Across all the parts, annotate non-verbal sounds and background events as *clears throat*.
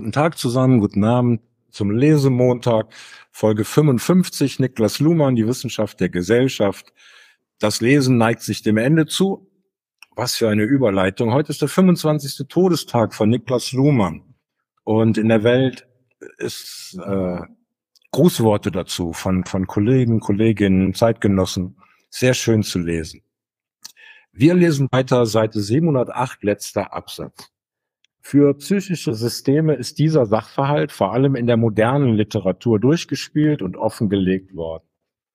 guten Tag zusammen, guten Abend zum Lesemontag, Folge 55, Niklas Luhmann, die Wissenschaft der Gesellschaft. Das Lesen neigt sich dem Ende zu. Was für eine Überleitung. Heute ist der 25. Todestag von Niklas Luhmann. Und in der Welt ist äh, Grußworte dazu von, von Kollegen, Kolleginnen, Zeitgenossen. Sehr schön zu lesen. Wir lesen weiter Seite 708, letzter Absatz. Für psychische Systeme ist dieser Sachverhalt vor allem in der modernen Literatur durchgespielt und offengelegt worden.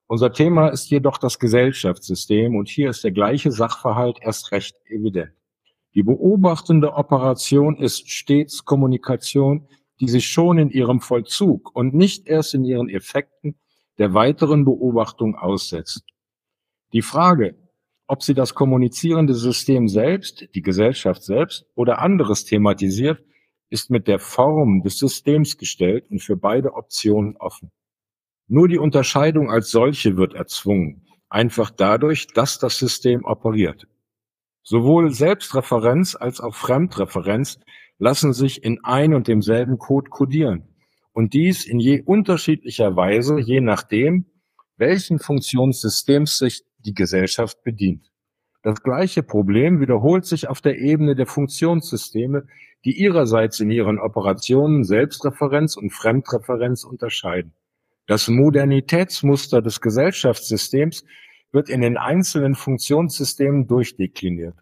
Unser Thema ist jedoch das Gesellschaftssystem und hier ist der gleiche Sachverhalt erst recht evident. Die beobachtende Operation ist stets Kommunikation, die sich schon in ihrem Vollzug und nicht erst in ihren Effekten der weiteren Beobachtung aussetzt. Die Frage, ob sie das kommunizierende System selbst, die Gesellschaft selbst oder anderes thematisiert, ist mit der Form des Systems gestellt und für beide Optionen offen. Nur die Unterscheidung als solche wird erzwungen, einfach dadurch, dass das System operiert. Sowohl Selbstreferenz als auch Fremdreferenz lassen sich in ein und demselben Code codieren. Und dies in je unterschiedlicher Weise, je nachdem, welchen Funktionssystems sich die Gesellschaft bedient. Das gleiche Problem wiederholt sich auf der Ebene der Funktionssysteme, die ihrerseits in ihren Operationen Selbstreferenz und Fremdreferenz unterscheiden. Das Modernitätsmuster des Gesellschaftssystems wird in den einzelnen Funktionssystemen durchdekliniert.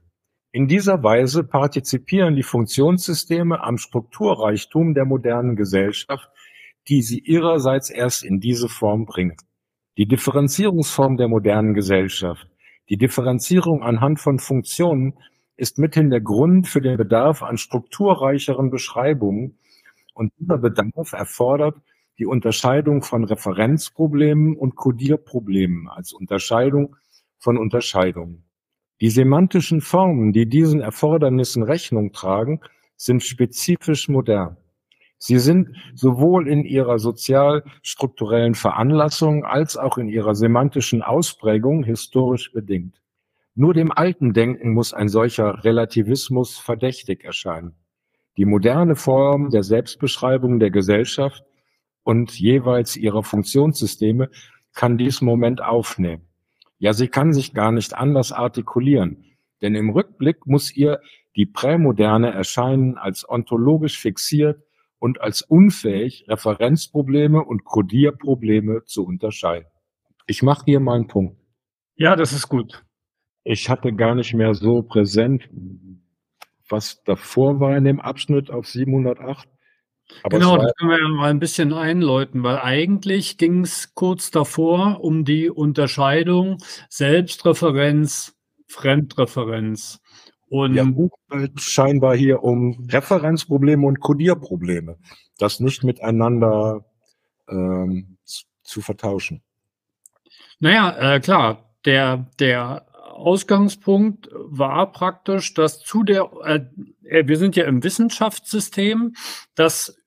In dieser Weise partizipieren die Funktionssysteme am Strukturreichtum der modernen Gesellschaft, die sie ihrerseits erst in diese Form bringen. Die Differenzierungsform der modernen Gesellschaft, die Differenzierung anhand von Funktionen, ist mithin der Grund für den Bedarf an strukturreicheren Beschreibungen. Und dieser Bedarf erfordert die Unterscheidung von Referenzproblemen und Codierproblemen als Unterscheidung von Unterscheidungen. Die semantischen Formen, die diesen Erfordernissen Rechnung tragen, sind spezifisch modern. Sie sind sowohl in ihrer sozialstrukturellen Veranlassung als auch in ihrer semantischen Ausprägung historisch bedingt. Nur dem alten Denken muss ein solcher Relativismus verdächtig erscheinen. Die moderne Form der Selbstbeschreibung der Gesellschaft und jeweils ihrer Funktionssysteme kann dies Moment aufnehmen. Ja, sie kann sich gar nicht anders artikulieren, denn im Rückblick muss ihr die Prämoderne erscheinen als ontologisch fixiert und als unfähig, Referenzprobleme und Codierprobleme zu unterscheiden. Ich mache hier mal einen Punkt. Ja, das ist gut. Ich hatte gar nicht mehr so präsent, was davor war in dem Abschnitt auf 708. Aber genau, das können wir ja mal ein bisschen einläuten, weil eigentlich ging es kurz davor um die Unterscheidung Selbstreferenz, Fremdreferenz. Und ja, halt scheinbar hier um Referenzprobleme und Codierprobleme, das nicht miteinander ähm, zu vertauschen. Naja, äh, klar, der, der Ausgangspunkt war praktisch, dass zu der, äh, äh, wir sind ja im Wissenschaftssystem, das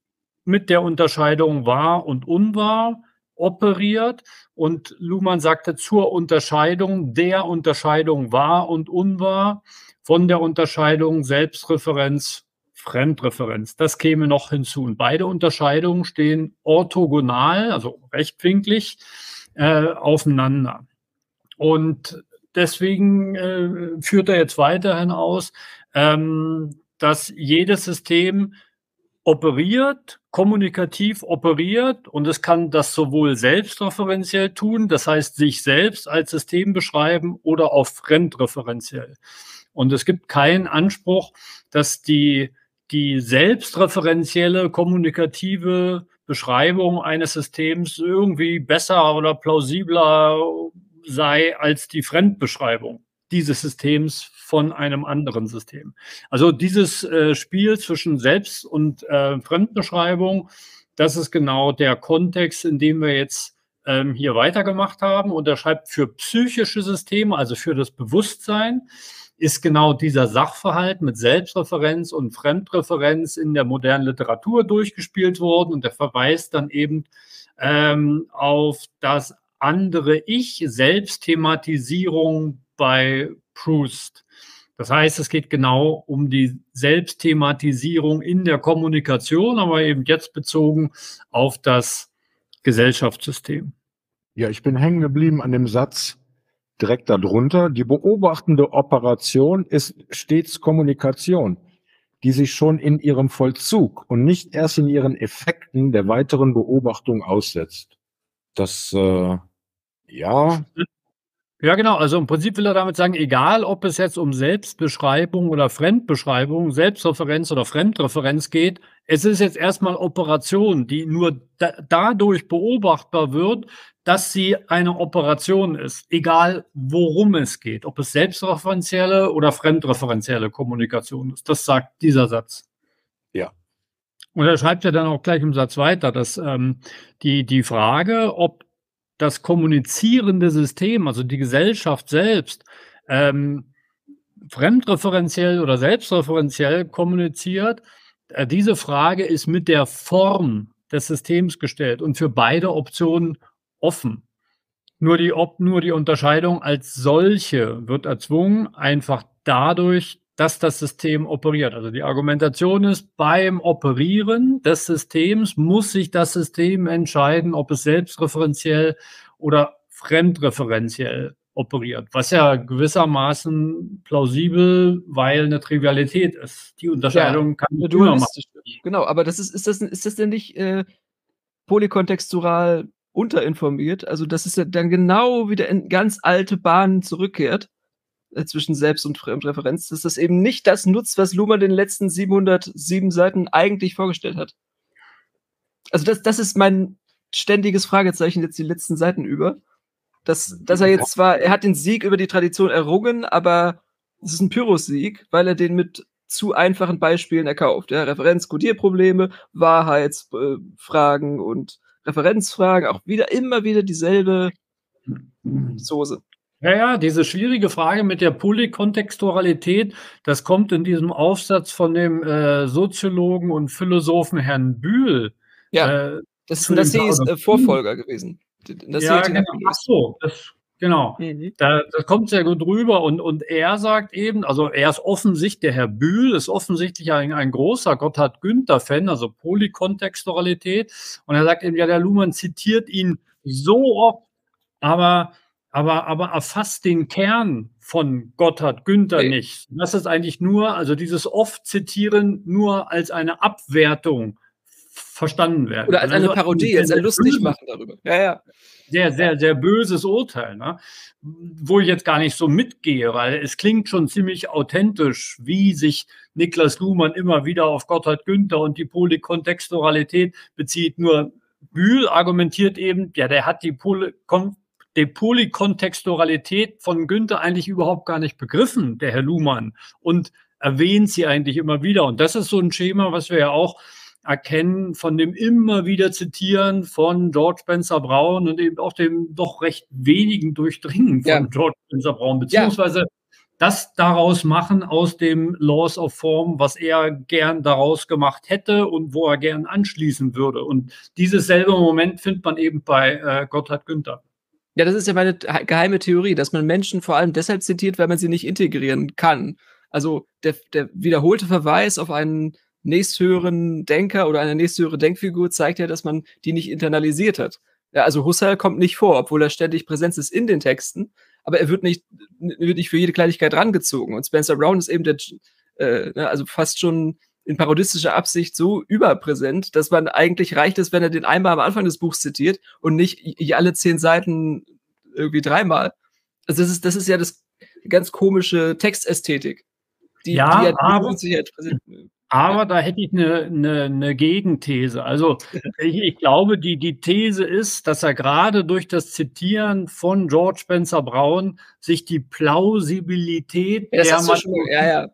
mit der Unterscheidung wahr und unwahr operiert. Und Luhmann sagte zur Unterscheidung der Unterscheidung wahr und unwahr von der Unterscheidung Selbstreferenz, Fremdreferenz. Das käme noch hinzu. Und beide Unterscheidungen stehen orthogonal, also rechtwinklig, äh, aufeinander. Und deswegen äh, führt er jetzt weiterhin aus, ähm, dass jedes System operiert, kommunikativ operiert und es kann das sowohl selbstreferenziell tun, das heißt sich selbst als System beschreiben oder auch fremdreferenziell. Und es gibt keinen Anspruch, dass die, die selbstreferenzielle kommunikative Beschreibung eines Systems irgendwie besser oder plausibler sei als die Fremdbeschreibung dieses Systems von einem anderen System. Also dieses äh, Spiel zwischen Selbst- und äh, Fremdbeschreibung, das ist genau der Kontext, in dem wir jetzt ähm, hier weitergemacht haben. Und er schreibt für psychische Systeme, also für das Bewusstsein, ist genau dieser Sachverhalt mit Selbstreferenz und Fremdreferenz in der modernen Literatur durchgespielt worden und er verweist dann eben ähm, auf das andere Ich, Selbstthematisierung bei Proust. Das heißt, es geht genau um die Selbstthematisierung in der Kommunikation, aber eben jetzt bezogen auf das Gesellschaftssystem. Ja, ich bin hängen geblieben an dem Satz direkt darunter. Die beobachtende Operation ist stets Kommunikation, die sich schon in ihrem Vollzug und nicht erst in ihren Effekten der weiteren Beobachtung aussetzt. Das, äh, ja, ja, genau. Also im Prinzip will er damit sagen, egal ob es jetzt um Selbstbeschreibung oder Fremdbeschreibung, Selbstreferenz oder Fremdreferenz geht, es ist jetzt erstmal Operation, die nur da dadurch beobachtbar wird, dass sie eine Operation ist, egal worum es geht, ob es selbstreferenzielle oder fremdreferenzielle Kommunikation ist. Das sagt dieser Satz. Ja. Und er schreibt ja dann auch gleich im Satz weiter, dass ähm, die, die Frage, ob das kommunizierende System, also die Gesellschaft selbst, ähm, fremdreferenziell oder selbstreferenziell kommuniziert, äh, diese Frage ist mit der Form des Systems gestellt und für beide Optionen offen. Nur die, ob, nur die Unterscheidung als solche wird erzwungen, einfach dadurch, dass das System operiert. Also die Argumentation ist, beim Operieren des Systems muss sich das System entscheiden, ob es selbstreferenziell oder fremdreferenziell operiert, was ja gewissermaßen plausibel, weil eine Trivialität ist. Die Unterscheidung ja, kann man immer machen. Genau, aber das ist, ist das, ist das denn nicht äh, polykontextual unterinformiert? Also, dass es ja dann genau wieder in ganz alte Bahnen zurückkehrt zwischen Selbst- und Fremdreferenz, dass das eben nicht das nutzt, was Luhmann in den letzten 707 Seiten eigentlich vorgestellt hat. Also das, das ist mein ständiges Fragezeichen jetzt die letzten Seiten über. Dass, dass er jetzt zwar, er hat den Sieg über die Tradition errungen, aber es ist ein Pyrrhus-Sieg, weil er den mit zu einfachen Beispielen erkauft. Ja, Referenz-Kodierprobleme, Wahrheitsfragen und Referenzfragen, auch wieder immer wieder dieselbe Soße. Ja, ja, diese schwierige Frage mit der Polykontextualität, das kommt in diesem Aufsatz von dem äh, Soziologen und Philosophen Herrn Bühl. Ja, äh, das ist ein Nassis äh, Vorfolger gewesen. Das ja, genau. Ach so, das, genau. Mhm. Da, das kommt sehr gut rüber und, und er sagt eben, also er ist offensichtlich, der Herr Bühl ist offensichtlich ein, ein großer Gotthard Günther-Fan, also Polykontextualität. Und er sagt eben, ja, der Luhmann zitiert ihn so oft, aber aber, aber erfasst den Kern von Gotthard Günther okay. nicht. Das ist eigentlich nur, also dieses oft zitieren nur als eine Abwertung verstanden werden. Oder als also eine Parodie, als ein lustig machen darüber. Ja, ja. Sehr, sehr, sehr böses Urteil, ne? wo ich jetzt gar nicht so mitgehe, weil es klingt schon ziemlich authentisch, wie sich Niklas Luhmann immer wieder auf Gotthard Günther und die Polykontextualität bezieht. Nur Bühl argumentiert eben, ja, der hat die Polykontextualität die Polykontextualität von Günther eigentlich überhaupt gar nicht begriffen, der Herr Luhmann, und erwähnt sie eigentlich immer wieder. Und das ist so ein Schema, was wir ja auch erkennen von dem immer wieder Zitieren von George Spencer Brown und eben auch dem doch recht wenigen Durchdringen von ja. George Spencer Brown, beziehungsweise ja. das daraus machen aus dem Laws of Form, was er gern daraus gemacht hätte und wo er gern anschließen würde. Und dieses selbe Moment findet man eben bei äh, Gotthard Günther. Ja, das ist ja meine geheime Theorie, dass man Menschen vor allem deshalb zitiert, weil man sie nicht integrieren kann. Also der, der wiederholte Verweis auf einen nächsthöheren Denker oder eine nächsthöhere Denkfigur zeigt ja, dass man die nicht internalisiert hat. Ja, also Husserl kommt nicht vor, obwohl er ständig Präsenz ist in den Texten, aber er wird nicht, wird nicht für jede Kleinigkeit rangezogen. Und Spencer Brown ist eben der, äh, ne, also fast schon in parodistischer Absicht so überpräsent, dass man eigentlich reicht es, wenn er den einmal am Anfang des Buchs zitiert und nicht alle zehn Seiten irgendwie dreimal. Also das ist, das ist ja das ganz komische Textästhetik. Die, ja, die ja aber, aber da hätte ich eine, eine, eine Gegenthese. Also *laughs* ich, ich, glaube, die, die These ist, dass er gerade durch das Zitieren von George Spencer Brown sich die Plausibilität ja, der schon, ja, ja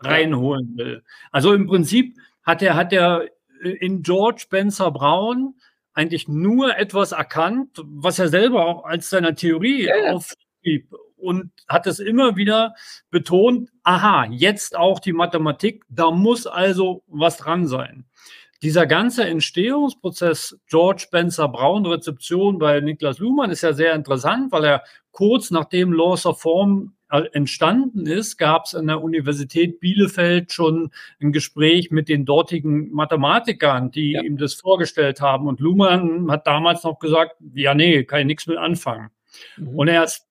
reinholen will. Also im Prinzip hat er, hat er in George Spencer Brown eigentlich nur etwas erkannt, was er selber auch als seiner Theorie ja. aufschrieb und hat es immer wieder betont, aha, jetzt auch die Mathematik, da muss also was dran sein. Dieser ganze Entstehungsprozess George Spencer Brown Rezeption bei Niklas Luhmann ist ja sehr interessant, weil er kurz nachdem Laws of Form äh, entstanden ist, gab es an der Universität Bielefeld schon ein Gespräch mit den dortigen Mathematikern, die ja. ihm das vorgestellt haben. Und Luhmann hat damals noch gesagt, ja, nee, kann ich nichts mit anfangen. Mhm. Und erst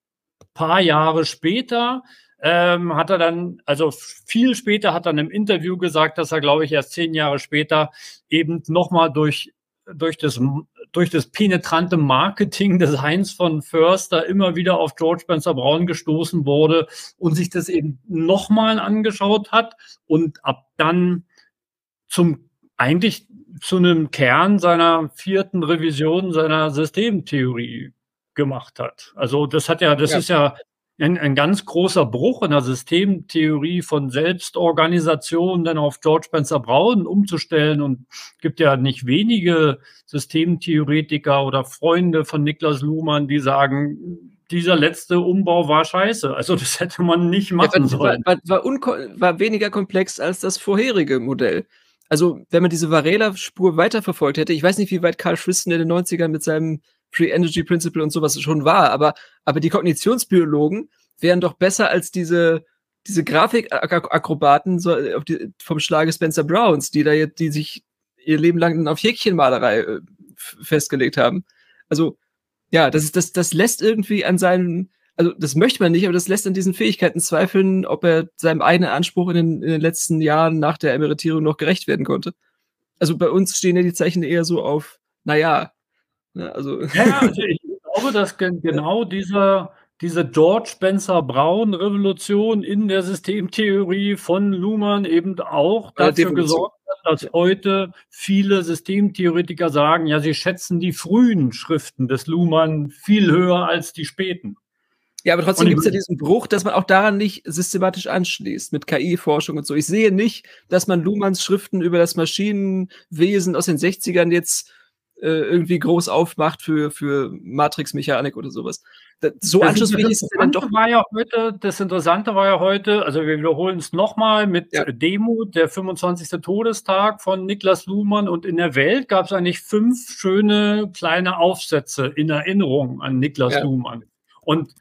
paar Jahre später ähm, hat er dann, also viel später hat er im Interview gesagt, dass er, glaube ich, erst zehn Jahre später eben nochmal durch durch das, durch das penetrante Marketing des Heinz von Förster immer wieder auf George Spencer Brown gestoßen wurde und sich das eben nochmal angeschaut hat und ab dann zum eigentlich zu einem Kern seiner vierten Revision seiner Systemtheorie gemacht hat. Also das hat ja, das ja. ist ja ein, ein ganz großer Bruch in der Systemtheorie von Selbstorganisation dann auf George Spencer Brown umzustellen und gibt ja nicht wenige Systemtheoretiker oder Freunde von Niklas Luhmann, die sagen, dieser letzte Umbau war scheiße. Also das hätte man nicht machen ja, sollen. War, war, war, weniger komplex als das vorherige Modell. Also wenn man diese Varela-Spur weiterverfolgt hätte, ich weiß nicht, wie weit Karl Friston in den 90ern mit seinem Free Energy Principle und sowas schon war, aber, aber die Kognitionsbiologen wären doch besser als diese, diese Grafikakrobaten so, die, vom Schlage Spencer Browns, die da jetzt, die sich ihr Leben lang auf Häkchenmalerei äh, festgelegt haben. Also, ja, das ist, das, das lässt irgendwie an seinen, also das möchte man nicht, aber das lässt an diesen Fähigkeiten zweifeln, ob er seinem eigenen Anspruch in den, in den letzten Jahren nach der Emeritierung noch gerecht werden konnte. Also bei uns stehen ja die Zeichen eher so auf, naja, Ne? Also ja, also *laughs* ich glaube, dass genau dieser, diese George Spencer Brown Revolution in der Systemtheorie von Luhmann eben auch dafür gesorgt hat, dass heute viele Systemtheoretiker sagen, ja, sie schätzen die frühen Schriften des Luhmann viel höher als die späten. Ja, aber trotzdem gibt es ja diesen Bruch, dass man auch daran nicht systematisch anschließt mit KI-Forschung und so. Ich sehe nicht, dass man Luhmanns Schriften über das Maschinenwesen aus den 60ern jetzt irgendwie groß aufmacht für, für Matrix-Mechanik oder sowas. Das, so das anschlussfähig ist es dann doch. War ja heute, das Interessante war ja heute, also wir wiederholen es nochmal mit ja. Demo, der 25. Todestag von Niklas Luhmann und in der Welt gab es eigentlich fünf schöne kleine Aufsätze in Erinnerung an Niklas ja. Luhmann. Und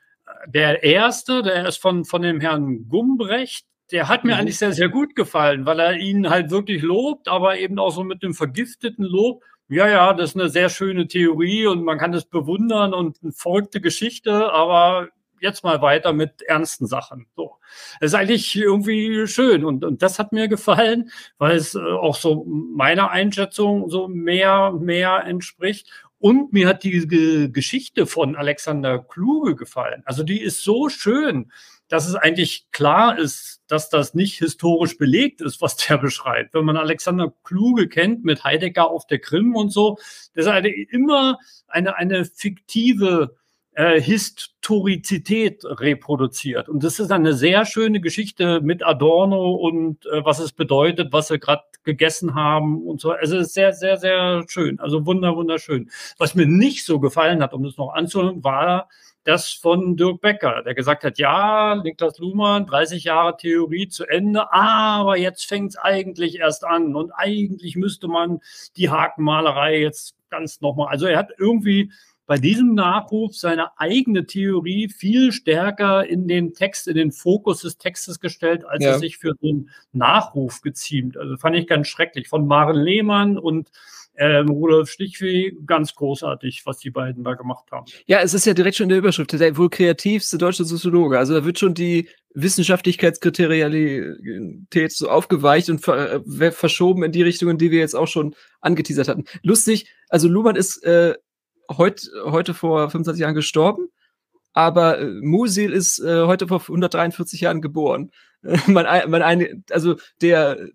der erste, der ist von, von dem Herrn Gumbrecht, der hat mir mhm. eigentlich sehr, sehr gut gefallen, weil er ihn halt wirklich lobt, aber eben auch so mit dem vergifteten Lob ja, ja, das ist eine sehr schöne Theorie und man kann es bewundern und eine verrückte Geschichte, aber jetzt mal weiter mit ernsten Sachen. So. Das ist eigentlich irgendwie schön und, und das hat mir gefallen, weil es äh, auch so meiner Einschätzung so mehr, mehr entspricht. Und mir hat die Geschichte von Alexander Kluge gefallen. Also die ist so schön dass es eigentlich klar ist, dass das nicht historisch belegt ist, was der *laughs* beschreibt. Wenn man Alexander Kluge kennt mit Heidegger auf der Krim und so, das ist eine, immer eine, eine fiktive äh, Historizität reproduziert. Und das ist eine sehr schöne Geschichte mit Adorno und äh, was es bedeutet, was sie gerade gegessen haben und so. Also es ist sehr, sehr, sehr schön. Also wunder, wunderschön. Was mir nicht so gefallen hat, um das noch anzuhören, war das von Dirk Becker, der gesagt hat, ja, Niklas Luhmann, 30 Jahre Theorie zu Ende, aber jetzt fängt es eigentlich erst an und eigentlich müsste man die Hakenmalerei jetzt ganz nochmal, also er hat irgendwie bei diesem Nachruf seine eigene Theorie viel stärker in den Text, in den Fokus des Textes gestellt, als ja. er sich für so einen Nachruf geziemt. Also fand ich ganz schrecklich. Von Maren Lehmann und ähm, Rudolf Stichweh, ganz großartig, was die beiden da gemacht haben. Ja, es ist ja direkt schon in der Überschrift, der wohl kreativste deutsche Soziologe. Also da wird schon die Wissenschaftlichkeitskriterialität so aufgeweicht und ver äh, verschoben in die Richtungen, die wir jetzt auch schon angeteasert hatten. Lustig, also Luhmann ist äh, heut, heute vor 25 Jahren gestorben, aber äh, Musil ist äh, heute vor 143 Jahren geboren. *laughs* man, man also der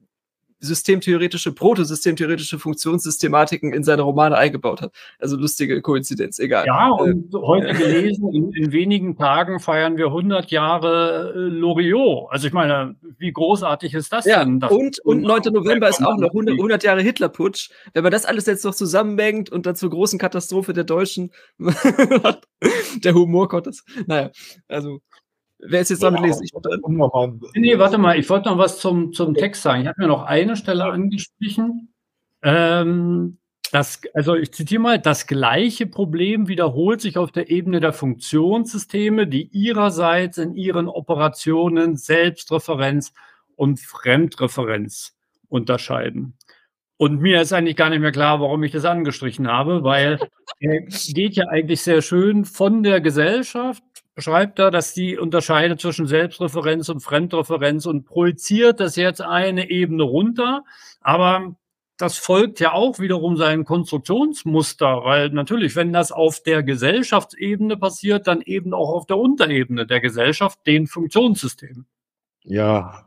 systemtheoretische, protosystemtheoretische Funktionssystematiken in seine Romane eingebaut hat. Also lustige Koinzidenz, egal. Ja, und äh, heute gelesen, in, in, wenigen Tagen feiern wir 100 Jahre äh, Loriot. Also ich meine, wie großartig ist das ja, denn? Das und, und 9. November ist auch noch 100, 100 Jahre Hitlerputsch. Wenn man das alles jetzt noch zusammenmengt und dann zur großen Katastrophe der Deutschen, *laughs* der Humor Gottes. Naja, also Wer ist jetzt damit ja, lesen? Ich nee, warte mal, ich wollte noch was zum, zum Text sagen. Ich habe mir noch eine Stelle angestrichen. Ähm, Das, also ich zitiere mal, das gleiche Problem wiederholt sich auf der Ebene der Funktionssysteme, die ihrerseits in ihren Operationen Selbstreferenz und Fremdreferenz unterscheiden. Und mir ist eigentlich gar nicht mehr klar, warum ich das angestrichen habe, weil *laughs* er geht ja eigentlich sehr schön von der Gesellschaft, beschreibt er, dass die unterscheidet zwischen Selbstreferenz und Fremdreferenz und projiziert das jetzt eine Ebene runter. Aber das folgt ja auch wiederum seinem Konstruktionsmuster, weil natürlich, wenn das auf der Gesellschaftsebene passiert, dann eben auch auf der Unterebene der Gesellschaft, den Funktionssystemen. Ja,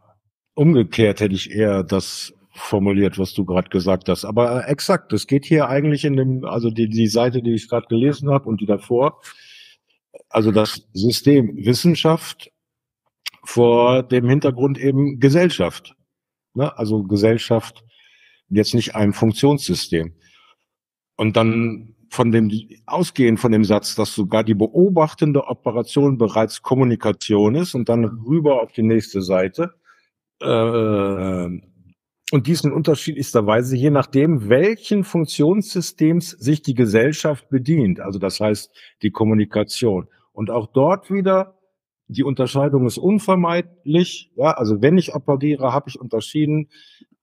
umgekehrt hätte ich eher das formuliert, was du gerade gesagt hast. Aber äh, exakt, es geht hier eigentlich in dem, also die, die Seite, die ich gerade gelesen habe und die davor, also das System Wissenschaft vor dem Hintergrund eben Gesellschaft. Ne? Also Gesellschaft jetzt nicht ein Funktionssystem. Und dann von dem ausgehend von dem Satz, dass sogar die beobachtende Operation bereits Kommunikation ist und dann rüber auf die nächste Seite. Äh, und diesen unterschiedlichsterweise je nachdem, welchen Funktionssystems sich die Gesellschaft bedient. Also das heißt die Kommunikation. Und auch dort wieder die Unterscheidung ist unvermeidlich. Ja, also wenn ich operiere, habe ich unterschieden.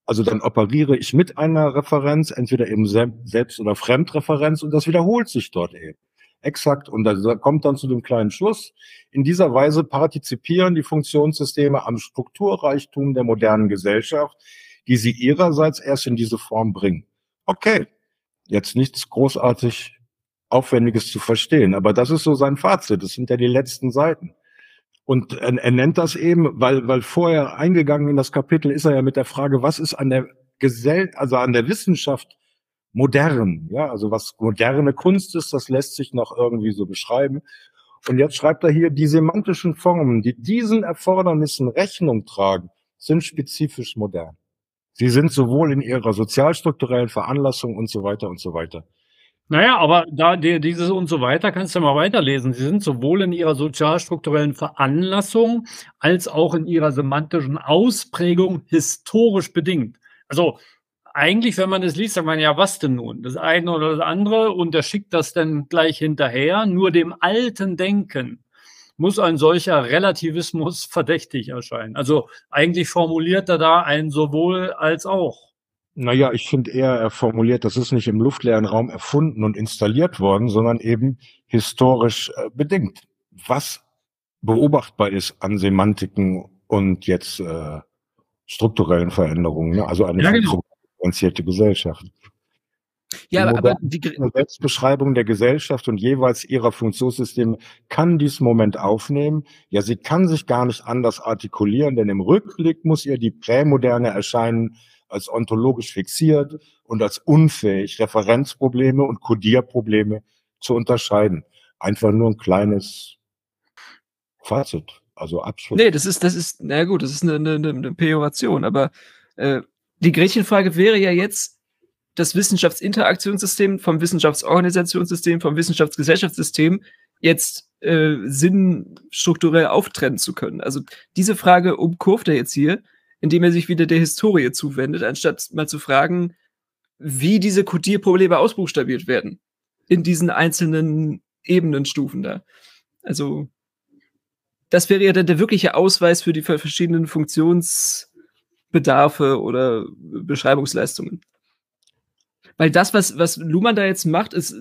Also dann operiere ich mit einer Referenz, entweder eben Selbst- oder Fremdreferenz und das wiederholt sich dort eben. Exakt. Und da kommt dann zu dem kleinen Schluss. In dieser Weise partizipieren die Funktionssysteme am Strukturreichtum der modernen Gesellschaft, die sie ihrerseits erst in diese Form bringen. Okay, jetzt nichts großartig Aufwendiges zu verstehen, aber das ist so sein Fazit. Das sind ja die letzten Seiten. Und er, er nennt das eben, weil, weil vorher eingegangen in das Kapitel ist er ja mit der Frage, was ist an der Gesell, also an der Wissenschaft modern? Ja, also was moderne Kunst ist, das lässt sich noch irgendwie so beschreiben. Und jetzt schreibt er hier, die semantischen Formen, die diesen Erfordernissen Rechnung tragen, sind spezifisch modern. Sie sind sowohl in ihrer sozialstrukturellen Veranlassung und so weiter und so weiter. Naja, aber da die, dieses und so weiter kannst du mal weiterlesen. Sie sind sowohl in ihrer sozialstrukturellen Veranlassung als auch in ihrer semantischen Ausprägung historisch bedingt. Also eigentlich, wenn man das liest, sagt man ja, was denn nun? Das eine oder das andere und der schickt das dann gleich hinterher. Nur dem alten Denken muss ein solcher Relativismus *laughs* verdächtig erscheinen. Also eigentlich formuliert er da ein sowohl als auch. Naja, ich finde eher, er formuliert, das ist nicht im luftleeren Raum erfunden und installiert worden, sondern eben historisch äh, bedingt. Was beobachtbar ist an Semantiken und jetzt äh, strukturellen Veränderungen, ne? also eine ja, genau. differenzierte Gesellschaft. Ja, die aber die Selbstbeschreibung der Gesellschaft und jeweils ihrer Funktionssysteme kann dies Moment aufnehmen. Ja, sie kann sich gar nicht anders artikulieren, denn im Rückblick muss ihr die Prämoderne erscheinen, als ontologisch fixiert und als unfähig, Referenzprobleme und Codierprobleme zu unterscheiden. Einfach nur ein kleines Fazit, also Abschluss. Nee, das ist, das ist, na gut, das ist eine, eine, eine Pejoration, aber äh, die Gretchenfrage wäre ja jetzt, das Wissenschaftsinteraktionssystem vom Wissenschaftsorganisationssystem, vom Wissenschaftsgesellschaftssystem jetzt äh, sinnstrukturell auftrennen zu können. Also diese Frage umkurvt er jetzt hier indem er sich wieder der Historie zuwendet, anstatt mal zu fragen, wie diese Codierprobleme ausbuchstabiert werden in diesen einzelnen Ebenenstufen da. Also das wäre ja dann der wirkliche Ausweis für die verschiedenen Funktionsbedarfe oder Beschreibungsleistungen. Weil das, was, was Luhmann da jetzt macht, ist,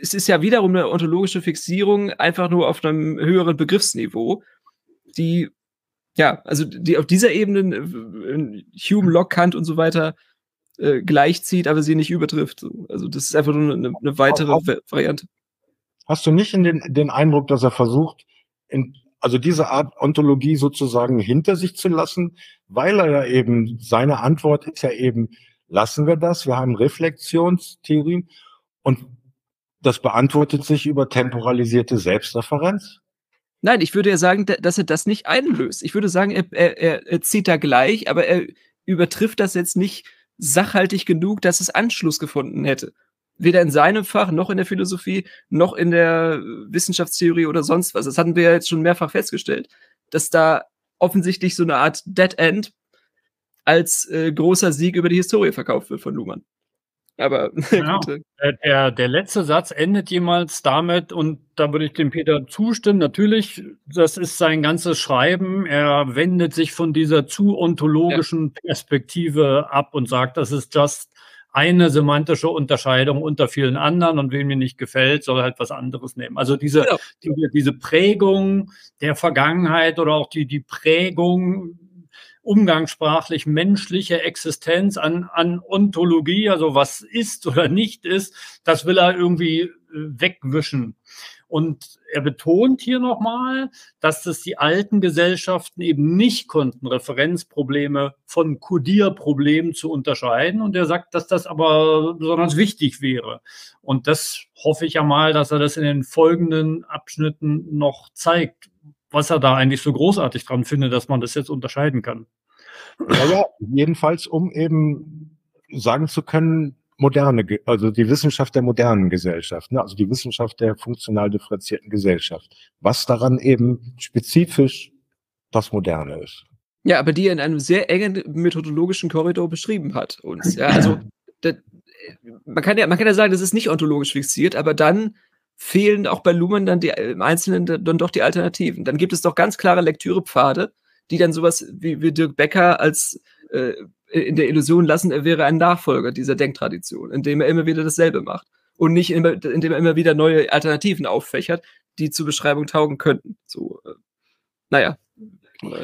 es ist ja wiederum eine ontologische Fixierung, einfach nur auf einem höheren Begriffsniveau, die ja, also die auf dieser Ebene äh, Hume, Locke, Kant und so weiter äh, gleichzieht, aber sie nicht übertrifft. So. Also das ist einfach nur eine, eine weitere hast, Variante. Hast du nicht in den, den Eindruck, dass er versucht, in, also diese Art Ontologie sozusagen hinter sich zu lassen, weil er ja eben, seine Antwort ist ja eben, lassen wir das, wir haben Reflexionstheorien und das beantwortet sich über temporalisierte Selbstreferenz? Nein, ich würde ja sagen, dass er das nicht einlöst. Ich würde sagen, er, er, er zieht da gleich, aber er übertrifft das jetzt nicht sachhaltig genug, dass es Anschluss gefunden hätte. Weder in seinem Fach, noch in der Philosophie, noch in der Wissenschaftstheorie oder sonst was. Das hatten wir ja jetzt schon mehrfach festgestellt, dass da offensichtlich so eine Art Dead End als äh, großer Sieg über die Historie verkauft wird von Luhmann. Aber *laughs* ja, der, der letzte Satz endet jemals damit, und da würde ich dem Peter zustimmen. Natürlich, das ist sein ganzes Schreiben. Er wendet sich von dieser zu ontologischen Perspektive ab und sagt, das ist just eine semantische Unterscheidung unter vielen anderen und wem mir nicht gefällt, soll halt was anderes nehmen. Also diese, ja. die, diese Prägung der Vergangenheit oder auch die, die Prägung umgangssprachlich menschliche Existenz an, an Ontologie, also was ist oder nicht ist, das will er irgendwie äh, wegwischen. Und er betont hier nochmal, dass es die alten Gesellschaften eben nicht konnten, Referenzprobleme von Codierproblemen zu unterscheiden. Und er sagt, dass das aber besonders wichtig wäre. Und das hoffe ich ja mal, dass er das in den folgenden Abschnitten noch zeigt, was er da eigentlich so großartig dran findet, dass man das jetzt unterscheiden kann. Ja, ja, jedenfalls, um eben sagen zu können, moderne, also die Wissenschaft der modernen Gesellschaft, ne? also die Wissenschaft der funktional differenzierten Gesellschaft, was daran eben spezifisch das Moderne ist. Ja, aber die er in einem sehr engen methodologischen Korridor beschrieben hat uns. Ja, also *laughs* das, man kann ja, man kann ja sagen, das ist nicht ontologisch fixiert, aber dann fehlen auch bei Luhmann dann die im Einzelnen dann doch die Alternativen. Dann gibt es doch ganz klare Lektürepfade, die dann sowas wie, wie Dirk Becker als äh, in der Illusion lassen, er wäre ein Nachfolger dieser Denktradition, indem er immer wieder dasselbe macht. Und nicht immer, indem er immer wieder neue Alternativen auffächert, die zur Beschreibung taugen könnten. So, äh, naja.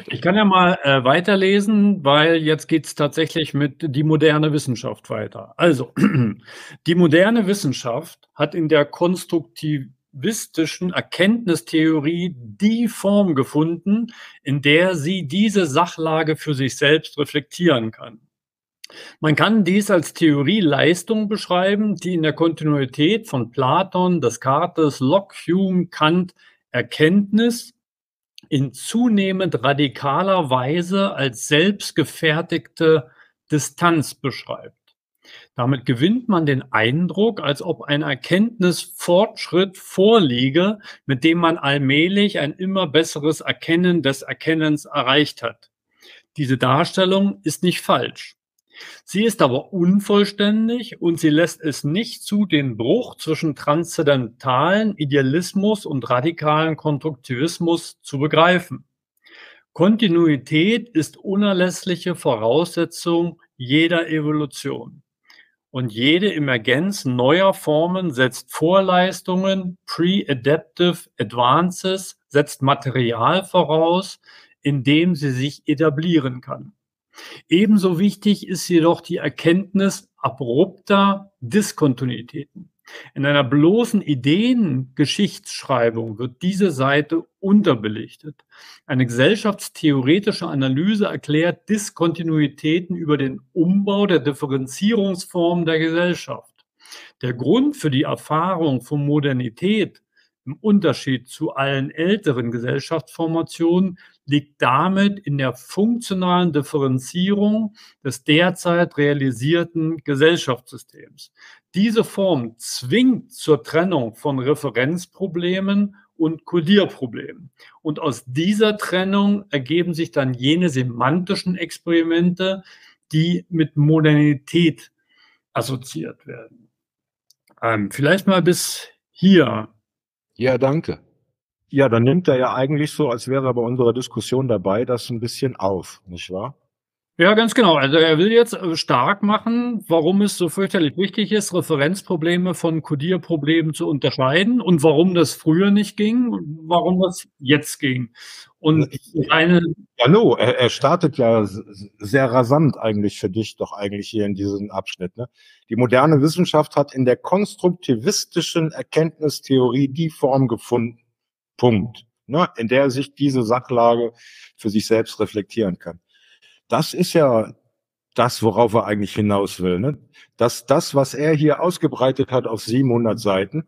Ich kann ja mal äh, weiterlesen, weil jetzt geht es tatsächlich mit die moderne Wissenschaft weiter. Also, *clears throat* die moderne Wissenschaft hat in der konstruktivistischen Erkenntnistheorie die Form gefunden, in der sie diese Sachlage für sich selbst reflektieren kann. Man kann dies als Theorieleistung beschreiben, die in der Kontinuität von Platon, Descartes, Locke, Hume, Kant Erkenntnis in zunehmend radikaler Weise als selbstgefertigte Distanz beschreibt. Damit gewinnt man den Eindruck, als ob ein Erkenntnisfortschritt vorliege, mit dem man allmählich ein immer besseres Erkennen des Erkennens erreicht hat. Diese Darstellung ist nicht falsch. Sie ist aber unvollständig und sie lässt es nicht zu, den Bruch zwischen transzendentalen Idealismus und radikalen Konstruktivismus zu begreifen. Kontinuität ist unerlässliche Voraussetzung jeder Evolution. Und jede Emergenz neuer Formen setzt Vorleistungen, Pre-Adaptive Advances, setzt Material voraus, in dem sie sich etablieren kann. Ebenso wichtig ist jedoch die Erkenntnis abrupter Diskontinuitäten. In einer bloßen Ideengeschichtsschreibung wird diese Seite unterbelichtet. Eine gesellschaftstheoretische Analyse erklärt Diskontinuitäten über den Umbau der Differenzierungsform der Gesellschaft. Der Grund für die Erfahrung von Modernität im Unterschied zu allen älteren Gesellschaftsformationen liegt damit in der funktionalen Differenzierung des derzeit realisierten Gesellschaftssystems. Diese Form zwingt zur Trennung von Referenzproblemen und Kodierproblemen. Und aus dieser Trennung ergeben sich dann jene semantischen Experimente, die mit Modernität assoziiert werden. Ähm, vielleicht mal bis hier. Ja, danke. Ja, dann nimmt er ja eigentlich so, als wäre er bei unserer Diskussion dabei, das ein bisschen auf, nicht wahr? Ja, ganz genau. Also er will jetzt äh, stark machen, warum es so fürchterlich wichtig ist, Referenzprobleme von Codierproblemen zu unterscheiden und warum das früher nicht ging und warum das jetzt ging. Und eine. No, er, er startet ja sehr rasant eigentlich für dich doch eigentlich hier in diesem Abschnitt. Ne? Die moderne Wissenschaft hat in der konstruktivistischen Erkenntnistheorie die Form gefunden, Punkt, ne, in der sich diese Sachlage für sich selbst reflektieren kann. Das ist ja das, worauf er eigentlich hinaus will. Ne? Dass das, was er hier ausgebreitet hat auf 700 Seiten.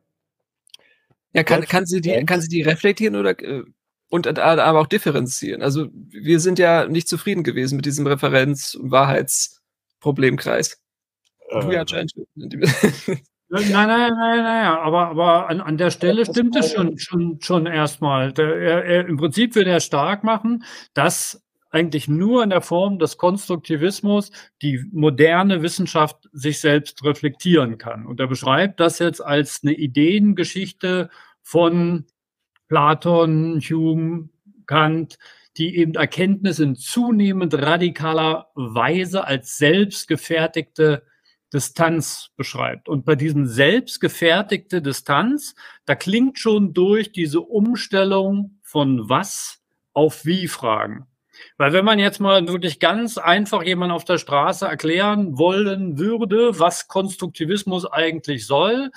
Ja, kann, kann, sie die, kann sie die reflektieren oder äh, und aber auch differenzieren? Also wir sind ja nicht zufrieden gewesen mit diesem Referenz-Wahrheitsproblemkreis. Äh, du ja anscheinend. *laughs* Nein, nein, nein, nein, aber, aber an, an der Stelle stimmt es schon, schon, schon erstmal. Der, er, er, Im Prinzip will er stark machen, dass eigentlich nur in der Form des Konstruktivismus die moderne Wissenschaft sich selbst reflektieren kann. Und er beschreibt das jetzt als eine Ideengeschichte von Platon, Hume, Kant, die eben Erkenntnis in zunehmend radikaler Weise als selbstgefertigte Distanz beschreibt. Und bei diesem selbstgefertigte Distanz, da klingt schon durch diese Umstellung von was auf wie Fragen. Weil wenn man jetzt mal wirklich ganz einfach jemand auf der Straße erklären wollen würde, was Konstruktivismus eigentlich soll,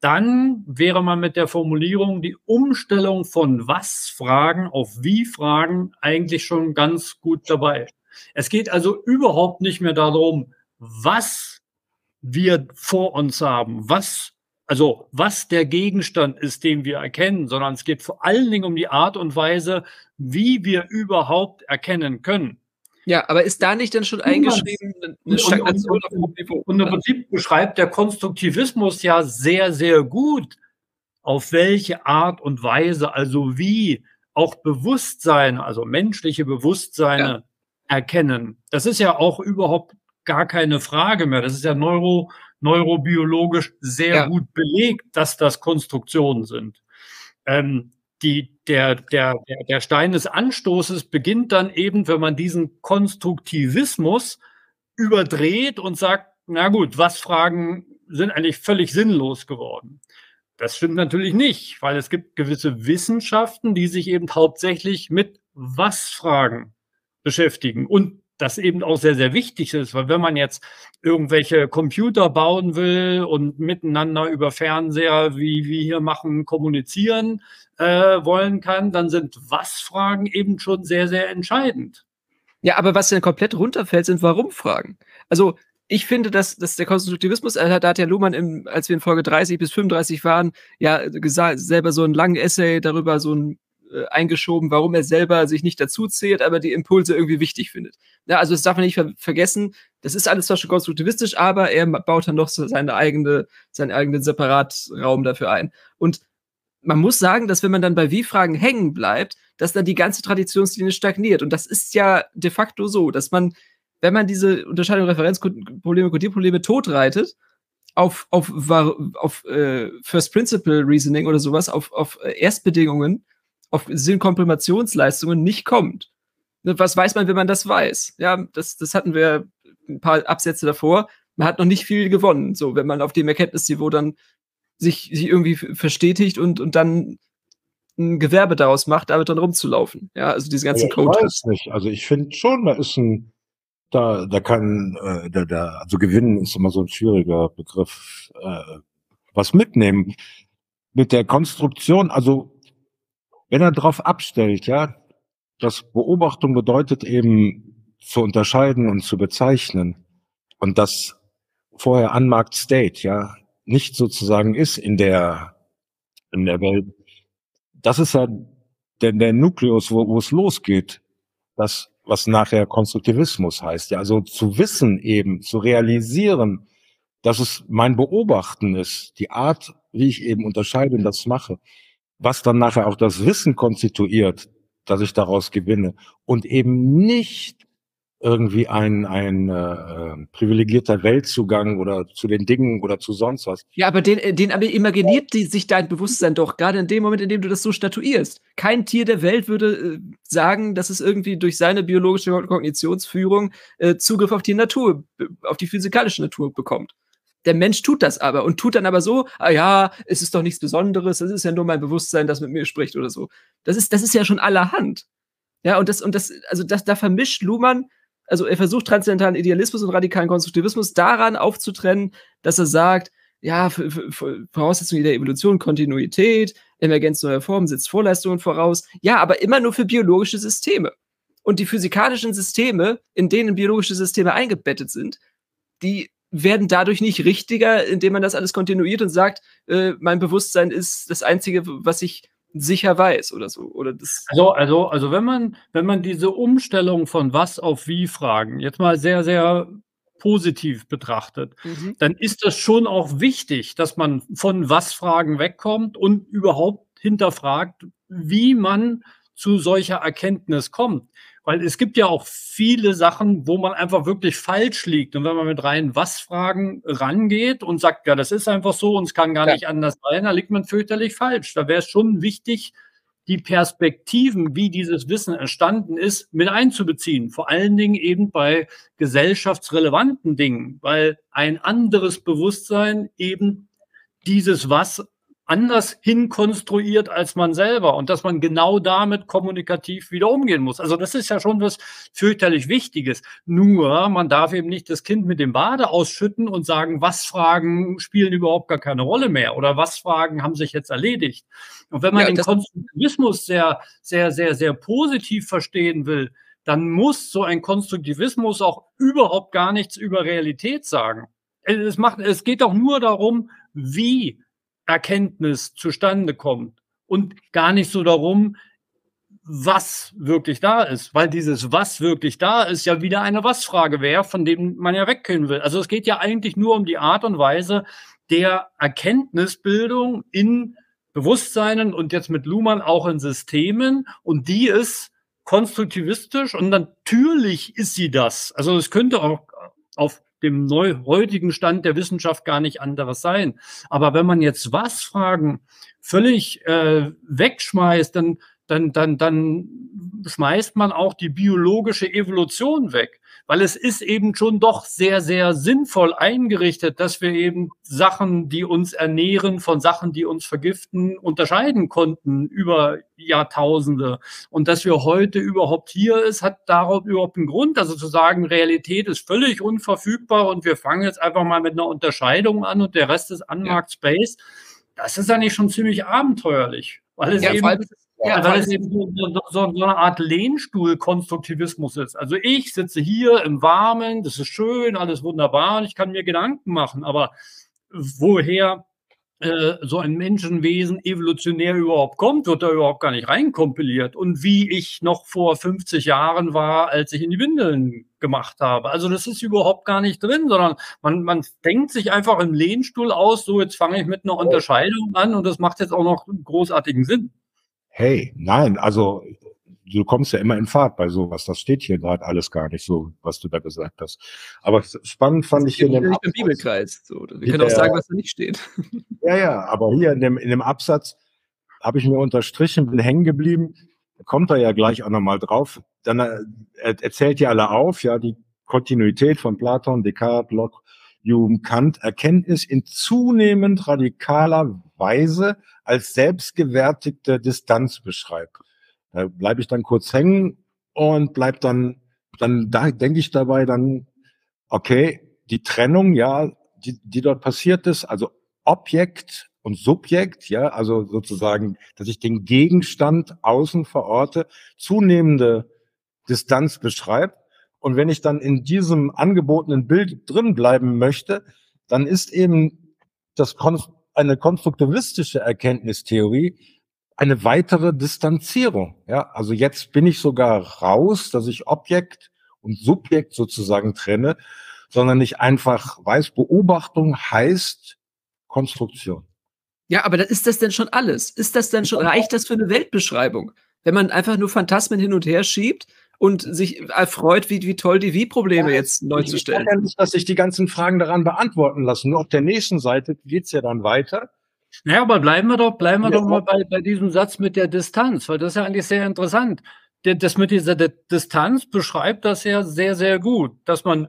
dann wäre man mit der Formulierung die Umstellung von was Fragen auf wie Fragen eigentlich schon ganz gut dabei. Es geht also überhaupt nicht mehr darum, was wir vor uns haben, was also was der Gegenstand ist, den wir erkennen, sondern es geht vor allen Dingen um die Art und Weise, wie wir überhaupt erkennen können. Ja, aber ist da nicht dann schon eingeschrieben eine Stagnation? Und im Prinzip beschreibt der Konstruktivismus ja sehr, sehr gut, auf welche Art und Weise, also wie auch Bewusstsein, also menschliche Bewusstseine ja. erkennen. Das ist ja auch überhaupt gar keine Frage mehr. Das ist ja neuro, neurobiologisch sehr ja. gut belegt, dass das Konstruktionen sind. Ähm, die, der, der, der Stein des Anstoßes beginnt dann eben, wenn man diesen Konstruktivismus überdreht und sagt, na gut, was Fragen sind eigentlich völlig sinnlos geworden. Das stimmt natürlich nicht, weil es gibt gewisse Wissenschaften, die sich eben hauptsächlich mit Was-Fragen beschäftigen und das eben auch sehr, sehr wichtig ist, weil wenn man jetzt irgendwelche Computer bauen will und miteinander über Fernseher, wie wir hier machen, kommunizieren äh, wollen kann, dann sind Was-Fragen eben schon sehr, sehr entscheidend. Ja, aber was dann komplett runterfällt, sind Warum-Fragen. Also ich finde, dass, dass der Konstruktivismus, äh, da hat ja Luhmann, im, als wir in Folge 30 bis 35 waren, ja gesagt, selber so einen langen Essay darüber, so ein äh, eingeschoben, warum er selber sich nicht dazu zählt, aber die Impulse irgendwie wichtig findet. Ja, also das darf man nicht ver vergessen. Das ist alles zwar schon konstruktivistisch, aber er baut dann noch so seine eigene, seinen eigenen Separatraum dafür ein. Und man muss sagen, dass wenn man dann bei Wie-Fragen hängen bleibt, dass dann die ganze Traditionslinie stagniert. Und das ist ja de facto so, dass man, wenn man diese Unterscheidung Referenzprobleme, Kodierprobleme totreitet, auf, auf, auf äh, First Principle Reasoning oder sowas, auf, auf Erstbedingungen, auf Sinnkomprimationsleistungen nicht kommt. Ne, was weiß man, wenn man das weiß? Ja, das, das hatten wir ein paar Absätze davor. Man hat noch nicht viel gewonnen, so, wenn man auf dem Erkenntnisniveau dann sich, sich irgendwie verstetigt und, und dann ein Gewerbe daraus macht, damit dann rumzulaufen. Ja, also diese ganzen ja, Code. Ich weiß nicht. Also ich finde schon, da ist ein, da, da kann, äh, da, da, also gewinnen ist immer so ein schwieriger Begriff, äh, was mitnehmen. Mit der Konstruktion, also wenn er darauf abstellt, ja, dass Beobachtung bedeutet eben zu unterscheiden und zu bezeichnen und das vorher unmarked state, ja, nicht sozusagen ist in der, in der Welt. Das ist ja der, der Nukleus, wo, wo es losgeht. Das, was nachher Konstruktivismus heißt. Ja, also zu wissen eben, zu realisieren, dass es mein Beobachten ist, die Art, wie ich eben unterscheide und das mache was dann nachher auch das Wissen konstituiert, dass ich daraus gewinne und eben nicht irgendwie ein, ein äh, privilegierter Weltzugang oder zu den Dingen oder zu sonst was. Ja, aber den, äh, den aber imaginiert die, sich dein Bewusstsein doch, gerade in dem Moment, in dem du das so statuierst. Kein Tier der Welt würde äh, sagen, dass es irgendwie durch seine biologische Kognitionsführung äh, Zugriff auf die Natur, auf die physikalische Natur bekommt. Der Mensch tut das aber und tut dann aber so, ah ja, es ist doch nichts Besonderes, es ist ja nur mein Bewusstsein, das mit mir spricht oder so. Das ist, das ist ja schon allerhand. Ja, und das, und das, also das, da vermischt Luhmann, also er versucht transzendentalen Idealismus und radikalen Konstruktivismus daran aufzutrennen, dass er sagt, ja, Voraussetzung der Evolution, Kontinuität, Emergenz neuer Formen setzt Vorleistungen voraus. Ja, aber immer nur für biologische Systeme. Und die physikalischen Systeme, in denen biologische Systeme eingebettet sind, die werden dadurch nicht richtiger, indem man das alles kontinuiert und sagt, äh, mein Bewusstsein ist das Einzige, was ich sicher weiß oder so. Oder das also, also, also wenn man, wenn man diese Umstellung von was auf wie Fragen jetzt mal sehr, sehr positiv betrachtet, mhm. dann ist das schon auch wichtig, dass man von was Fragen wegkommt und überhaupt hinterfragt, wie man zu solcher Erkenntnis kommt. Weil es gibt ja auch viele Sachen, wo man einfach wirklich falsch liegt. Und wenn man mit rein Was-Fragen rangeht und sagt, ja, das ist einfach so und es kann gar ja. nicht anders sein, da liegt man fürchterlich falsch. Da wäre es schon wichtig, die Perspektiven, wie dieses Wissen entstanden ist, mit einzubeziehen. Vor allen Dingen eben bei gesellschaftsrelevanten Dingen, weil ein anderes Bewusstsein eben dieses Was anders hinkonstruiert als man selber und dass man genau damit kommunikativ wieder umgehen muss. Also das ist ja schon was fürchterlich Wichtiges. Nur man darf eben nicht das Kind mit dem Bade ausschütten und sagen, was Fragen spielen überhaupt gar keine Rolle mehr oder was Fragen haben sich jetzt erledigt. Und wenn man ja, den Konstruktivismus sehr, sehr, sehr, sehr positiv verstehen will, dann muss so ein Konstruktivismus auch überhaupt gar nichts über Realität sagen. Es, macht, es geht doch nur darum, wie Erkenntnis zustande kommt und gar nicht so darum, was wirklich da ist, weil dieses was wirklich da ist ja wieder eine was-Frage wäre, von dem man ja weggehen will. Also es geht ja eigentlich nur um die Art und Weise der Erkenntnisbildung in Bewusstseinen und jetzt mit Luhmann auch in Systemen und die ist konstruktivistisch und natürlich ist sie das. Also es könnte auch auf dem neu heutigen Stand der Wissenschaft gar nicht anderes sein. Aber wenn man jetzt was Fragen völlig äh, wegschmeißt, dann dann, dann, dann schmeißt man auch die biologische Evolution weg weil es ist eben schon doch sehr, sehr sinnvoll eingerichtet, dass wir eben Sachen, die uns ernähren, von Sachen, die uns vergiften, unterscheiden konnten über Jahrtausende. Und dass wir heute überhaupt hier ist, hat darauf überhaupt einen Grund. Also zu sagen, Realität ist völlig unverfügbar und wir fangen jetzt einfach mal mit einer Unterscheidung an und der Rest ist Unmarked. Space. Das ist eigentlich schon ziemlich abenteuerlich. Weil es ja, eben ja, weil es eben so, so, so, eine Art Lehnstuhl-Konstruktivismus ist. Also ich sitze hier im Warmen, das ist schön, alles wunderbar und ich kann mir Gedanken machen, aber woher äh, so ein Menschenwesen evolutionär überhaupt kommt, wird da überhaupt gar nicht reinkompiliert. Und wie ich noch vor 50 Jahren war, als ich in die Windeln gemacht habe. Also das ist überhaupt gar nicht drin, sondern man, man denkt sich einfach im Lehnstuhl aus, so jetzt fange ich mit einer Unterscheidung an und das macht jetzt auch noch großartigen Sinn. Hey, nein, also du kommst ja immer in Fahrt bei sowas. Das steht hier gerade alles gar nicht so, was du da gesagt hast. Aber spannend fand das ich hier in dem Absatz, Bibelkreis. So. Wir können auch sagen, was da nicht steht. *laughs* Ja, ja, aber hier in dem, in dem Absatz habe ich mir unterstrichen, bin hängen geblieben. Kommt er ja gleich auch nochmal drauf. Dann äh, er, erzählt ja alle auf, ja, die Kontinuität von Platon, Descartes, Locke, Hume, Kant, Erkenntnis in zunehmend radikaler Weise als selbstgewärtigte Distanz beschreibt. Da bleibe ich dann kurz hängen und bleib dann, dann da denke ich dabei dann, okay, die Trennung, ja, die, die dort passiert ist, also Objekt und Subjekt, ja, also sozusagen, dass ich den Gegenstand außen verorte, zunehmende Distanz beschreibt. Und wenn ich dann in diesem angebotenen Bild drin bleiben möchte, dann ist eben das eine konstruktivistische Erkenntnistheorie eine weitere Distanzierung. Ja, also jetzt bin ich sogar raus, dass ich Objekt und Subjekt sozusagen trenne, sondern nicht einfach weiß, Beobachtung heißt Konstruktion. Ja, aber ist das denn schon alles? Ist das denn schon, reicht das für eine Weltbeschreibung? Wenn man einfach nur Phantasmen hin und her schiebt und sich erfreut, wie, wie toll die Wie-Probleme ja, jetzt neu zu stellen. Ich nicht, dass sich die ganzen Fragen daran beantworten lassen. Nur auf der nächsten Seite geht's ja dann weiter. Naja, aber bleiben wir doch, bleiben wir ja. doch mal bei, bei diesem Satz mit der Distanz, weil das ist ja eigentlich sehr interessant. Das mit dieser Distanz beschreibt das ja sehr, sehr gut, dass man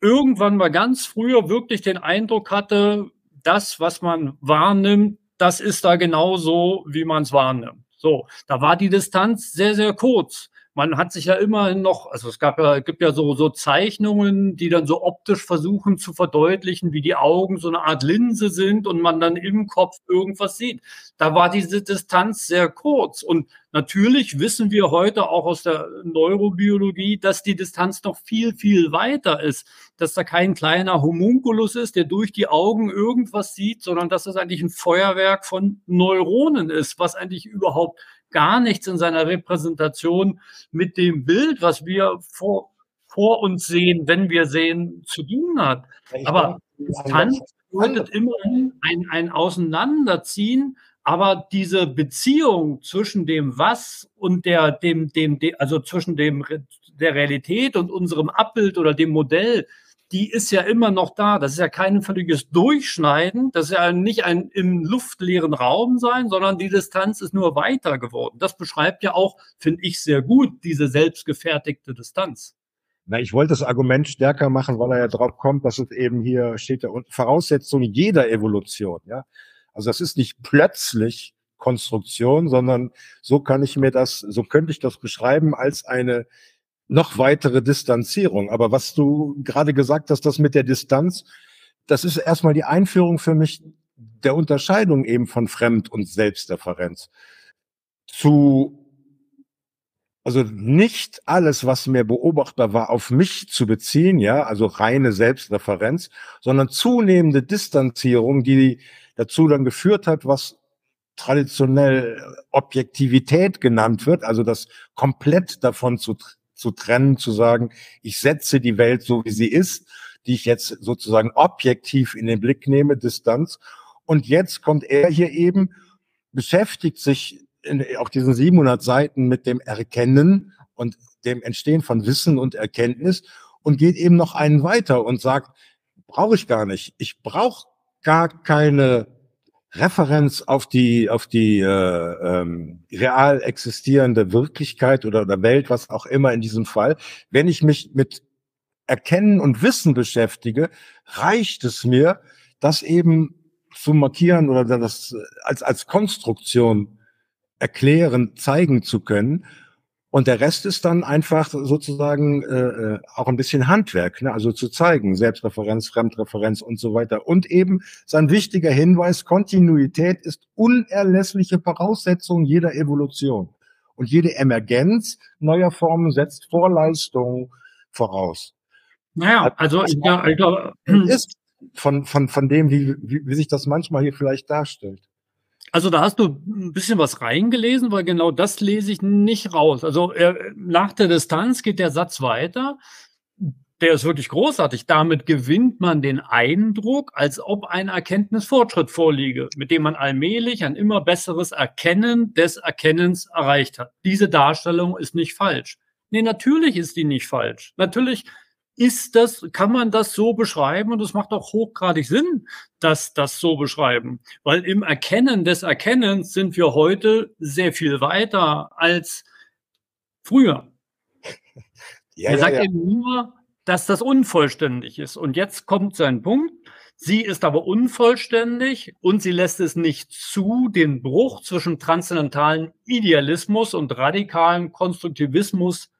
irgendwann mal ganz früher wirklich den Eindruck hatte, das, was man wahrnimmt, das ist da genauso, wie man es wahrnimmt. So, da war die Distanz sehr, sehr kurz man hat sich ja immerhin noch, also es gab ja, gibt ja so, so Zeichnungen, die dann so optisch versuchen zu verdeutlichen, wie die Augen so eine Art Linse sind und man dann im Kopf irgendwas sieht. Da war diese Distanz sehr kurz. Und natürlich wissen wir heute auch aus der Neurobiologie, dass die Distanz noch viel, viel weiter ist. Dass da kein kleiner Homunculus ist, der durch die Augen irgendwas sieht, sondern dass das eigentlich ein Feuerwerk von Neuronen ist, was eigentlich überhaupt gar nichts in seiner Repräsentation mit dem Bild, was wir vor, vor uns sehen, wenn wir sehen, zu tun hat. Aber Distanz bedeutet immerhin ein, ein Auseinanderziehen Aber diese Beziehung zwischen dem Was und der, dem, dem, dem also zwischen dem, der Realität und unserem Abbild oder dem Modell, die ist ja immer noch da. Das ist ja kein völliges Durchschneiden. Das ist ja nicht ein im luftleeren Raum sein, sondern die Distanz ist nur weiter geworden. Das beschreibt ja auch, finde ich, sehr gut diese selbstgefertigte Distanz. Na, ich wollte das Argument stärker machen, weil er ja drauf kommt, dass es eben hier steht, der Voraussetzung jeder Evolution, ja. Also das ist nicht plötzlich Konstruktion, sondern so kann ich mir das, so könnte ich das beschreiben als eine noch weitere Distanzierung. Aber was du gerade gesagt hast, das mit der Distanz, das ist erstmal die Einführung für mich der Unterscheidung eben von Fremd- und Selbstreferenz. Zu, also nicht alles, was mir beobachtbar war, auf mich zu beziehen, ja, also reine Selbstreferenz, sondern zunehmende Distanzierung, die dazu dann geführt hat, was traditionell Objektivität genannt wird, also das komplett davon zu, zu trennen, zu sagen, ich setze die Welt so, wie sie ist, die ich jetzt sozusagen objektiv in den Blick nehme, Distanz. Und jetzt kommt er hier eben, beschäftigt sich in, auf diesen 700 Seiten mit dem Erkennen und dem Entstehen von Wissen und Erkenntnis und geht eben noch einen weiter und sagt, brauche ich gar nicht. Ich brauche gar keine Referenz auf die auf die äh, ähm, real existierende Wirklichkeit oder, oder Welt, was auch immer in diesem Fall. Wenn ich mich mit Erkennen und Wissen beschäftige, reicht es mir, das eben zu markieren oder das als als Konstruktion erklären, zeigen zu können und der Rest ist dann einfach sozusagen äh, äh, auch ein bisschen Handwerk, ne? also zu zeigen, Selbstreferenz, Fremdreferenz und so weiter. Und eben sein wichtiger Hinweis, Kontinuität ist unerlässliche Voraussetzung jeder Evolution. Und jede Emergenz neuer Formen setzt Vorleistungen voraus. Naja, also ich, ja, ich glaube, ist von, von, von dem, wie, wie, wie sich das manchmal hier vielleicht darstellt. Also da hast du ein bisschen was reingelesen, weil genau das lese ich nicht raus. Also er, nach der Distanz geht der Satz weiter. Der ist wirklich großartig. Damit gewinnt man den Eindruck, als ob ein Erkenntnisfortschritt vorliege, mit dem man allmählich ein immer besseres Erkennen des Erkennens erreicht hat. Diese Darstellung ist nicht falsch. Nee, natürlich ist die nicht falsch. Natürlich ist das, kann man das so beschreiben und es macht auch hochgradig Sinn, dass das so beschreiben, weil im Erkennen des Erkennens sind wir heute sehr viel weiter als früher. *laughs* Ja, er ja, sagt ja. eben nur, dass das unvollständig ist. Und jetzt kommt sein Punkt. Sie ist aber unvollständig und sie lässt es nicht zu, den Bruch zwischen transzendentalen Idealismus und radikalen Konstruktivismus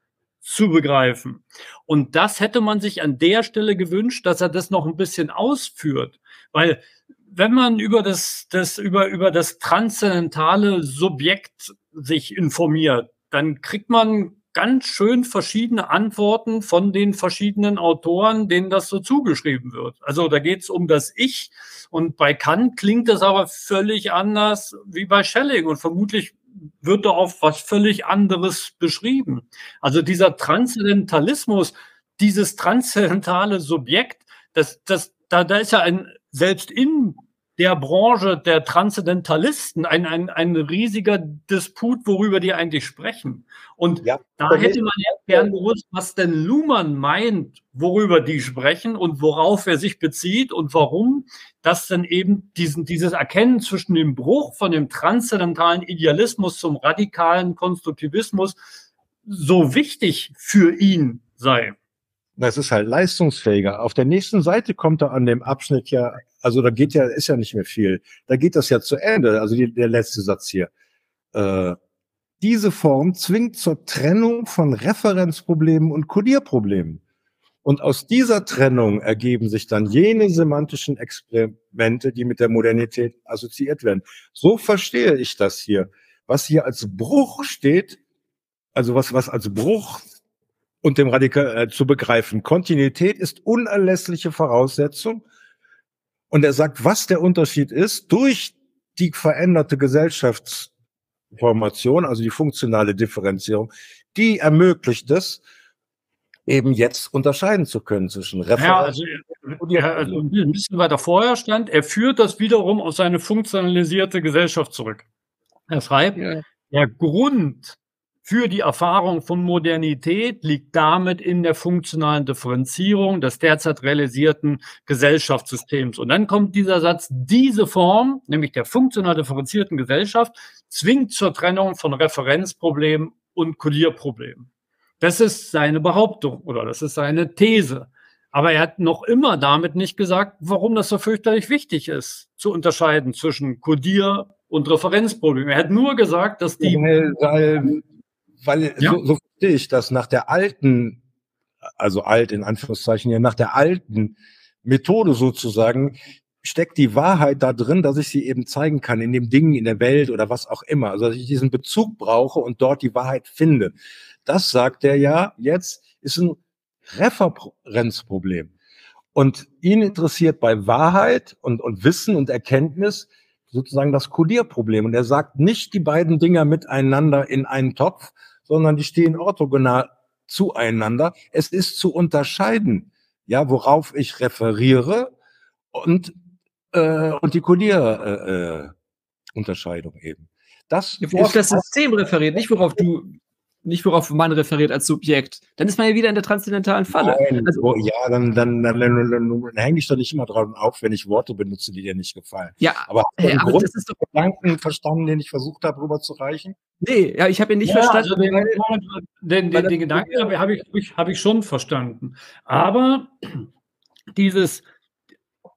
zu begreifen. Und das hätte man sich an der Stelle gewünscht, dass er das noch ein bisschen ausführt, weil wenn man über das, das über, über das transzendentale Subjekt sich informiert, dann kriegt man ganz schön verschiedene Antworten von den verschiedenen Autoren, denen das so zugeschrieben wird. Also da geht es um das Ich und bei Kant klingt das aber völlig anders wie bei Schelling und vermutlich wird da auf was völlig anderes beschrieben. Also dieser Transzendentalismus, dieses transzendentale Subjekt, das, das, da, da ist ja ein, selbst in der Branche der Transzendentalisten ein, ein, ein riesiger Disput, worüber die eigentlich sprechen. Und ja, da hätte man ja gern gewusst, was denn Luhmann meint, worüber die sprechen und worauf er sich bezieht und warum das denn eben diesen, dieses Erkennen zwischen dem Bruch von dem transzendentalen Idealismus zum radikalen Konstruktivismus so wichtig für ihn sei. Das ist halt leistungsfähiger. Auf der nächsten Seite kommt er an dem Abschnitt ja also da geht ja, ist ja nicht mehr viel. Da geht das ja zu Ende. Also die, der letzte Satz hier. Äh, diese Form zwingt zur Trennung von Referenzproblemen und Codierproblemen. Und aus dieser Trennung ergeben sich dann jene semantischen Experimente, die mit der Modernität assoziiert werden. So verstehe ich das hier. Was hier als Bruch steht, also was, was als Bruch und dem Radikal äh, zu begreifen. Kontinuität ist unerlässliche Voraussetzung und er sagt, was der Unterschied ist durch die veränderte Gesellschaftsformation, also die funktionale Differenzierung, die ermöglicht es, eben jetzt unterscheiden zu können zwischen Referenz ja, also, ja, also ein bisschen weiter vorher stand, er führt das wiederum auf seine funktionalisierte Gesellschaft zurück. Er schreibt, ja. der Grund für die Erfahrung von Modernität liegt damit in der funktionalen Differenzierung des derzeit realisierten Gesellschaftssystems. Und dann kommt dieser Satz, diese Form, nämlich der funktional differenzierten Gesellschaft, zwingt zur Trennung von Referenzproblemen und Kodierproblemen. Das ist seine Behauptung oder das ist seine These. Aber er hat noch immer damit nicht gesagt, warum das so fürchterlich wichtig ist, zu unterscheiden zwischen Codier- und Referenzproblem. Er hat nur gesagt, dass die. Weil, weil ja? so, so verstehe ich das nach der alten, also alt in Anführungszeichen, ja, nach der alten Methode sozusagen, steckt die Wahrheit da drin, dass ich sie eben zeigen kann in dem Ding, in der Welt oder was auch immer. Also dass ich diesen Bezug brauche und dort die Wahrheit finde. Das sagt er ja jetzt, ist ein Referenzproblem. Und ihn interessiert bei Wahrheit und, und Wissen und Erkenntnis sozusagen das Kodierproblem. Und er sagt nicht die beiden Dinger miteinander in einen Topf, sondern die stehen orthogonal zueinander. Es ist zu unterscheiden, ja, worauf ich referiere und, äh, und die Kodierunterscheidung äh, äh eben. Das worauf das System referiert, nicht worauf du nicht worauf man referiert als Subjekt. Dann ist man ja wieder in der transzendentalen Falle. Nein, also, ja, dann, dann, dann, dann, dann, dann hänge ich doch nicht immer drauf auf, wenn ich Worte benutze, die dir nicht gefallen. Ja, aber, hey, aber Grund, das ist doch Gedanken verstanden, den ich versucht habe, rüber zu reichen? Nee, ja, ich habe ihn nicht ja, verstanden. Also den, den, den, den Gedanken habe hab ich, hab ich schon verstanden. Aber *clears throat* dieses,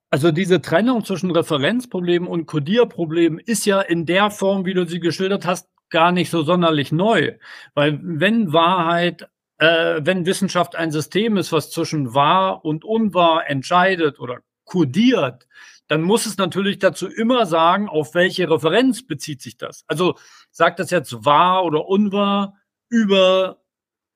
also diese Trennung zwischen Referenzproblemen und Codierproblemen ist ja in der Form, wie du sie geschildert hast, gar nicht so sonderlich neu. Weil wenn Wahrheit, äh, wenn Wissenschaft ein System ist, was zwischen wahr und unwahr entscheidet oder kodiert, dann muss es natürlich dazu immer sagen, auf welche Referenz bezieht sich das. Also sagt das jetzt wahr oder unwahr über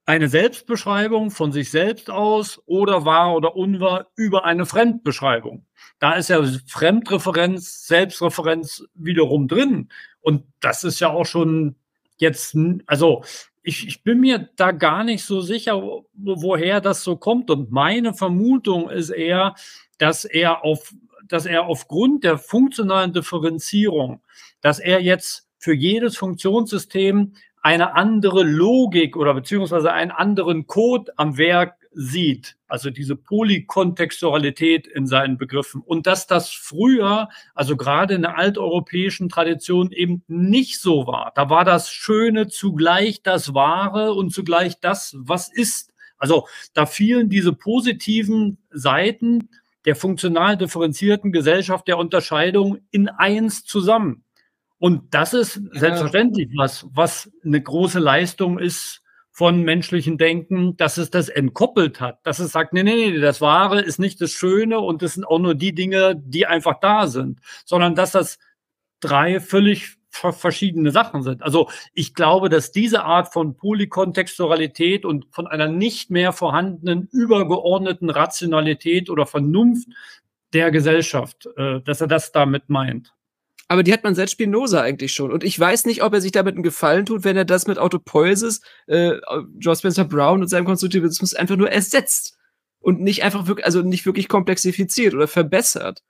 eine Selbstbeschreibung von sich selbst aus oder wahr oder unwahr über eine Fremdbeschreibung. Da ist ja Fremdreferenz, Selbstreferenz wiederum drin. Und das ist ja auch schon jetzt, also ich, ich bin mir da gar nicht so sicher, woher das so kommt. Und meine Vermutung ist eher, dass er auf, dass er aufgrund der funktionalen Differenzierung, dass er jetzt für jedes Funktionssystem eine andere Logik oder beziehungsweise einen anderen Code am Werk sieht, also diese Polykontextualität in seinen Begriffen und dass das früher, also gerade in der alteuropäischen Tradition eben nicht so war. Da war das Schöne zugleich das Wahre und zugleich das, was ist. Also da fielen diese positiven Seiten der funktional differenzierten Gesellschaft der Unterscheidung in eins zusammen. Und das ist selbstverständlich was, was eine große Leistung ist von menschlichen Denken, dass es das entkoppelt hat, dass es sagt, nee, nee, nee, das Wahre ist nicht das Schöne und das sind auch nur die Dinge, die einfach da sind, sondern dass das drei völlig verschiedene Sachen sind. Also ich glaube, dass diese Art von Polykontextualität und von einer nicht mehr vorhandenen übergeordneten Rationalität oder Vernunft der Gesellschaft, äh, dass er das damit meint. Aber die hat man seit Spinoza eigentlich schon. Und ich weiß nicht, ob er sich damit einen Gefallen tut, wenn er das mit Autopoiesis, äh, George Spencer Brown und seinem Konstruktivismus einfach nur ersetzt. Und nicht einfach wirklich, also nicht wirklich komplexifiziert oder verbessert.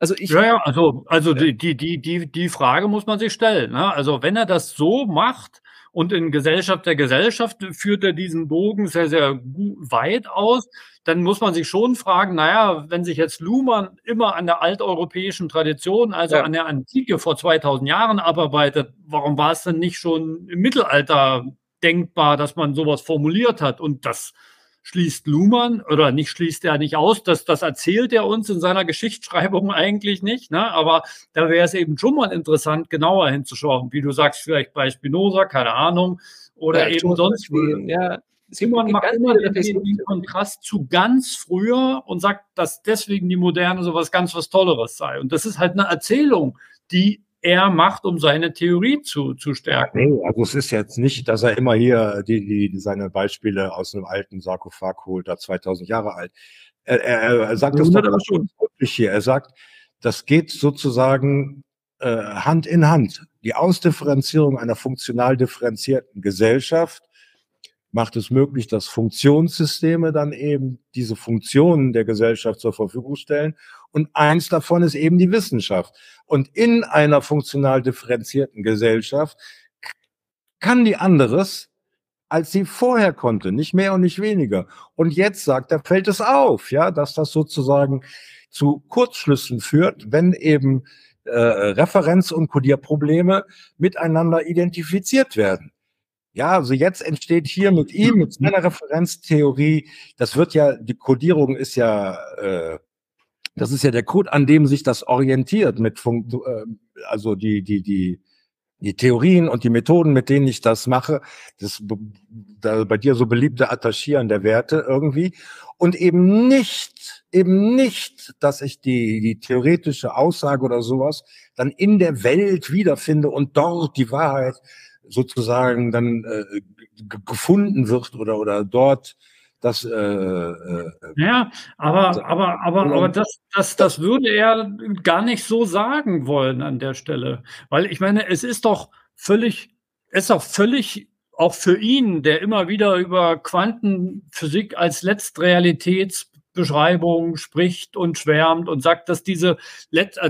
Also ich. Ja, ja, also, also die, die, die, die, die Frage muss man sich stellen. Ne? Also wenn er das so macht, und in Gesellschaft der Gesellschaft führt er diesen Bogen sehr, sehr weit aus. Dann muss man sich schon fragen, naja, wenn sich jetzt Luhmann immer an der alteuropäischen Tradition, also ja. an der Antike vor 2000 Jahren abarbeitet, warum war es denn nicht schon im Mittelalter denkbar, dass man sowas formuliert hat? Und das schließt Luhmann oder nicht schließt er nicht aus, das, das erzählt er uns in seiner Geschichtsschreibung eigentlich nicht, ne? aber da wäre es eben schon mal interessant, genauer hinzuschauen, wie du sagst, vielleicht bei Spinoza, keine Ahnung, oder ja, eben sonst wo. Ja, Simon macht immer den, den, Kontrast zu ganz früher und sagt, dass deswegen die Moderne so was ganz was Tolleres sei. Und das ist halt eine Erzählung, die er macht, um seine Theorie zu, zu stärken. Nee, also es ist jetzt nicht, dass er immer hier die, die, seine Beispiele aus einem alten Sarkophag holt, da 2000 Jahre alt. Er, er, er sagt das doch schon wirklich hier. Er sagt, das geht sozusagen äh, Hand in Hand. Die Ausdifferenzierung einer funktional differenzierten Gesellschaft macht es möglich, dass Funktionssysteme dann eben diese Funktionen der Gesellschaft zur Verfügung stellen. Und eins davon ist eben die Wissenschaft. Und in einer funktional differenzierten Gesellschaft kann die anderes, als sie vorher konnte, nicht mehr und nicht weniger. Und jetzt sagt er, fällt es auf, ja, dass das sozusagen zu Kurzschlüssen führt, wenn eben äh, Referenz- und Codierprobleme miteinander identifiziert werden. Ja, also jetzt entsteht hier mit ihm, mit seiner Referenztheorie, das wird ja, die Codierung ist ja, äh, das ist ja der Code, an dem sich das orientiert mit Funk, äh, also die, die, die, die Theorien und die Methoden, mit denen ich das mache, das da bei dir so beliebte Attachieren der Werte irgendwie. Und eben nicht, eben nicht, dass ich die, die theoretische Aussage oder sowas dann in der Welt wiederfinde und dort die Wahrheit sozusagen dann äh, gefunden wird oder oder dort das äh, äh, ja, aber aber aber aber das das das würde er gar nicht so sagen wollen an der Stelle, weil ich meine, es ist doch völlig es ist doch völlig auch für ihn, der immer wieder über Quantenphysik als Letztrealitäts Beschreibung spricht und schwärmt und sagt, dass diese,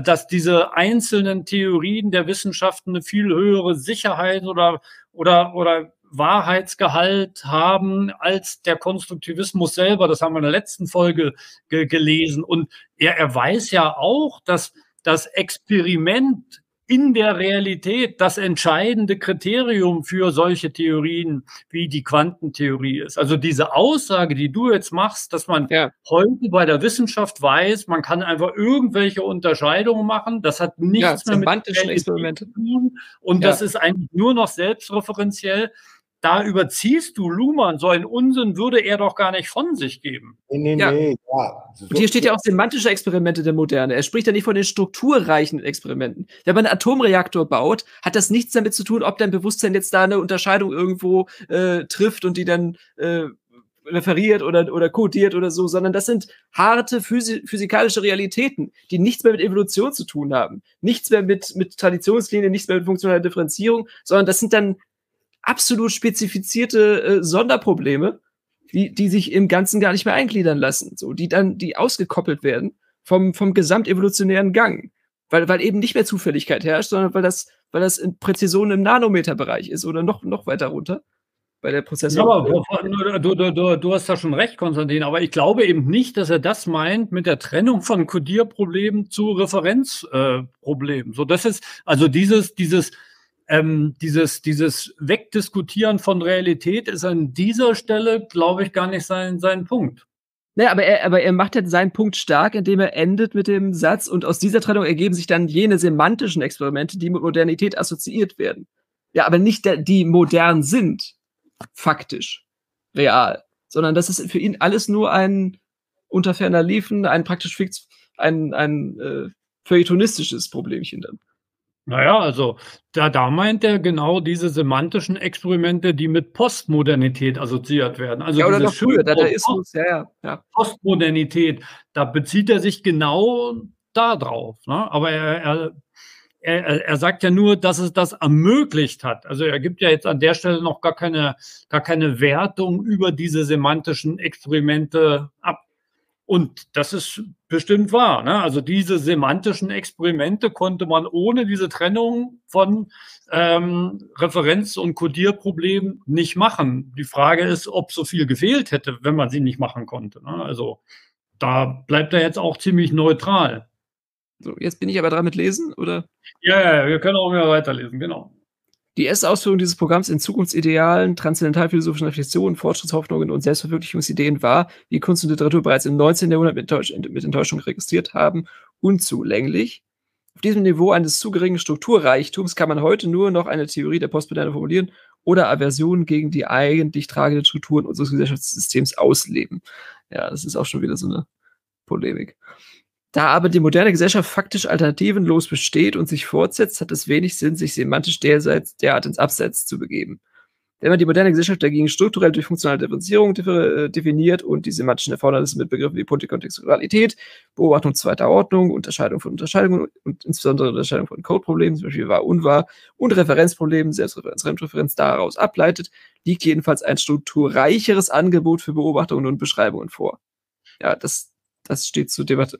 dass diese einzelnen Theorien der Wissenschaften eine viel höhere Sicherheit oder, oder, oder Wahrheitsgehalt haben als der Konstruktivismus selber. Das haben wir in der letzten Folge ge gelesen. Und er, er weiß ja auch, dass das Experiment in der Realität das entscheidende Kriterium für solche Theorien wie die Quantentheorie ist. Also diese Aussage, die du jetzt machst, dass man ja. heute bei der Wissenschaft weiß, man kann einfach irgendwelche Unterscheidungen machen, das hat nichts ja, mehr mit Experimente zu tun und ja. das ist eigentlich nur noch selbstreferenziell da überziehst du Luhmann, so einen Unsinn würde er doch gar nicht von sich geben. Nee, nee, ja. nee, ja. Und hier steht ja auch semantische Experimente der Moderne. Er spricht ja nicht von den strukturreichen Experimenten. Wenn man einen Atomreaktor baut, hat das nichts damit zu tun, ob dein Bewusstsein jetzt da eine Unterscheidung irgendwo äh, trifft und die dann äh, referiert oder, oder codiert oder so, sondern das sind harte physi physikalische Realitäten, die nichts mehr mit Evolution zu tun haben, nichts mehr mit, mit Traditionslinien, nichts mehr mit funktionaler Differenzierung, sondern das sind dann absolut spezifizierte äh, Sonderprobleme, die, die sich im Ganzen gar nicht mehr eingliedern lassen, so, die dann, die ausgekoppelt werden vom, vom gesamtevolutionären Gang. Weil, weil eben nicht mehr Zufälligkeit herrscht, sondern weil das, weil das in Präzision im Nanometerbereich ist oder noch, noch weiter runter bei der Prozessor. Ja, aber du, du, du, du hast da schon recht, Konstantin, aber ich glaube eben nicht, dass er das meint mit der Trennung von Codierproblemen zu Referenzproblemen. Äh, so, das ist, also dieses, dieses, ähm, dieses, dieses Wegdiskutieren von Realität ist an dieser Stelle, glaube ich, gar nicht sein, sein Punkt. Naja, aber er, aber er macht jetzt seinen Punkt stark, indem er endet mit dem Satz, und aus dieser Trennung ergeben sich dann jene semantischen Experimente, die mit Modernität assoziiert werden. Ja, aber nicht die modern sind, faktisch, real, sondern das ist für ihn alles nur ein unter ferner Liefen, ein praktisch fix, ein, ein äh, feuilletonistisches Problemchen dann. Naja, also da, da meint er genau diese semantischen Experimente, die mit Postmodernität assoziiert werden. Also ja, oder noch früher, Dadaismus, ja, ja, ja. Postmodernität, da bezieht er sich genau darauf. Ne? Aber er, er, er, er sagt ja nur, dass es das ermöglicht hat. Also er gibt ja jetzt an der Stelle noch gar keine, gar keine Wertung über diese semantischen Experimente ab. Und das ist bestimmt wahr. Ne? Also diese semantischen Experimente konnte man ohne diese Trennung von ähm, Referenz- und Codierproblemen nicht machen. Die Frage ist, ob so viel gefehlt hätte, wenn man sie nicht machen konnte. Ne? Also da bleibt er jetzt auch ziemlich neutral. So, jetzt bin ich aber dran mit Lesen, oder? Ja, ja, wir können auch mehr weiterlesen, genau. Die erste Ausführung dieses Programms in Zukunftsidealen, transzendentalphilosophischen Reflexionen, Fortschrittshoffnungen und Selbstverwirklichungsideen war, wie Kunst und Literatur bereits im 19. Jahrhundert mit, Enttäusch mit Enttäuschung registriert haben, unzulänglich. Auf diesem Niveau eines zu geringen Strukturreichtums kann man heute nur noch eine Theorie der Postmoderne formulieren oder Aversionen gegen die eigentlich tragenden Strukturen unseres Gesellschaftssystems ausleben. Ja, das ist auch schon wieder so eine Polemik. Da aber die moderne Gesellschaft faktisch alternativenlos besteht und sich fortsetzt, hat es wenig Sinn, sich semantisch derseits derart ins Abseits zu begeben. wenn man die moderne Gesellschaft dagegen strukturell durch funktionale Differenzierung äh, definiert und die semantischen Erfordernisse mit Begriffen wie Polykontextualität, Beobachtung zweiter Ordnung, Unterscheidung von Unterscheidungen und insbesondere Unterscheidung von Codeproblemen, zum Beispiel wahr, unwahr und Referenzproblemen, Selbstreferenz, Fremdreferenz daraus ableitet, liegt jedenfalls ein strukturreicheres Angebot für Beobachtungen und Beschreibungen vor. Ja, das, das steht zur Debatte.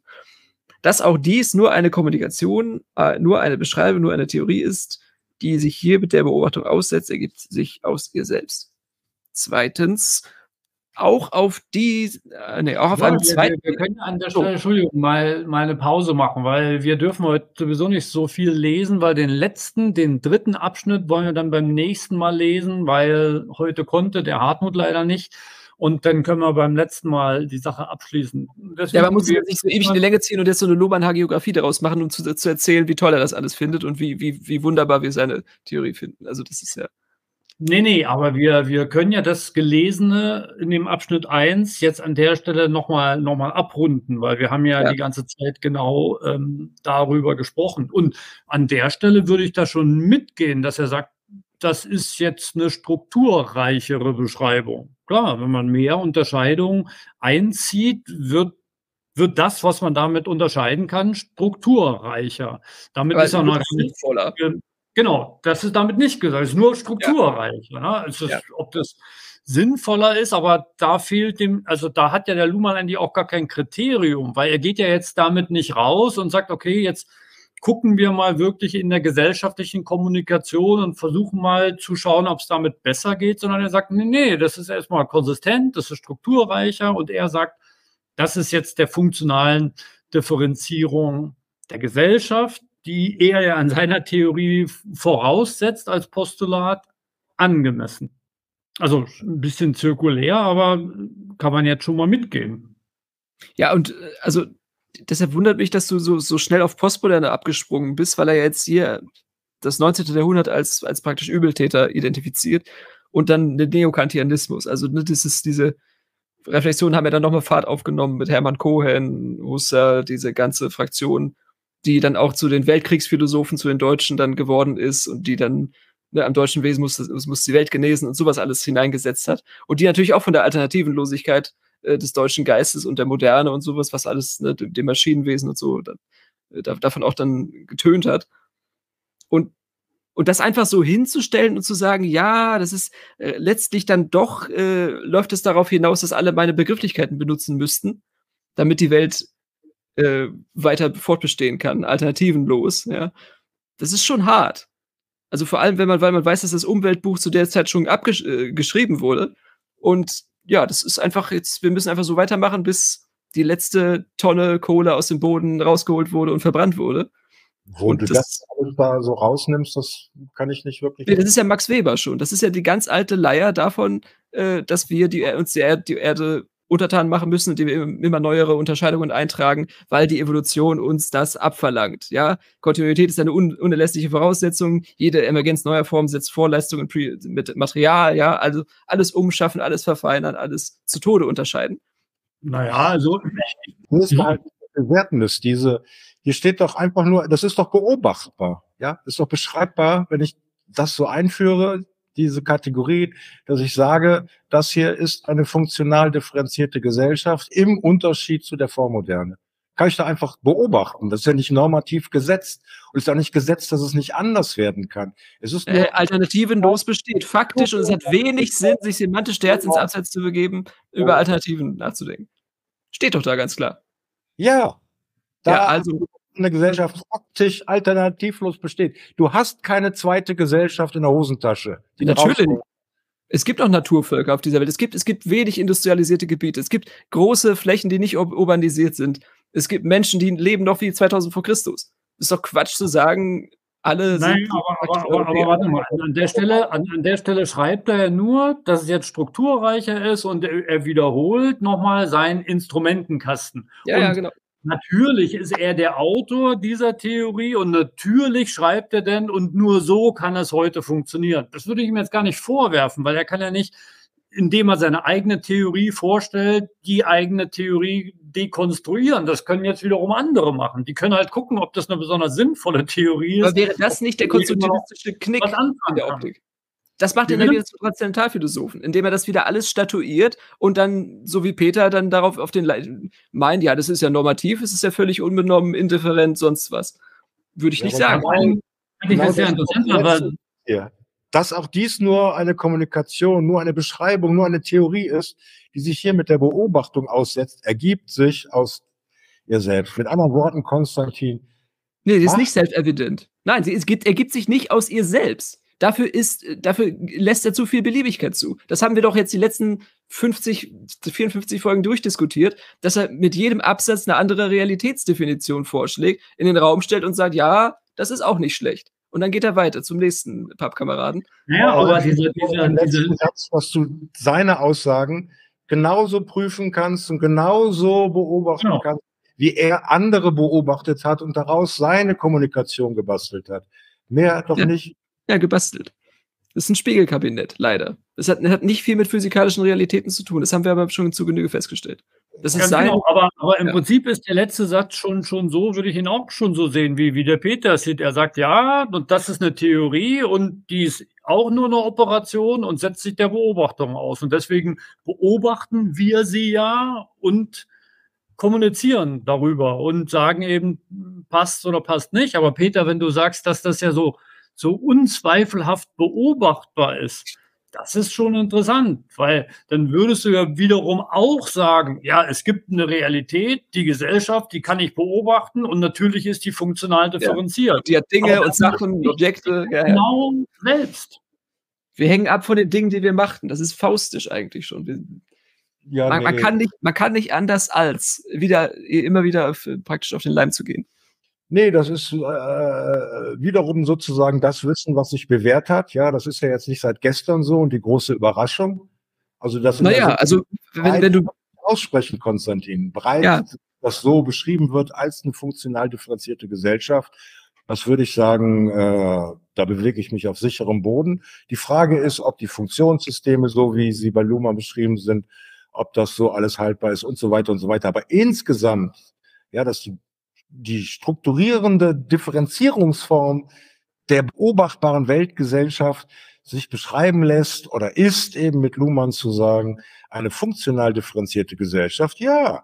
Dass auch dies nur eine Kommunikation, äh, nur eine Beschreibung, nur eine Theorie ist, die sich hier mit der Beobachtung aussetzt, ergibt sich aus ihr selbst. Zweitens, auch auf die, äh, nee, auch auf ja, einem zweiten. Wir, wir können an der Stelle, Entschuldigung, mal, mal eine Pause machen, weil wir dürfen heute sowieso nicht so viel lesen, weil den letzten, den dritten Abschnitt wollen wir dann beim nächsten Mal lesen, weil heute konnte der Hartmut leider nicht. Und dann können wir beim letzten Mal die Sache abschließen. Deswegen ja, man muss nicht so ewig in die Länge ziehen und jetzt so eine Loban-Hagiografie daraus machen, um zu, zu, erzählen, wie toll er das alles findet und wie, wie, wie wunderbar wir seine Theorie finden. Also das ist ja. Nee, nee, aber wir, wir können ja das Gelesene in dem Abschnitt 1 jetzt an der Stelle nochmal noch mal abrunden, weil wir haben ja, ja. die ganze Zeit genau ähm, darüber gesprochen. Und an der Stelle würde ich da schon mitgehen, dass er sagt, das ist jetzt eine strukturreichere Beschreibung. Klar, wenn man mehr Unterscheidungen einzieht, wird wird das, was man damit unterscheiden kann, strukturreicher. Damit Aber ist er noch sinnvoller. Genau, das ist damit nicht gesagt. Es ist nur strukturreich. Ja. Ne? Ist, ja. Ob das sinnvoller ist, aber da fehlt dem, also da hat ja der Luhmann eigentlich auch gar kein Kriterium, weil er geht ja jetzt damit nicht raus und sagt, okay, jetzt gucken wir mal wirklich in der gesellschaftlichen Kommunikation und versuchen mal zu schauen, ob es damit besser geht, sondern er sagt, nee, nee, das ist erstmal konsistent, das ist strukturreicher und er sagt, das ist jetzt der funktionalen Differenzierung der Gesellschaft, die er ja an seiner Theorie voraussetzt als Postulat, angemessen. Also ein bisschen zirkulär, aber kann man jetzt schon mal mitgehen. Ja, und äh, also deshalb wundert mich, dass du so, so schnell auf Postmoderne abgesprungen bist, weil er jetzt hier das 19. Jahrhundert als, als praktisch Übeltäter identifiziert und dann den Neokantianismus. Also ne, das ist diese Reflexionen haben ja dann nochmal Fahrt aufgenommen mit Hermann Cohen, Husserl, diese ganze Fraktion, die dann auch zu den Weltkriegsphilosophen, zu den Deutschen dann geworden ist und die dann ne, am deutschen Wesen muss, muss die Welt genesen und sowas alles hineingesetzt hat. Und die natürlich auch von der Alternativenlosigkeit äh, des deutschen Geistes und der Moderne und sowas, was alles, ne, dem Maschinenwesen und so, dann, äh, davon auch dann getönt hat. Und und das einfach so hinzustellen und zu sagen, ja, das ist äh, letztlich dann doch, äh, läuft es darauf hinaus, dass alle meine Begrifflichkeiten benutzen müssten, damit die Welt äh, weiter fortbestehen kann, alternativenlos, ja. Das ist schon hart. Also vor allem, wenn man, weil man weiß, dass das Umweltbuch zu der Zeit schon abgeschrieben äh, wurde und ja, das ist einfach jetzt, wir müssen einfach so weitermachen, bis die letzte Tonne Kohle aus dem Boden rausgeholt wurde und verbrannt wurde. Wo und du das, das da so rausnimmst, das kann ich nicht wirklich. Das ist ja Max Weber schon. Das ist ja die ganz alte Leier davon, äh, dass wir die, uns die, er die Erde untertan machen müssen, indem wir immer neuere Unterscheidungen eintragen, weil die Evolution uns das abverlangt. Ja, Kontinuität ist eine un unerlässliche Voraussetzung. Jede Emergenz neuer Formen setzt Vorleistungen mit Material. Ja, also alles umschaffen, alles verfeinern, alles zu Tode unterscheiden. Naja, also. Das ist halt bewertendes. Diese, hier steht doch einfach nur, das ist doch beobachtbar. Ja, ist doch beschreibbar, wenn ich das so einführe, diese Kategorie, dass ich sage, das hier ist eine funktional differenzierte Gesellschaft im Unterschied zu der Vormoderne. Kann ich da einfach beobachten. Das ist ja nicht normativ gesetzt und ist auch nicht gesetzt, dass es nicht anders werden kann. Es ist äh, alternativenlos besteht, faktisch, und es hat wenig Sinn, sich semantisch derart ins Abseits zu begeben, über Alternativen nachzudenken. Steht doch da ganz klar. Ja. Da ja, also eine Gesellschaft faktisch alternativlos besteht. Du hast keine zweite Gesellschaft in der Hosentasche. Natürlich. Es gibt auch Naturvölker auf dieser Welt. Es gibt, es gibt wenig industrialisierte Gebiete. Es gibt große Flächen, die nicht urbanisiert sind. Es gibt Menschen, die leben noch wie 2000 vor Christus. Ist doch Quatsch zu sagen, alle Nein, sind. Aber, aber, aber, warte mal, an der, Stelle, an, an, der Stelle schreibt er ja nur, dass es jetzt strukturreicher ist und er, er wiederholt nochmal seinen Instrumentenkasten. Ja, und ja, genau. Natürlich ist er der Autor dieser Theorie und natürlich schreibt er denn und nur so kann es heute funktionieren. Das würde ich ihm jetzt gar nicht vorwerfen, weil er kann ja nicht, indem er seine eigene Theorie vorstellt, die eigene Theorie dekonstruieren. Das können jetzt wiederum andere machen. Die können halt gucken, ob das eine besonders sinnvolle Theorie ist. Aber wäre das nicht der konstruktivistische Knick der Optik? Das macht er wieder zum Transzendentalphilosophen, indem er das wieder alles statuiert und dann, so wie Peter, dann darauf auf den Le meint, ja, das ist ja normativ, es ist ja völlig unbenommen, indifferent, sonst was. Würde ich ja, nicht sagen. Das sehr interessant, aber. Ja. Dass auch dies nur eine Kommunikation, nur eine Beschreibung, nur eine Theorie ist, die sich hier mit der Beobachtung aussetzt, ergibt sich aus ihr selbst. Mit anderen Worten, Konstantin. Nee, das ist nicht self-evident. Nein, sie, es gibt, ergibt sich nicht aus ihr selbst. Dafür ist, dafür lässt er zu viel Beliebigkeit zu. Das haben wir doch jetzt die letzten 50, 54 Folgen durchdiskutiert, dass er mit jedem Absatz eine andere Realitätsdefinition vorschlägt, in den Raum stellt und sagt, ja, das ist auch nicht schlecht. Und dann geht er weiter zum nächsten Pappkameraden. Ja, aber dieser, dieser, dieser Satz, dass du seine Aussagen genauso prüfen kannst und genauso beobachten genau. kannst, wie er andere beobachtet hat und daraus seine Kommunikation gebastelt hat. Mehr doch ja. nicht. Ja, gebastelt. Das ist ein Spiegelkabinett, leider. Es hat, hat, nicht viel mit physikalischen Realitäten zu tun. Das haben wir aber schon zu Genüge festgestellt. Das ist sein. Genau, aber, aber im ja. Prinzip ist der letzte Satz schon, schon so, würde ich ihn auch schon so sehen, wie, wie der Peter sieht. Er sagt, ja, und das ist eine Theorie und die ist auch nur eine Operation und setzt sich der Beobachtung aus. Und deswegen beobachten wir sie ja und kommunizieren darüber und sagen eben, passt oder passt nicht. Aber Peter, wenn du sagst, dass das ja so, so unzweifelhaft beobachtbar ist, das ist schon interessant, weil dann würdest du ja wiederum auch sagen, ja, es gibt eine Realität, die Gesellschaft, die kann ich beobachten und natürlich ist die funktional differenziert. Ja, die hat Dinge und Sachen, Objekte. Ja, genau ja. selbst. Wir hängen ab von den Dingen, die wir machten. Das ist faustisch eigentlich schon. Wir, ja, man, nee. man, kann nicht, man kann nicht anders als wieder immer wieder auf, praktisch auf den Leim zu gehen. Nee, das ist äh, wiederum sozusagen das Wissen, was sich bewährt hat. Ja, das ist ja jetzt nicht seit gestern so und die große Überraschung. Also das naja, also wenn, wenn du aussprechen, Konstantin, breit, ja. das so beschrieben wird als eine funktional differenzierte Gesellschaft, das würde ich sagen, äh, da bewege ich mich auf sicherem Boden. Die Frage ist, ob die Funktionssysteme, so wie sie bei Luma beschrieben sind, ob das so alles haltbar ist und so weiter und so weiter. Aber insgesamt, ja, dass die die strukturierende Differenzierungsform der beobachtbaren Weltgesellschaft sich beschreiben lässt oder ist eben mit Luhmann zu sagen, eine funktional differenzierte Gesellschaft, ja.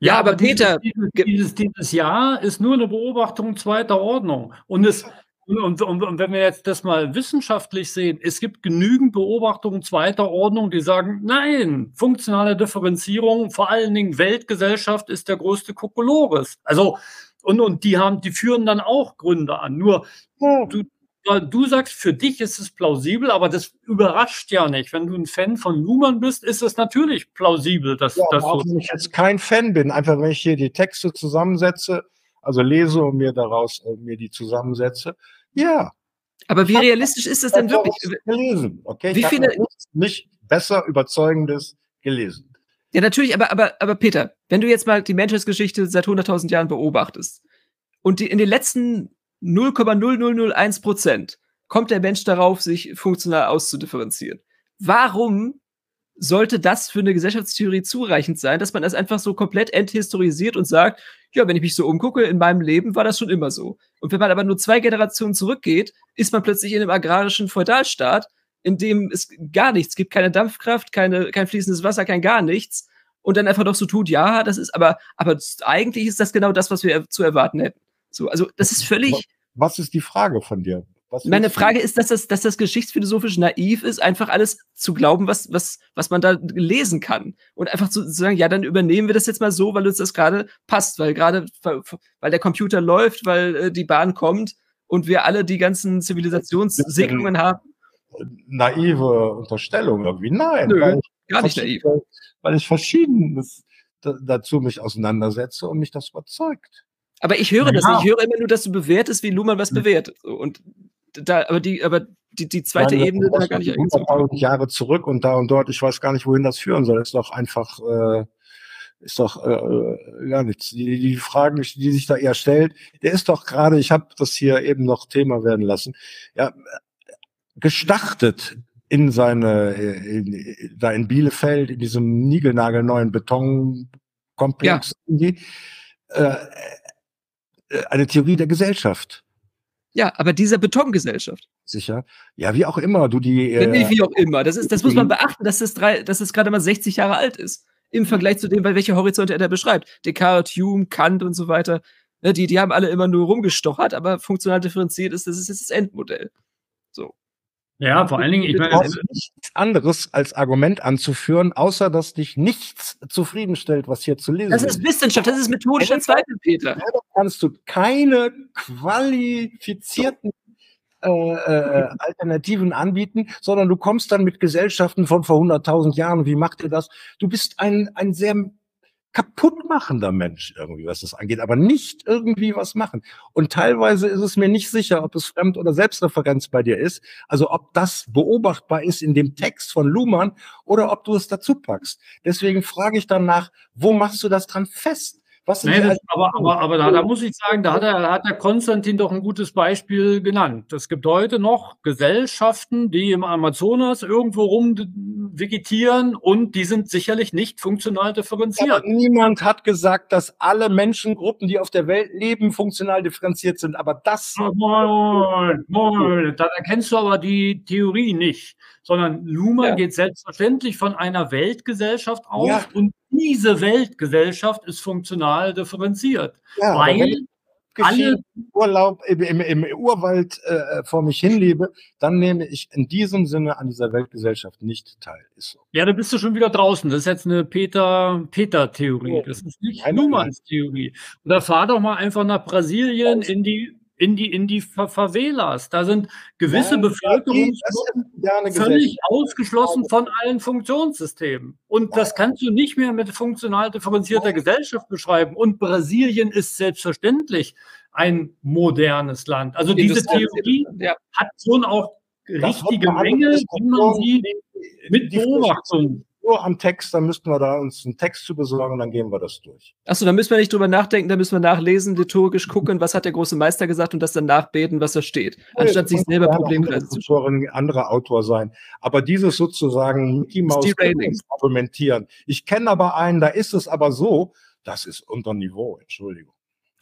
Ja, aber Peter, dieses, dieses, dieses Jahr ist nur eine Beobachtung zweiter Ordnung. Und es, und, und, und, wenn wir jetzt das mal wissenschaftlich sehen, es gibt genügend Beobachtungen zweiter Ordnung, die sagen, nein, funktionale Differenzierung, vor allen Dingen Weltgesellschaft ist der größte Kokolores. Also, und, und die haben, die führen dann auch Gründe an. Nur, du, du sagst, für dich ist es plausibel, aber das überrascht ja nicht. Wenn du ein Fan von Luhmann bist, ist es natürlich plausibel, dass ja, das so. Wenn ich jetzt kein Fan bin, einfach wenn ich hier die Texte zusammensetze, also lese und mir daraus äh, mir die zusammensetze. Ja. Aber wie realistisch ist das denn wirklich? Gelesen, okay? Wie ich viele nicht besser überzeugendes gelesen. Ja, natürlich, aber, aber, aber Peter, wenn du jetzt mal die Menschheitsgeschichte seit 100.000 Jahren beobachtest und die in den letzten 0,0001 Prozent kommt der Mensch darauf, sich funktional auszudifferenzieren. Warum sollte das für eine Gesellschaftstheorie zureichend sein, dass man das einfach so komplett enthistorisiert und sagt, ja, wenn ich mich so umgucke, in meinem Leben war das schon immer so. Und wenn man aber nur zwei Generationen zurückgeht, ist man plötzlich in einem agrarischen Feudalstaat, in dem es gar nichts gibt, keine Dampfkraft, keine, kein fließendes Wasser, kein gar nichts. Und dann einfach doch so tut, ja, das ist, aber, aber eigentlich ist das genau das, was wir zu erwarten hätten. So, also das ist völlig. Was ist die Frage von dir? Was Meine Frage ist, dass das, dass das geschichtsphilosophisch naiv ist, einfach alles zu glauben, was, was, was man da lesen kann. Und einfach zu sagen, ja, dann übernehmen wir das jetzt mal so, weil uns das gerade passt, weil gerade, weil der Computer läuft, weil äh, die Bahn kommt und wir alle die ganzen Zivilisationssegnungen haben. Naive Unterstellung irgendwie. Nein, Nö, weil gar nicht naiv. Weil ich verschiedenes dazu mich auseinandersetze und mich das überzeugt. Aber ich höre ja. das. Ich höre immer nur, dass du bewertest, wie Luhmann was hm. bewertet. Und da, aber die, aber die, die zweite Nein, Ebene da gar nicht 100 Jahre zurück und da und dort, ich weiß gar nicht, wohin das führen soll. Ist doch einfach, äh, ist doch äh, gar nichts. Die, die Fragen, die sich da eher stellt, der ist doch gerade, ich habe das hier eben noch Thema werden lassen, ja, gestartet in seine, in, da in Bielefeld, in diesem niegelnagelneuen Betonkomplex, ja. die, äh, eine Theorie der Gesellschaft Ja, aber dieser Betongesellschaft. Sicher. Ja, wie auch immer, du die. Äh, Nicht wie auch immer. Das ist, das muss man beachten, dass das drei, dass das gerade mal 60 Jahre alt ist. Im Vergleich zu dem, weil welche Horizonte er da beschreibt. Descartes, Hume, Kant und so weiter. Ne, die, die haben alle immer nur rumgestochert, aber funktional differenziert ist, das ist jetzt das Endmodell. Ja, vor allen Dingen, ich meine, nichts anderes als Argument anzuführen, außer dass dich nichts zufriedenstellt, was hier zu lesen ist. Das ist Wissenschaft, das ist methodischer Zweifel, Peter. Da kannst du keine qualifizierten äh, äh, Alternativen anbieten, sondern du kommst dann mit Gesellschaften von vor 100.000 Jahren. Wie macht ihr das? Du bist ein, ein sehr kaputtmachender Mensch irgendwie, was das angeht, aber nicht irgendwie was machen. Und teilweise ist es mir nicht sicher, ob es Fremd- oder Selbstreferenz bei dir ist, also ob das beobachtbar ist in dem Text von Luhmann oder ob du es dazu packst. Deswegen frage ich danach, wo machst du das dran fest? Was nee, das, aber, aber, aber da, da, muss ich sagen, da hat, er, hat der Konstantin doch ein gutes Beispiel genannt. Es gibt heute noch Gesellschaften, die im Amazonas irgendwo rum vegetieren und die sind sicherlich nicht funktional differenziert. Aber niemand hat gesagt, dass alle Menschengruppen, die auf der Welt leben, funktional differenziert sind. Aber das. Moin, moin. Da erkennst du aber die Theorie nicht sondern Luhmann ja. geht selbstverständlich von einer Weltgesellschaft aus ja. und diese Weltgesellschaft ist funktional differenziert, ja, weil alle Urlaub im, im, im Urwald äh, vor mich hinlebe, dann nehme ich in diesem Sinne an dieser Weltgesellschaft nicht teil. Ist so. Ja, da bist du schon wieder draußen. Das ist jetzt eine Peter Peter Theorie. Das ist nicht Luhmanns Theorie. Oder fahr doch mal einfach nach Brasilien in die in die, in die Favelas. Da sind gewisse Bevölkerungsgruppen völlig ausgeschlossen von allen Funktionssystemen. Und das kannst du nicht mehr mit funktional differenzierter Gesellschaft beschreiben. Und Brasilien ist selbstverständlich ein modernes Land. Also diese Theorie hat schon auch richtige Mängel, wie man sie mit Beobachtung nur am Text, dann müssten wir da uns einen Text zu besorgen und dann gehen wir das durch. Achso, da müssen wir nicht drüber nachdenken, da müssen wir nachlesen, liturgisch gucken, was hat der große Meister gesagt und das dann nachbeten, was da steht. Anstatt sich selber Problemkreise zu stellen. anderer Autor sein. Aber dieses sozusagen Mickey Mouse argumentieren. Ich kenne aber einen, da ist es aber so, das ist unter Niveau, Entschuldigung.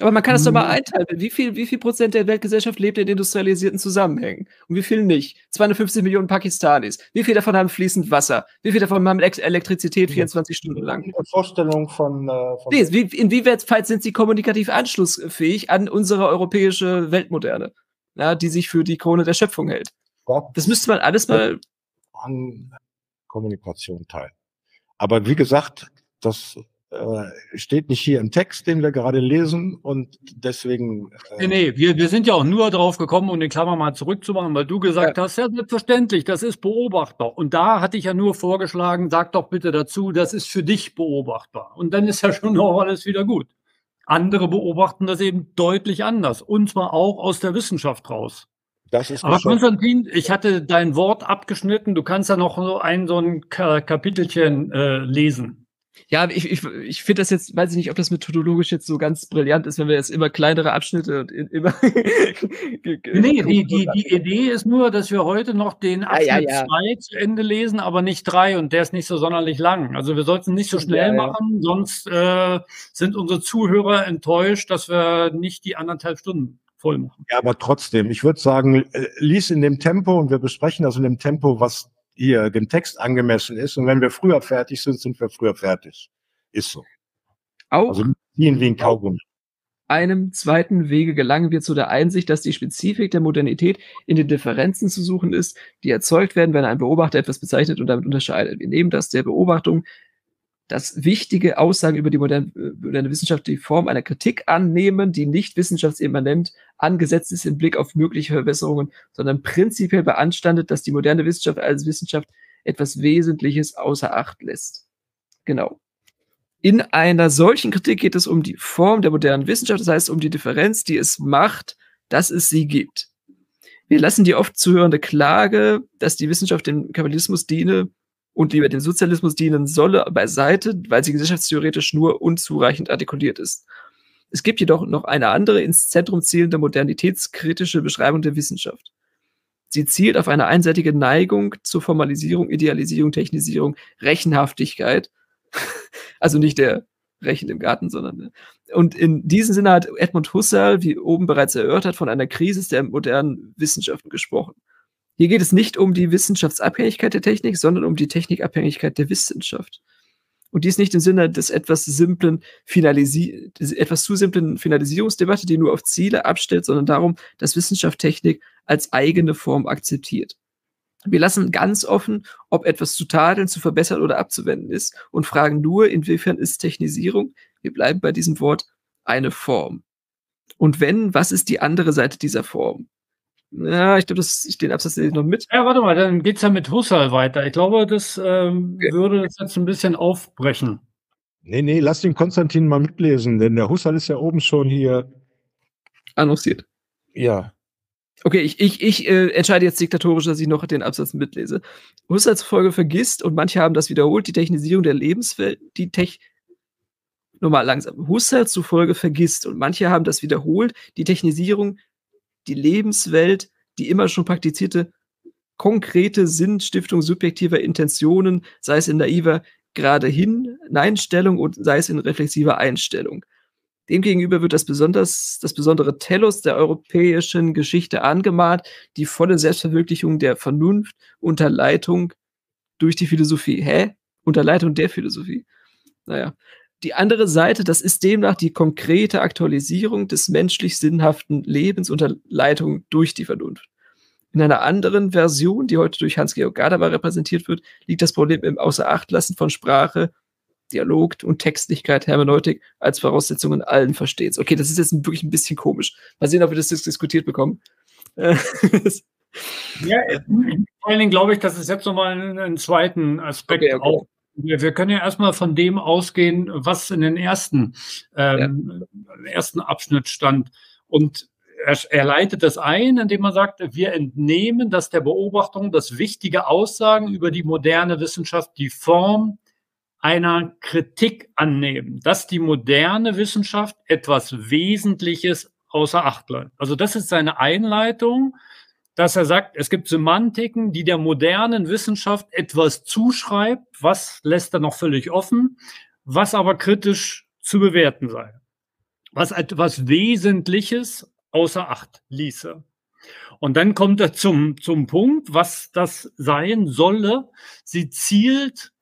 Aber man kann das doch mal hm. einteilen. Wie viel, wie viel Prozent der Weltgesellschaft lebt in industrialisierten Zusammenhängen? Und wie viel nicht? 250 Millionen Pakistanis. Wie viel davon haben fließend Wasser? Wie viel davon haben Elektrizität 24 Stunden lang? Vorstellung von. Äh, von nee, wie, inwieweit sind sie kommunikativ anschlussfähig an unsere europäische Weltmoderne, ja, die sich für die Krone der Schöpfung hält? Gott das müsste man alles mal. An Kommunikation teilen. Aber wie gesagt, das steht nicht hier im Text, den wir gerade lesen und deswegen. Äh nee, nee, wir, wir sind ja auch nur drauf gekommen, um den Klammer mal zurückzumachen, weil du gesagt ja. hast, ja, selbstverständlich, das ist beobachtbar. Und da hatte ich ja nur vorgeschlagen, sag doch bitte dazu, das ist für dich beobachtbar. Und dann ist ja schon *laughs* auch alles wieder gut. Andere beobachten das eben deutlich anders und zwar auch aus der Wissenschaft raus. Das ist Aber Konstantin, ich hatte dein Wort abgeschnitten. Du kannst ja noch so ein, so ein Kapitelchen äh, lesen. Ja, ich, ich, ich finde das jetzt, weiß ich nicht, ob das methodologisch jetzt so ganz brillant ist, wenn wir jetzt immer kleinere Abschnitte und immer. *laughs* nee, die, die, die Idee ist nur, dass wir heute noch den Abschnitt 2 ja, ja, ja. zu Ende lesen, aber nicht 3 und der ist nicht so sonderlich lang. Also wir sollten nicht so schnell machen, sonst äh, sind unsere Zuhörer enttäuscht, dass wir nicht die anderthalb Stunden voll machen. Ja, aber trotzdem, ich würde sagen, äh, lies in dem Tempo und wir besprechen das in dem Tempo, was hier dem Text angemessen ist. Und wenn wir früher fertig sind, sind wir früher fertig. Ist so. Auch also ziehen wie ein Kaugummi. Einem zweiten Wege gelangen wir zu der Einsicht, dass die Spezifik der Modernität in den Differenzen zu suchen ist, die erzeugt werden, wenn ein Beobachter etwas bezeichnet und damit unterscheidet. Wir nehmen das der Beobachtung dass wichtige Aussagen über die moderne, moderne Wissenschaft die Form einer Kritik annehmen, die nicht wissenschaftsimmanent angesetzt ist im Blick auf mögliche Verbesserungen, sondern prinzipiell beanstandet, dass die moderne Wissenschaft als Wissenschaft etwas Wesentliches außer Acht lässt. Genau. In einer solchen Kritik geht es um die Form der modernen Wissenschaft, das heißt um die Differenz, die es macht, dass es sie gibt. Wir lassen die oft zuhörende Klage, dass die Wissenschaft dem Kapitalismus diene, und lieber dem Sozialismus dienen solle, beiseite, weil sie gesellschaftstheoretisch nur unzureichend artikuliert ist. Es gibt jedoch noch eine andere ins Zentrum zielende modernitätskritische Beschreibung der Wissenschaft. Sie zielt auf eine einseitige Neigung zur Formalisierung, Idealisierung, Technisierung, Rechenhaftigkeit. *laughs* also nicht der Rechen im Garten, sondern. Ne? Und in diesem Sinne hat Edmund Husserl, wie oben bereits erörtert, von einer Krise der modernen Wissenschaften gesprochen. Hier geht es nicht um die Wissenschaftsabhängigkeit der Technik, sondern um die Technikabhängigkeit der Wissenschaft. Und dies nicht im Sinne des etwas simplen Finalisi etwas zu simplen Finalisierungsdebatte, die nur auf Ziele abstellt, sondern darum, dass Wissenschaft Technik als eigene Form akzeptiert. Wir lassen ganz offen, ob etwas zu tadeln, zu verbessern oder abzuwenden ist und fragen nur, inwiefern ist Technisierung, wir bleiben bei diesem Wort, eine Form. Und wenn, was ist die andere Seite dieser Form? Ja, ich glaube, ich den Absatz sehe ich noch mit. Ja, warte mal, dann geht's ja mit Husserl weiter. Ich glaube, das ähm, okay. würde das jetzt ein bisschen aufbrechen. Nee, nee, lass den Konstantin mal mitlesen, denn der Husserl ist ja oben schon hier annonciert. Ja. Okay, ich, ich, ich äh, entscheide jetzt diktatorisch, dass ich noch den Absatz mitlese. Husserl zufolge vergisst, und manche haben das wiederholt, die Technisierung der Lebenswelt, die Tech. Nochmal langsam. Husserl zufolge vergisst, und manche haben das wiederholt, die Technisierung die Lebenswelt, die immer schon praktizierte konkrete Sinnstiftung subjektiver Intentionen, sei es in naiver gerade hin Neinstellung und sei es in reflexiver Einstellung. Demgegenüber wird das, besonders, das besondere Telos der europäischen Geschichte angemahnt, die volle Selbstverwirklichung der Vernunft unter Leitung durch die Philosophie. Hä? Unter Leitung der Philosophie? Naja. Die andere Seite, das ist demnach die konkrete Aktualisierung des menschlich sinnhaften Lebens unter Leitung durch die Vernunft. In einer anderen Version, die heute durch Hans-Georg Gadamer repräsentiert wird, liegt das Problem im Außerachtlassen von Sprache, Dialog und Textlichkeit, Hermeneutik als Voraussetzungen allen Verstehens. Okay, das ist jetzt wirklich ein bisschen komisch. Mal sehen, ob wir das diskutiert bekommen. *laughs* ja, vor allen Dingen glaube ich, dass es jetzt nochmal einen, einen zweiten Aspekt okay, okay. auch wir können ja erstmal von dem ausgehen, was in den ersten, ähm, ja. ersten Abschnitt stand. Und er, er, leitet das ein, indem er sagt, wir entnehmen, dass der Beobachtung, dass wichtige Aussagen über die moderne Wissenschaft die Form einer Kritik annehmen, dass die moderne Wissenschaft etwas Wesentliches außer Acht bleibt. Also das ist seine Einleitung dass er sagt, es gibt Semantiken, die der modernen Wissenschaft etwas zuschreibt, was lässt er noch völlig offen, was aber kritisch zu bewerten sei, was etwas Wesentliches außer Acht ließe. Und dann kommt er zum, zum Punkt, was das sein solle. Sie zielt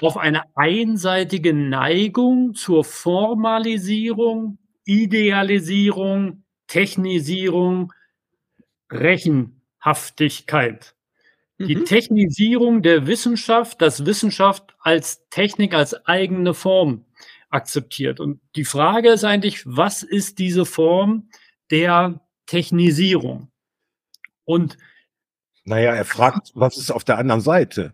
auf eine einseitige Neigung zur Formalisierung, Idealisierung, Technisierung, Rechenhaftigkeit. Die mhm. Technisierung der Wissenschaft, dass Wissenschaft als Technik, als eigene Form akzeptiert. Und die Frage ist eigentlich, was ist diese Form der Technisierung? Und naja, er fragt, was ist auf der anderen Seite?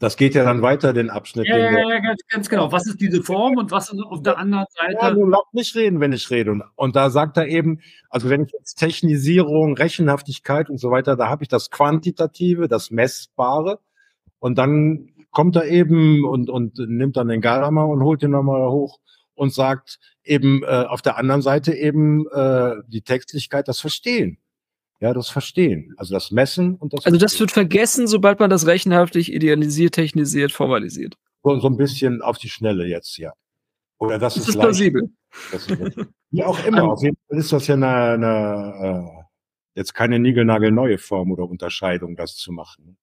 Das geht ja dann weiter, den Abschnitt. Ja, ja, ja ganz, ganz, genau. Was ist diese Form und was ist auf der anderen Seite? Ja, du lass nicht reden, wenn ich rede. Und, und da sagt er eben, also wenn ich jetzt Technisierung, Rechenhaftigkeit und so weiter, da habe ich das Quantitative, das Messbare. Und dann kommt er eben und, und nimmt dann den Gadamer und holt ihn nochmal hoch und sagt eben äh, auf der anderen Seite eben äh, die Textlichkeit, das Verstehen. Ja, das Verstehen. Also das Messen und das Also das wird vergessen, sobald man das rechenhaftig idealisiert, technisiert, formalisiert. So, so ein bisschen auf die Schnelle jetzt, ja. Oder das, das ist, ist plausibel. Das ist, wie auch immer. *laughs* Auf jeden Fall ist das ja eine, eine äh, jetzt keine niegelnagelneue Form oder Unterscheidung, das zu machen.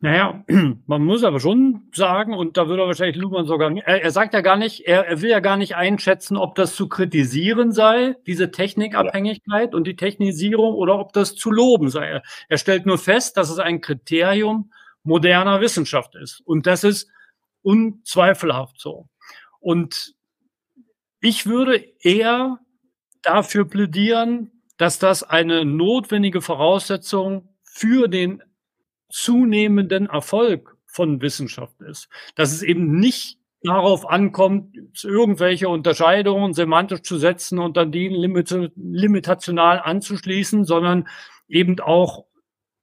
Naja, *clears throat* man muss aber schon sagen, und da würde wahrscheinlich Luhmann sogar, er, er sagt ja gar nicht, er, er, will ja gar nicht einschätzen, ob das zu kritisieren sei, diese Technikabhängigkeit ja. und die Technisierung, oder ob das zu loben sei. Er, er stellt nur fest, dass es ein Kriterium moderner Wissenschaft ist. Und das ist unzweifelhaft so. Und ich würde eher dafür plädieren, dass das eine notwendige Voraussetzung für den zunehmenden Erfolg von Wissenschaft ist. Dass es eben nicht darauf ankommt, irgendwelche Unterscheidungen semantisch zu setzen und dann die limit limitational anzuschließen, sondern eben auch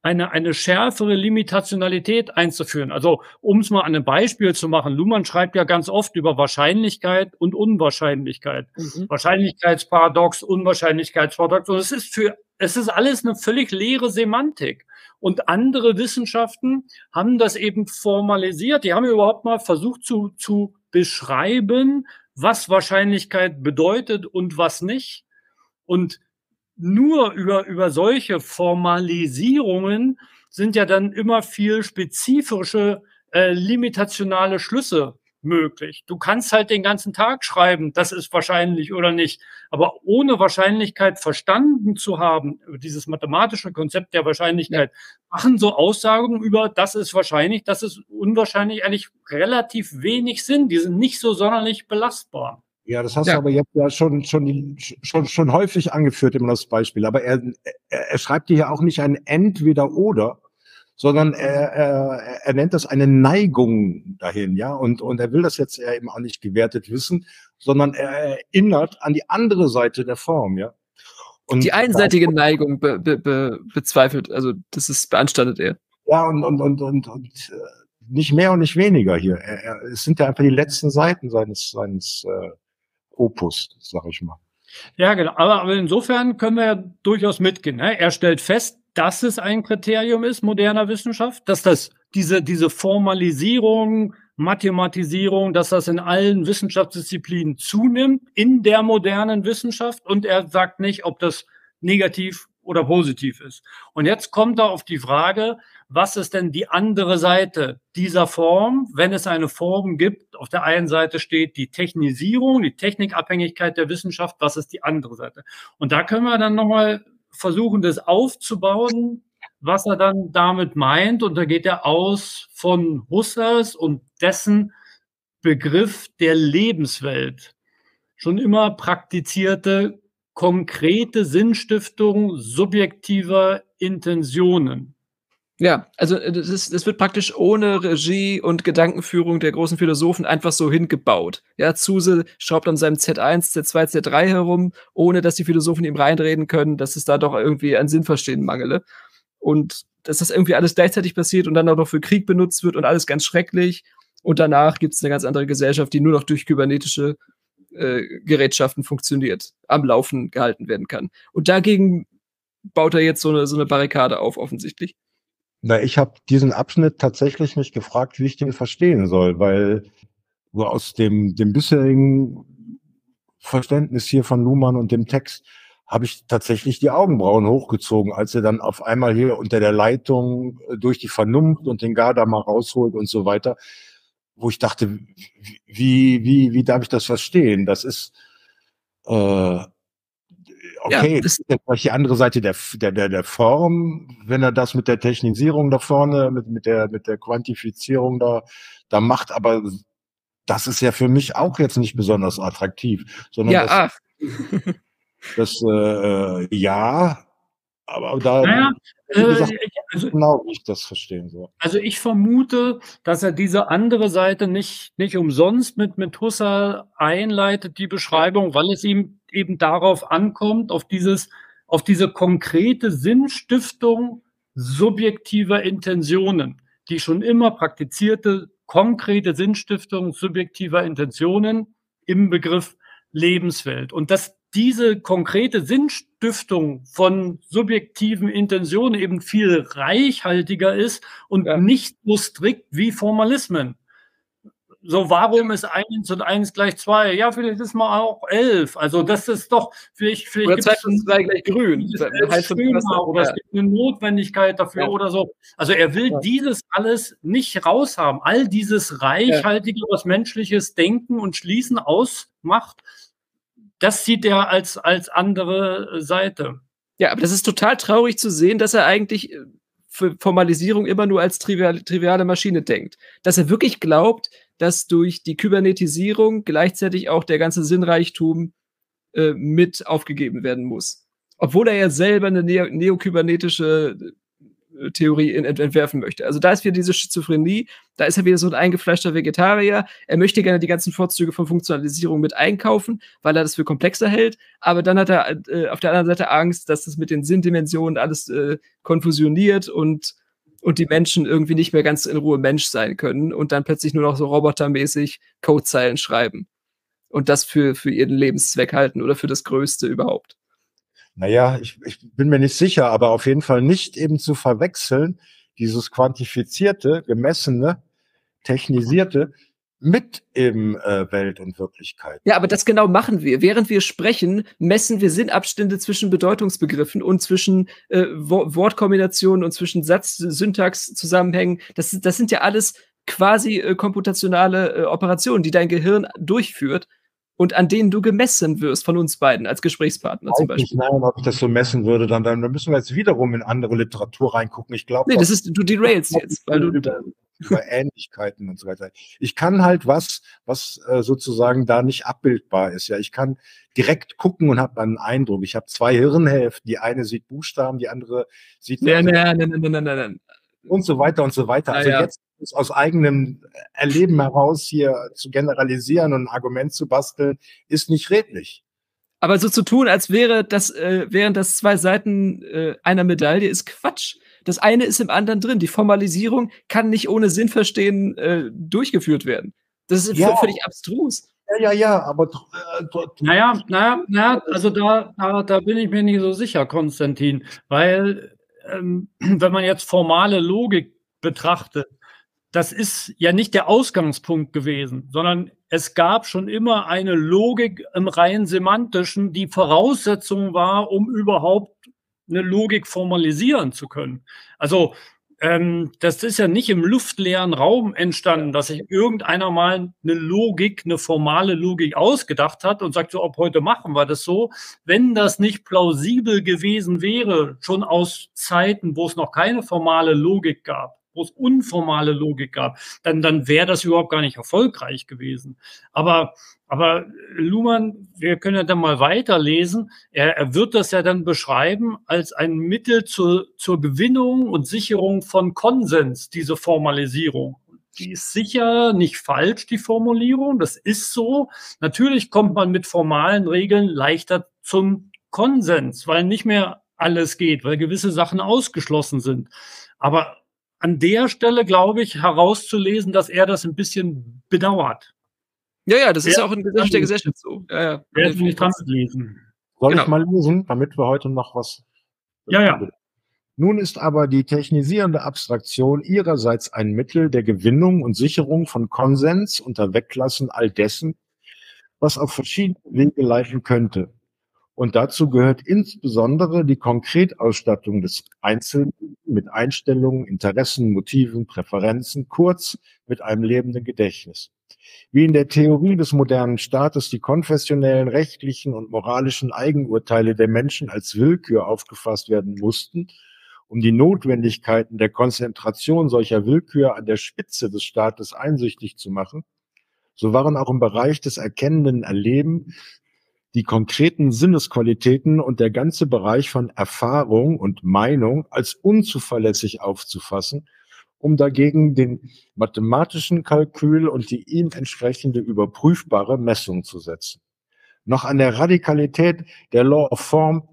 eine, eine schärfere Limitationalität einzuführen. Also, um es mal an einem Beispiel zu machen, Luhmann schreibt ja ganz oft über Wahrscheinlichkeit und Unwahrscheinlichkeit. Mhm. Wahrscheinlichkeitsparadox, Unwahrscheinlichkeitsparadox. Und es ist für, es ist alles eine völlig leere Semantik. Und andere Wissenschaften haben das eben formalisiert. Die haben überhaupt mal versucht zu, zu beschreiben, was Wahrscheinlichkeit bedeutet und was nicht. Und nur über, über solche Formalisierungen sind ja dann immer viel spezifische äh, limitationale Schlüsse möglich. Du kannst halt den ganzen Tag schreiben, das ist wahrscheinlich oder nicht. Aber ohne Wahrscheinlichkeit verstanden zu haben, dieses mathematische Konzept der Wahrscheinlichkeit, machen so Aussagen über, das ist wahrscheinlich, das ist unwahrscheinlich eigentlich relativ wenig Sinn. Die sind nicht so sonderlich belastbar. Ja, das hast ja. du aber jetzt ja schon, schon, schon, schon häufig angeführt, immer das Beispiel. Aber er, er, er schreibt dir ja auch nicht ein Entweder-Oder, sondern er, er, er nennt das eine Neigung dahin, ja, und, und er will das jetzt eben auch nicht gewertet wissen, sondern er erinnert an die andere Seite der Form, ja. Und die einseitige Neigung be, be, be, bezweifelt, also das ist beanstandet er. Ja, und, und, und, und, und äh, nicht mehr und nicht weniger hier. Er, er, es sind ja einfach die letzten Seiten seines, seines äh, Opus, sag ich mal. Ja, genau. Aber, aber insofern können wir ja durchaus mitgehen. Ne? Er stellt fest, dass es ein Kriterium ist moderner Wissenschaft, dass das diese, diese Formalisierung, Mathematisierung, dass das in allen Wissenschaftsdisziplinen zunimmt in der modernen Wissenschaft und er sagt nicht, ob das negativ oder positiv ist. Und jetzt kommt er auf die Frage, was ist denn die andere Seite dieser Form, wenn es eine Form gibt? Auf der einen Seite steht die Technisierung, die Technikabhängigkeit der Wissenschaft, was ist die andere Seite? Und da können wir dann nochmal versuchen, das aufzubauen, was er dann damit meint. Und da geht er aus von Husserls und dessen Begriff der Lebenswelt. Schon immer praktizierte konkrete Sinnstiftung subjektiver Intentionen. Ja, also äh, das, ist, das wird praktisch ohne Regie und Gedankenführung der großen Philosophen einfach so hingebaut. Ja, Zuse schraubt an seinem Z1, Z2, Z3 herum, ohne dass die Philosophen ihm reinreden können, dass es da doch irgendwie an Sinnverstehen mangele. Und dass das irgendwie alles gleichzeitig passiert und dann auch noch für Krieg benutzt wird und alles ganz schrecklich. Und danach gibt es eine ganz andere Gesellschaft, die nur noch durch kybernetische äh, Gerätschaften funktioniert, am Laufen gehalten werden kann. Und dagegen baut er jetzt so eine, so eine Barrikade auf, offensichtlich. Na, ich habe diesen Abschnitt tatsächlich nicht gefragt, wie ich den verstehen soll, weil so aus dem, dem bisherigen Verständnis hier von Luhmann und dem Text habe ich tatsächlich die Augenbrauen hochgezogen, als er dann auf einmal hier unter der Leitung äh, durch die Vernunft und den Garda mal rausholt und so weiter, wo ich dachte, wie, wie, wie darf ich das verstehen? Das ist, äh, okay, ja, das ist vielleicht die andere Seite der, der, der, der Form, wenn er das mit der Technisierung da vorne, mit, mit, der, mit der Quantifizierung da, da macht, aber das ist ja für mich auch jetzt nicht besonders attraktiv, sondern ja, das, ach. das äh, ja, aber da, naja, gesagt, äh, also, genau, wie ich das verstehen soll. Also ich vermute, dass er diese andere Seite nicht, nicht umsonst mit, mit Husserl einleitet, die Beschreibung, weil es ihm eben darauf ankommt, auf dieses, auf diese konkrete Sinnstiftung subjektiver Intentionen, die schon immer praktizierte konkrete Sinnstiftung subjektiver Intentionen im Begriff Lebenswelt. Und dass diese konkrete Sinnstiftung von subjektiven Intentionen eben viel reichhaltiger ist und ja. nicht so strikt wie Formalismen so, warum ist eins und eins gleich zwei? Ja, vielleicht ist mal auch elf. Also das ist doch, vielleicht, vielleicht oder zwei plus zwei gleich grün. Heißt oder es gibt eine Notwendigkeit dafür ja. oder so. Also er will ja. dieses alles nicht raushaben. All dieses reichhaltige, was menschliches Denken und Schließen ausmacht, das sieht er als, als andere Seite. Ja, aber das ist total traurig zu sehen, dass er eigentlich äh, für Formalisierung immer nur als trivial, triviale Maschine denkt. Dass er wirklich glaubt, dass durch die Kybernetisierung gleichzeitig auch der ganze Sinnreichtum äh, mit aufgegeben werden muss. Obwohl er ja selber eine neo neokybernetische äh, Theorie ent entwerfen möchte. Also da ist wieder diese Schizophrenie, da ist er wieder so ein eingefleischter Vegetarier. Er möchte gerne die ganzen Vorzüge von Funktionalisierung mit einkaufen, weil er das für komplexer hält. Aber dann hat er äh, auf der anderen Seite Angst, dass das mit den Sinndimensionen alles äh, konfusioniert und und die Menschen irgendwie nicht mehr ganz in Ruhe Mensch sein können und dann plötzlich nur noch so robotermäßig Codezeilen schreiben und das für, für ihren Lebenszweck halten oder für das Größte überhaupt. Naja, ich, ich bin mir nicht sicher, aber auf jeden Fall nicht eben zu verwechseln, dieses quantifizierte, gemessene, technisierte mit im äh, Welt und Wirklichkeit. Ja, aber das genau machen wir. Während wir sprechen, messen wir Sinnabstände zwischen Bedeutungsbegriffen und zwischen äh, Wortkombinationen und zwischen Satz, Syntax, Zusammenhängen. Das, das sind ja alles quasi äh, komputationale äh, Operationen, die dein Gehirn durchführt und an denen du gemessen wirst von uns beiden als Gesprächspartner zum Beispiel. Nein, ob ich das so messen würde, dann, dann müssen wir jetzt wiederum in andere Literatur reingucken. Ich glaube, nee, das ist du derailst jetzt, weil du über, über Ähnlichkeiten und so weiter. Ich kann halt was, was äh, sozusagen da nicht abbildbar ist. Ja, ich kann direkt gucken und habe einen Eindruck. Ich habe zwei Hirnhälften. Die eine sieht Buchstaben, die andere sieht nein, nein, nein, nein, nein, nein, nein. Und so weiter und so weiter. Also ja, ja. jetzt aus eigenem Erleben heraus hier zu generalisieren und ein Argument zu basteln, ist nicht redlich. Aber so zu tun, als wäre das, äh, wären das zwei Seiten äh, einer Medaille, ist Quatsch. Das eine ist im anderen drin. Die Formalisierung kann nicht ohne Sinnverstehen äh, durchgeführt werden. Das ist ja. völlig abstrus. Ja, ja, ja, aber. Äh, naja, naja, naja, also da, da, da bin ich mir nicht so sicher, Konstantin, weil *clears throat* wenn man jetzt formale Logik betrachtet, das ist ja nicht der Ausgangspunkt gewesen, sondern es gab schon immer eine Logik im rein semantischen, die Voraussetzung war, um überhaupt eine Logik formalisieren zu können. Also ähm, das ist ja nicht im luftleeren Raum entstanden, dass sich irgendeiner mal eine Logik, eine formale Logik ausgedacht hat und sagt so, ob heute machen wir das so. Wenn das nicht plausibel gewesen wäre, schon aus Zeiten, wo es noch keine formale Logik gab, es unformale Logik gab, dann, dann wäre das überhaupt gar nicht erfolgreich gewesen. Aber, aber Luhmann, wir können ja dann mal weiterlesen. Er, er wird das ja dann beschreiben als ein Mittel zur, zur Gewinnung und Sicherung von Konsens, diese Formalisierung. Die ist sicher nicht falsch, die Formulierung. Das ist so. Natürlich kommt man mit formalen Regeln leichter zum Konsens, weil nicht mehr alles geht, weil gewisse Sachen ausgeschlossen sind. Aber an der Stelle, glaube ich, herauszulesen, dass er das ein bisschen bedauert. Ja, ja, das ist ja auch in der Gesellschaft so. Ja, ja. Er nicht dran lesen. Soll genau. ich mal lesen, damit wir heute noch was. Ja, ja. Nun ist aber die technisierende Abstraktion ihrerseits ein Mittel der Gewinnung und Sicherung von Konsens unter Weglassen all dessen, was auf verschiedene Wege leiten könnte. Und dazu gehört insbesondere die Konkretausstattung des Einzelnen mit Einstellungen, Interessen, Motiven, Präferenzen, kurz mit einem lebenden Gedächtnis. Wie in der Theorie des modernen Staates die konfessionellen, rechtlichen und moralischen Eigenurteile der Menschen als Willkür aufgefasst werden mussten, um die Notwendigkeiten der Konzentration solcher Willkür an der Spitze des Staates einsichtig zu machen, so waren auch im Bereich des erkennenden Erleben die konkreten Sinnesqualitäten und der ganze Bereich von Erfahrung und Meinung als unzuverlässig aufzufassen, um dagegen den mathematischen Kalkül und die ihm entsprechende überprüfbare Messung zu setzen. Noch an der Radikalität der Law of Form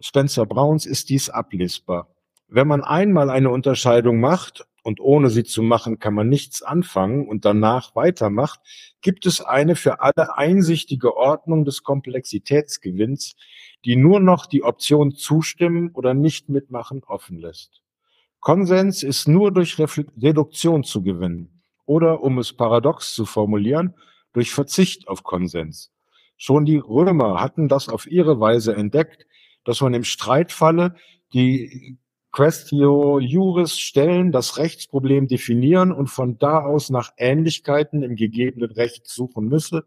Spencer Browns ist dies ablesbar. Wenn man einmal eine Unterscheidung macht, und ohne sie zu machen kann man nichts anfangen und danach weitermacht, gibt es eine für alle einsichtige Ordnung des Komplexitätsgewinns, die nur noch die Option zustimmen oder nicht mitmachen offen lässt. Konsens ist nur durch Reduktion zu gewinnen oder, um es paradox zu formulieren, durch Verzicht auf Konsens. Schon die Römer hatten das auf ihre Weise entdeckt, dass man im Streitfalle die Questio Juris stellen, das Rechtsproblem definieren und von da aus nach Ähnlichkeiten im gegebenen Recht suchen müsse,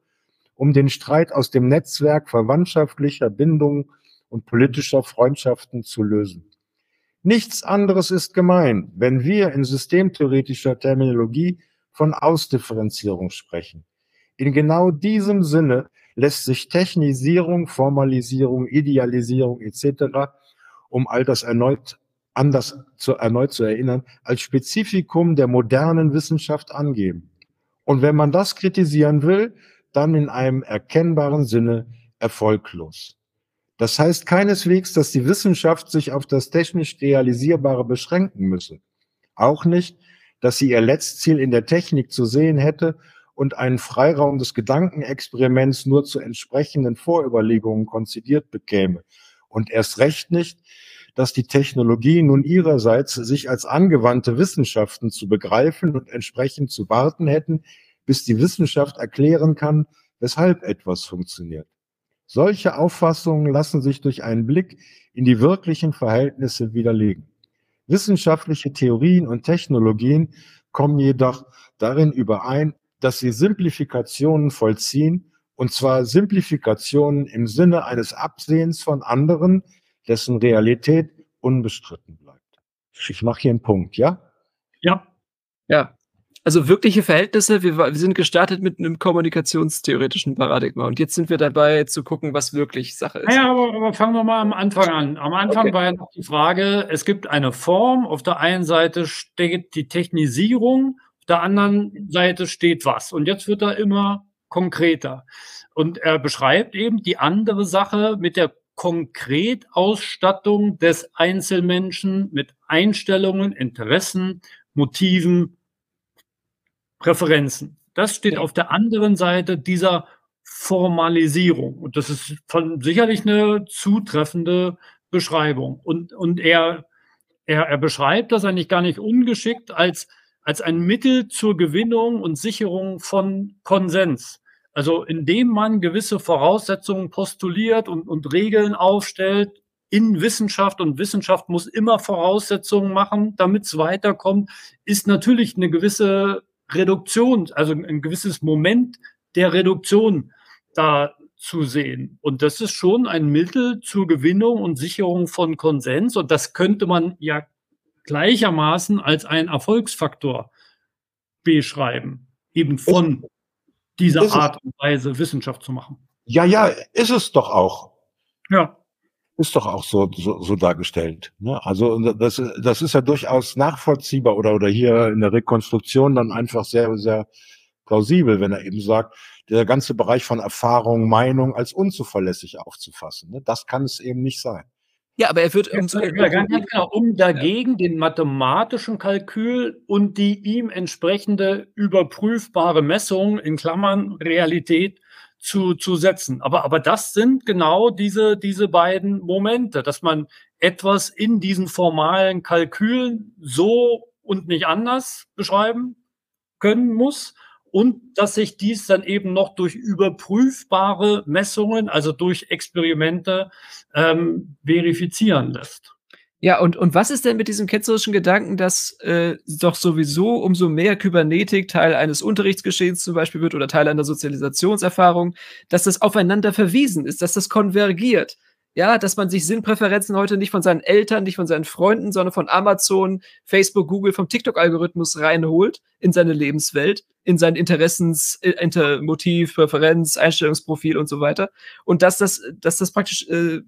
um den Streit aus dem Netzwerk verwandtschaftlicher Bindungen und politischer Freundschaften zu lösen. Nichts anderes ist gemein, wenn wir in systemtheoretischer Terminologie von Ausdifferenzierung sprechen. In genau diesem Sinne lässt sich Technisierung, Formalisierung, Idealisierung etc., um all das erneut anders zu, erneut zu erinnern, als Spezifikum der modernen Wissenschaft angeben. Und wenn man das kritisieren will, dann in einem erkennbaren Sinne erfolglos. Das heißt keineswegs, dass die Wissenschaft sich auf das technisch Realisierbare beschränken müsse. Auch nicht, dass sie ihr Letztziel in der Technik zu sehen hätte und einen Freiraum des Gedankenexperiments nur zu entsprechenden Vorüberlegungen konzidiert bekäme. Und erst recht nicht, dass die Technologie nun ihrerseits sich als angewandte Wissenschaften zu begreifen und entsprechend zu warten hätten, bis die Wissenschaft erklären kann, weshalb etwas funktioniert. Solche Auffassungen lassen sich durch einen Blick in die wirklichen Verhältnisse widerlegen. Wissenschaftliche Theorien und Technologien kommen jedoch darin überein, dass sie Simplifikationen vollziehen, und zwar Simplifikationen im Sinne eines Absehens von anderen, dessen Realität unbestritten bleibt. Ich mache hier einen Punkt, ja? Ja. Ja. Also wirkliche Verhältnisse, wir, wir sind gestartet mit einem kommunikationstheoretischen Paradigma und jetzt sind wir dabei zu gucken, was wirklich Sache ist. Ja, aber, aber fangen wir mal am Anfang an. Am Anfang okay. war ja noch die Frage, es gibt eine Form, auf der einen Seite steht die Technisierung, auf der anderen Seite steht was. Und jetzt wird er immer konkreter. Und er beschreibt eben die andere Sache mit der Konkretausstattung des Einzelmenschen mit Einstellungen, Interessen, Motiven, Präferenzen. Das steht auf der anderen Seite dieser Formalisierung. Und das ist von sicherlich eine zutreffende Beschreibung. Und, und er, er, er beschreibt das eigentlich gar nicht ungeschickt als, als ein Mittel zur Gewinnung und Sicherung von Konsens. Also indem man gewisse Voraussetzungen postuliert und, und Regeln aufstellt in Wissenschaft und Wissenschaft muss immer Voraussetzungen machen, damit es weiterkommt, ist natürlich eine gewisse Reduktion, also ein gewisses Moment der Reduktion da zu sehen. Und das ist schon ein Mittel zur Gewinnung und Sicherung von Konsens. Und das könnte man ja gleichermaßen als einen Erfolgsfaktor beschreiben, eben von diese ist Art und Weise Wissenschaft zu machen. Ja, ja, ist es doch auch. Ja. Ist doch auch so, so, so dargestellt. Ne? Also das, das ist ja durchaus nachvollziehbar oder, oder hier in der Rekonstruktion dann einfach sehr, sehr plausibel, wenn er eben sagt, der ganze Bereich von Erfahrung, Meinung als unzuverlässig aufzufassen. Ne? Das kann es eben nicht sein. Ja, aber er wird um, ja, ja, ganz genau, um dagegen ja. den mathematischen Kalkül und die ihm entsprechende überprüfbare Messung in Klammern Realität zu, zu setzen. Aber, aber das sind genau diese, diese beiden Momente, dass man etwas in diesen formalen Kalkülen so und nicht anders beschreiben können muss und dass sich dies dann eben noch durch überprüfbare Messungen, also durch Experimente ähm, verifizieren lässt. Ja, und, und was ist denn mit diesem ketzerischen Gedanken, dass äh, doch sowieso umso mehr Kybernetik Teil eines Unterrichtsgeschehens zum Beispiel wird oder Teil einer Sozialisationserfahrung, dass das aufeinander verwiesen ist, dass das konvergiert? ja, dass man sich Sinnpräferenzen heute nicht von seinen Eltern, nicht von seinen Freunden, sondern von Amazon, Facebook, Google, vom TikTok-Algorithmus reinholt in seine Lebenswelt, in sein Interessens, äh, Inter Motiv, Präferenz, Einstellungsprofil und so weiter. Und dass das, dass das praktisch äh,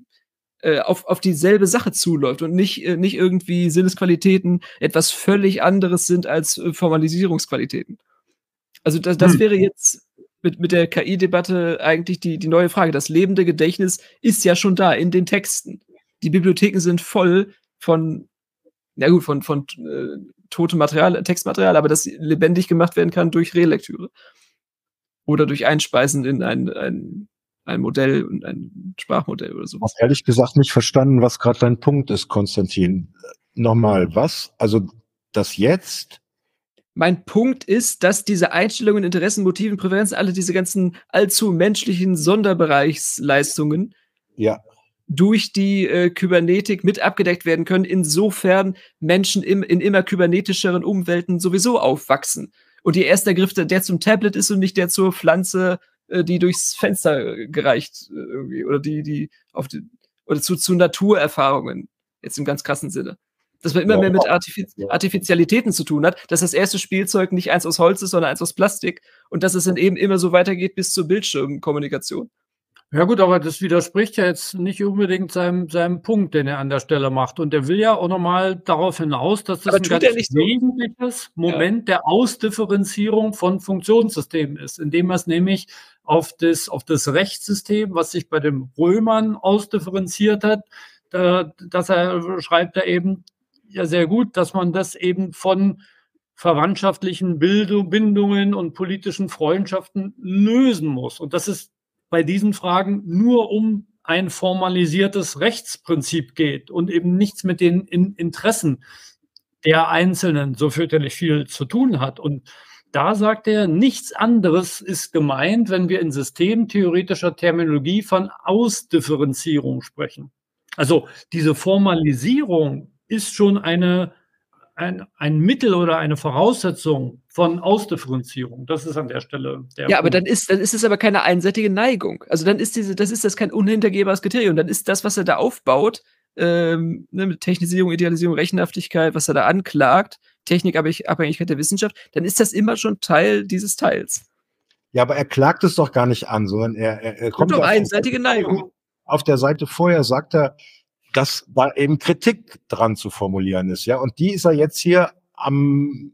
äh, auf, auf dieselbe Sache zuläuft und nicht, äh, nicht irgendwie Sinnesqualitäten etwas völlig anderes sind als Formalisierungsqualitäten. Also das, das hm. wäre jetzt mit, mit der KI-Debatte eigentlich die, die neue Frage. Das lebende Gedächtnis ist ja schon da in den Texten. Die Bibliotheken sind voll von, na gut, von, von äh, totem Material, Textmaterial, aber das lebendig gemacht werden kann durch Relektüre. Oder durch Einspeisen in ein, ein, ein Modell und ein Sprachmodell oder sowas. Ich habe ehrlich gesagt nicht verstanden, was gerade dein Punkt ist, Konstantin. Nochmal, was? Also das jetzt mein Punkt ist, dass diese Einstellungen, Interessen, Motiven, Präferenzen, alle diese ganzen allzu menschlichen Sonderbereichsleistungen ja. Durch die äh, Kybernetik mit abgedeckt werden können, insofern Menschen im, in immer kybernetischeren Umwelten sowieso aufwachsen. Und ihr erster Griff, der zum Tablet ist und nicht der zur Pflanze, äh, die durchs Fenster gereicht, äh, irgendwie, oder die, die auf die, oder zu, zu Naturerfahrungen, jetzt im ganz krassen Sinne dass man immer ja, mehr mit Artifiz ja. Artificialitäten zu tun hat, dass das erste Spielzeug nicht eins aus Holz ist, sondern eins aus Plastik und dass es dann eben immer so weitergeht bis zur Bildschirmkommunikation. Ja gut, aber das widerspricht ja jetzt nicht unbedingt seinem, seinem Punkt, den er an der Stelle macht. Und er will ja auch nochmal darauf hinaus, dass das aber ein ganz so. wesentliches Moment ja. der Ausdifferenzierung von Funktionssystemen ist, indem er es nämlich auf das, auf das Rechtssystem, was sich bei den Römern ausdifferenziert hat, da, dass er schreibt da eben, ja sehr gut, dass man das eben von verwandtschaftlichen Bildung, Bindungen und politischen Freundschaften lösen muss. Und dass es bei diesen Fragen nur um ein formalisiertes Rechtsprinzip geht und eben nichts mit den in Interessen der Einzelnen so fürchterlich viel zu tun hat. Und Da sagt er, nichts anderes ist gemeint, wenn wir in systemtheoretischer Terminologie von Ausdifferenzierung sprechen. Also diese Formalisierung ist schon eine, ein, ein Mittel oder eine Voraussetzung von Ausdifferenzierung. Das ist an der Stelle der. Ja, Punkt. aber dann ist, dann ist es aber keine einseitige Neigung. Also dann ist diese, das ist das kein unhintergehbares Kriterium. Dann ist das, was er da aufbaut, ähm, ne, mit Technisierung, Idealisierung, Rechenhaftigkeit, was er da anklagt, Technikabhängigkeit der Wissenschaft, dann ist das immer schon Teil dieses Teils. Ja, aber er klagt es doch gar nicht an, sondern er, er, er kommt. Doch einseitige Neigung. Auf der Seite vorher sagt er, dass da eben Kritik dran zu formulieren ist, ja. Und die ist er jetzt hier am,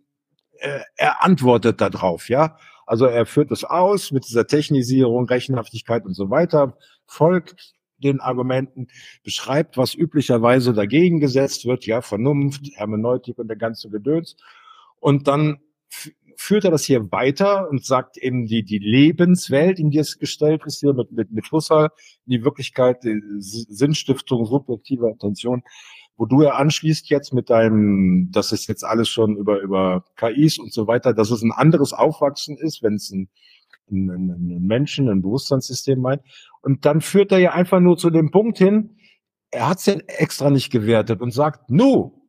äh, er antwortet darauf, ja. Also er führt es aus mit dieser Technisierung, Rechenhaftigkeit und so weiter, folgt den Argumenten, beschreibt, was üblicherweise dagegen gesetzt wird, ja, Vernunft, Hermeneutik und der ganze Gedöns. Und dann führt er das hier weiter und sagt eben die, die Lebenswelt, in die es gestellt ist, hier mit, mit, mit Husserl, die Wirklichkeit, die Sinnstiftung, subjektive Intention, wo du ja anschließt jetzt mit deinem, das ist jetzt alles schon über, über KIs und so weiter, dass es ein anderes Aufwachsen ist, wenn es ein, ein, ein Menschen, ein Bewusstseinssystem meint. Und dann führt er ja einfach nur zu dem Punkt hin, er hat es ja extra nicht gewertet und sagt, nu,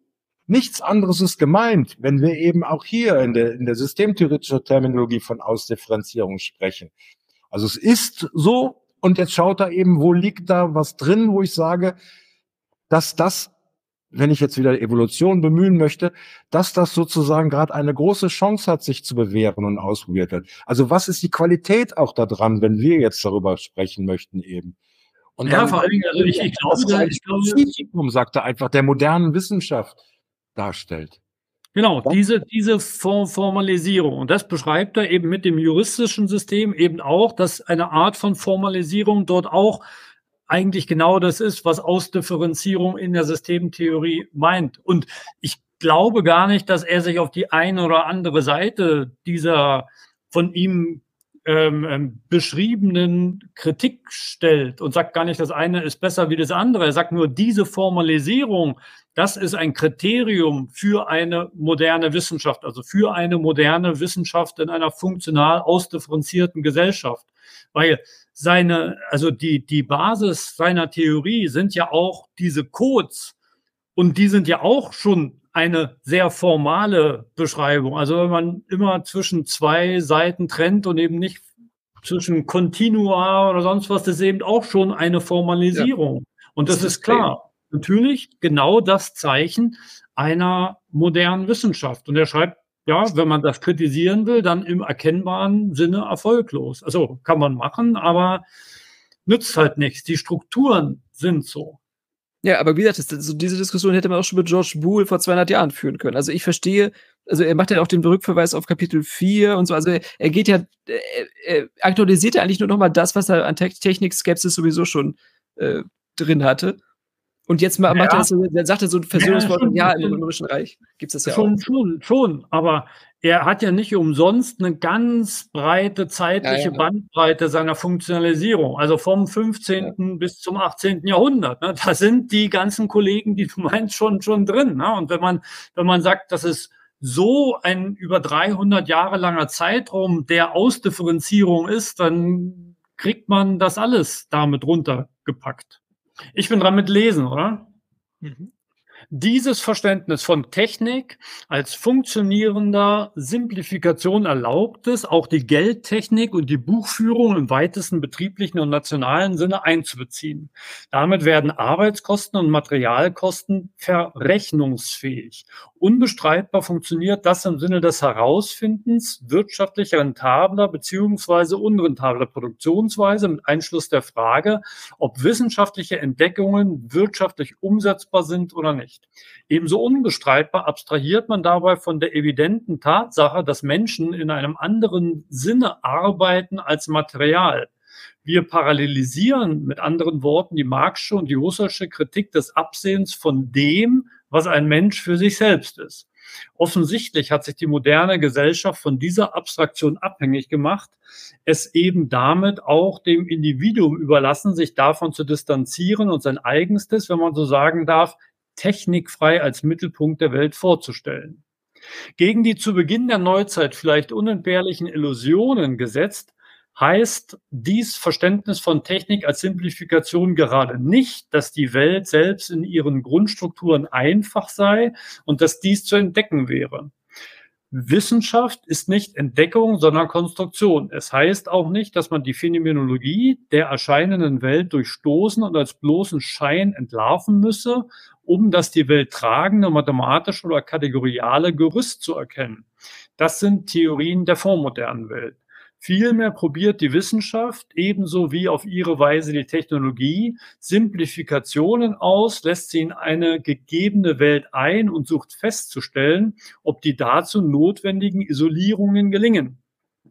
Nichts anderes ist gemeint, wenn wir eben auch hier in der, in der systemtheoretischen Terminologie von Ausdifferenzierung sprechen. Also es ist so, und jetzt schaut er eben, wo liegt da was drin, wo ich sage, dass das, wenn ich jetzt wieder Evolution bemühen möchte, dass das sozusagen gerade eine große Chance hat, sich zu bewähren und ausprobiert wird. Also was ist die Qualität auch daran, wenn wir jetzt darüber sprechen möchten eben? Und ja, vor allen Dingen, also ich, ich glaube, ich glaube, sagte einfach der modernen Wissenschaft darstellt. Genau, diese, diese Formalisierung. Und das beschreibt er eben mit dem juristischen System eben auch, dass eine Art von Formalisierung dort auch eigentlich genau das ist, was Ausdifferenzierung in der Systemtheorie meint. Und ich glaube gar nicht, dass er sich auf die eine oder andere Seite dieser von ihm ähm, ähm beschriebenen Kritik stellt und sagt gar nicht, das eine ist besser wie das andere. Er sagt nur, diese Formalisierung das ist ein Kriterium für eine moderne Wissenschaft, also für eine moderne Wissenschaft in einer funktional ausdifferenzierten Gesellschaft. Weil seine, also die, die Basis seiner Theorie sind ja auch diese Codes und die sind ja auch schon eine sehr formale Beschreibung. Also wenn man immer zwischen zwei Seiten trennt und eben nicht zwischen Continua oder sonst was, das ist eben auch schon eine Formalisierung. Ja. Und das, das ist klar natürlich genau das Zeichen einer modernen Wissenschaft. Und er schreibt, ja, wenn man das kritisieren will, dann im erkennbaren Sinne erfolglos. Also kann man machen, aber nützt halt nichts. Die Strukturen sind so. Ja, aber wie gesagt, das, so diese Diskussion hätte man auch schon mit George Boole vor 200 Jahren führen können. Also ich verstehe, also er macht ja auch den Rückverweis auf Kapitel 4 und so. Also er, geht ja, er, er aktualisiert ja eigentlich nur nochmal das, was er an Technik-Skepsis sowieso schon äh, drin hatte. Und jetzt macht ja. er das, dann sagt er so ein Versöhnungswort, ja, ja, im Römischen Reich gibt es das ja schon, auch. Schon, schon, aber er hat ja nicht umsonst eine ganz breite zeitliche ja, ja. Bandbreite seiner Funktionalisierung, also vom 15. bis zum 18. Jahrhundert. Ne? Da sind die ganzen Kollegen, die du *laughs* meinst, schon, schon drin. Ne? Und wenn man, wenn man sagt, das ist so ein über 300 Jahre langer Zeitraum der Ausdifferenzierung ist, dann kriegt man das alles damit runtergepackt. Ich bin dran mit Lesen, oder? Mhm. Dieses Verständnis von Technik als funktionierender Simplifikation erlaubt es, auch die Geldtechnik und die Buchführung im weitesten betrieblichen und nationalen Sinne einzubeziehen. Damit werden Arbeitskosten und Materialkosten verrechnungsfähig. Unbestreitbar funktioniert das im Sinne des Herausfindens wirtschaftlich rentabler beziehungsweise unrentabler Produktionsweise mit Einschluss der Frage, ob wissenschaftliche Entdeckungen wirtschaftlich umsetzbar sind oder nicht nicht. Ebenso unbestreitbar abstrahiert man dabei von der evidenten Tatsache, dass Menschen in einem anderen Sinne arbeiten als Material. Wir parallelisieren mit anderen Worten die Marxische und die Husserlsche Kritik des Absehens von dem, was ein Mensch für sich selbst ist. Offensichtlich hat sich die moderne Gesellschaft von dieser Abstraktion abhängig gemacht, es eben damit auch dem Individuum überlassen, sich davon zu distanzieren und sein eigenstes, wenn man so sagen darf, technikfrei als Mittelpunkt der Welt vorzustellen. Gegen die zu Beginn der Neuzeit vielleicht unentbehrlichen Illusionen gesetzt, heißt dies Verständnis von Technik als Simplifikation gerade nicht, dass die Welt selbst in ihren Grundstrukturen einfach sei und dass dies zu entdecken wäre. Wissenschaft ist nicht Entdeckung, sondern Konstruktion. Es heißt auch nicht, dass man die Phänomenologie der erscheinenden Welt durchstoßen und als bloßen Schein entlarven müsse, um das die Welt tragende mathematische oder kategoriale Gerüst zu erkennen. Das sind Theorien der vormodernen Welt. Vielmehr probiert die Wissenschaft ebenso wie auf ihre Weise die Technologie Simplifikationen aus, lässt sie in eine gegebene Welt ein und sucht festzustellen, ob die dazu notwendigen Isolierungen gelingen.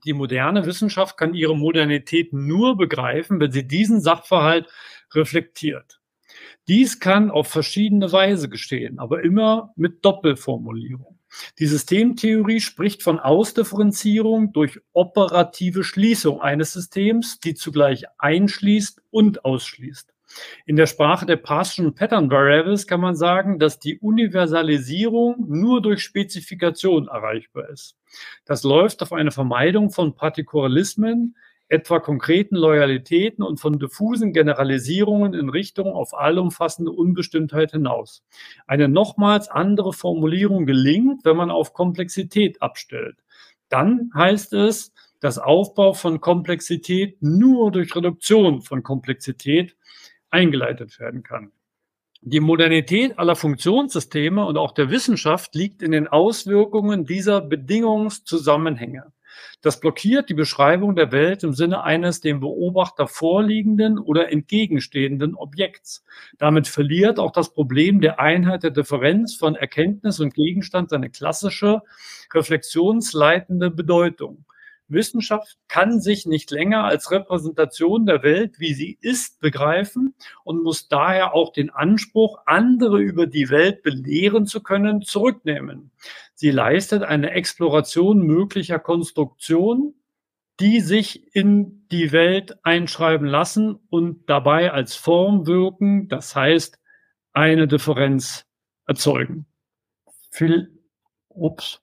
Die moderne Wissenschaft kann ihre Modernität nur begreifen, wenn sie diesen Sachverhalt reflektiert. Dies kann auf verschiedene Weise geschehen, aber immer mit Doppelformulierung. Die Systemtheorie spricht von Ausdifferenzierung durch operative Schließung eines Systems, die zugleich einschließt und ausschließt. In der Sprache der Partial Pattern Variables kann man sagen, dass die Universalisierung nur durch Spezifikation erreichbar ist. Das läuft auf eine Vermeidung von Partikularismen, etwa konkreten Loyalitäten und von diffusen Generalisierungen in Richtung auf allumfassende Unbestimmtheit hinaus. Eine nochmals andere Formulierung gelingt, wenn man auf Komplexität abstellt. Dann heißt es, dass Aufbau von Komplexität nur durch Reduktion von Komplexität eingeleitet werden kann. Die Modernität aller Funktionssysteme und auch der Wissenschaft liegt in den Auswirkungen dieser Bedingungszusammenhänge. Das blockiert die Beschreibung der Welt im Sinne eines dem Beobachter vorliegenden oder entgegenstehenden Objekts. Damit verliert auch das Problem der Einheit der Differenz von Erkenntnis und Gegenstand seine klassische reflexionsleitende Bedeutung. Wissenschaft kann sich nicht länger als Repräsentation der Welt, wie sie ist, begreifen und muss daher auch den Anspruch, andere über die Welt belehren zu können, zurücknehmen. Sie leistet eine Exploration möglicher Konstruktionen, die sich in die Welt einschreiben lassen und dabei als Form wirken, das heißt eine Differenz erzeugen. Viel, ups,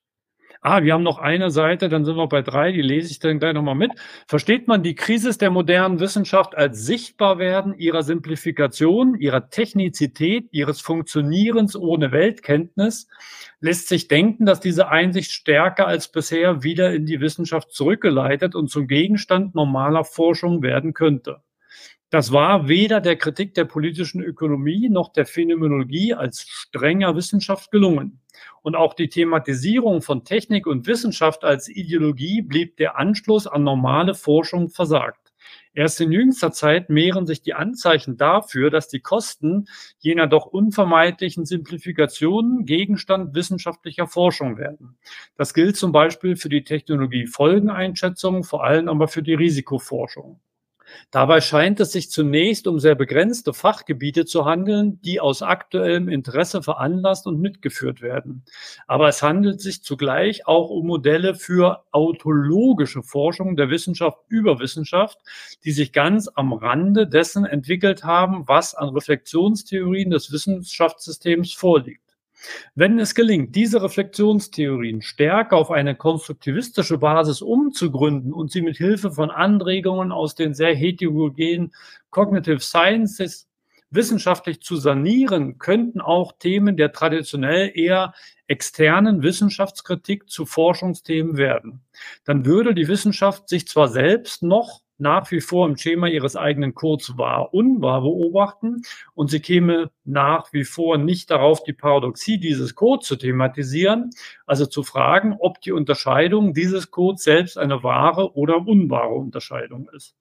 ah, wir haben noch eine Seite, dann sind wir bei drei, die lese ich dann gleich nochmal mit. Versteht man die Krise der modernen Wissenschaft als Sichtbarwerden ihrer Simplifikation, ihrer Technizität, ihres Funktionierens ohne Weltkenntnis, lässt sich denken, dass diese Einsicht stärker als bisher wieder in die Wissenschaft zurückgeleitet und zum Gegenstand normaler Forschung werden könnte. Das war weder der Kritik der politischen Ökonomie noch der Phänomenologie als strenger Wissenschaft gelungen. Und auch die Thematisierung von Technik und Wissenschaft als Ideologie blieb der Anschluss an normale Forschung versagt. Erst in jüngster Zeit mehren sich die Anzeichen dafür, dass die Kosten jener doch unvermeidlichen Simplifikationen Gegenstand wissenschaftlicher Forschung werden. Das gilt zum Beispiel für die Technologiefolgeneinschätzung, vor allem aber für die Risikoforschung. Dabei scheint es sich zunächst um sehr begrenzte Fachgebiete zu handeln, die aus aktuellem Interesse veranlasst und mitgeführt werden. Aber es handelt sich zugleich auch um Modelle für autologische Forschung der Wissenschaft über Wissenschaft, die sich ganz am Rande dessen entwickelt haben, was an Reflexionstheorien des Wissenschaftssystems vorliegt. Wenn es gelingt, diese Reflexionstheorien stärker auf eine konstruktivistische Basis umzugründen und sie mit Hilfe von Anregungen aus den sehr heterogenen Cognitive Sciences wissenschaftlich zu sanieren, könnten auch Themen der traditionell eher externen Wissenschaftskritik zu Forschungsthemen werden. Dann würde die Wissenschaft sich zwar selbst noch nach wie vor im Schema ihres eigenen Codes wahr, unwahr beobachten und sie käme nach wie vor nicht darauf, die Paradoxie dieses Codes zu thematisieren, also zu fragen, ob die Unterscheidung dieses Codes selbst eine wahre oder unwahre Unterscheidung ist.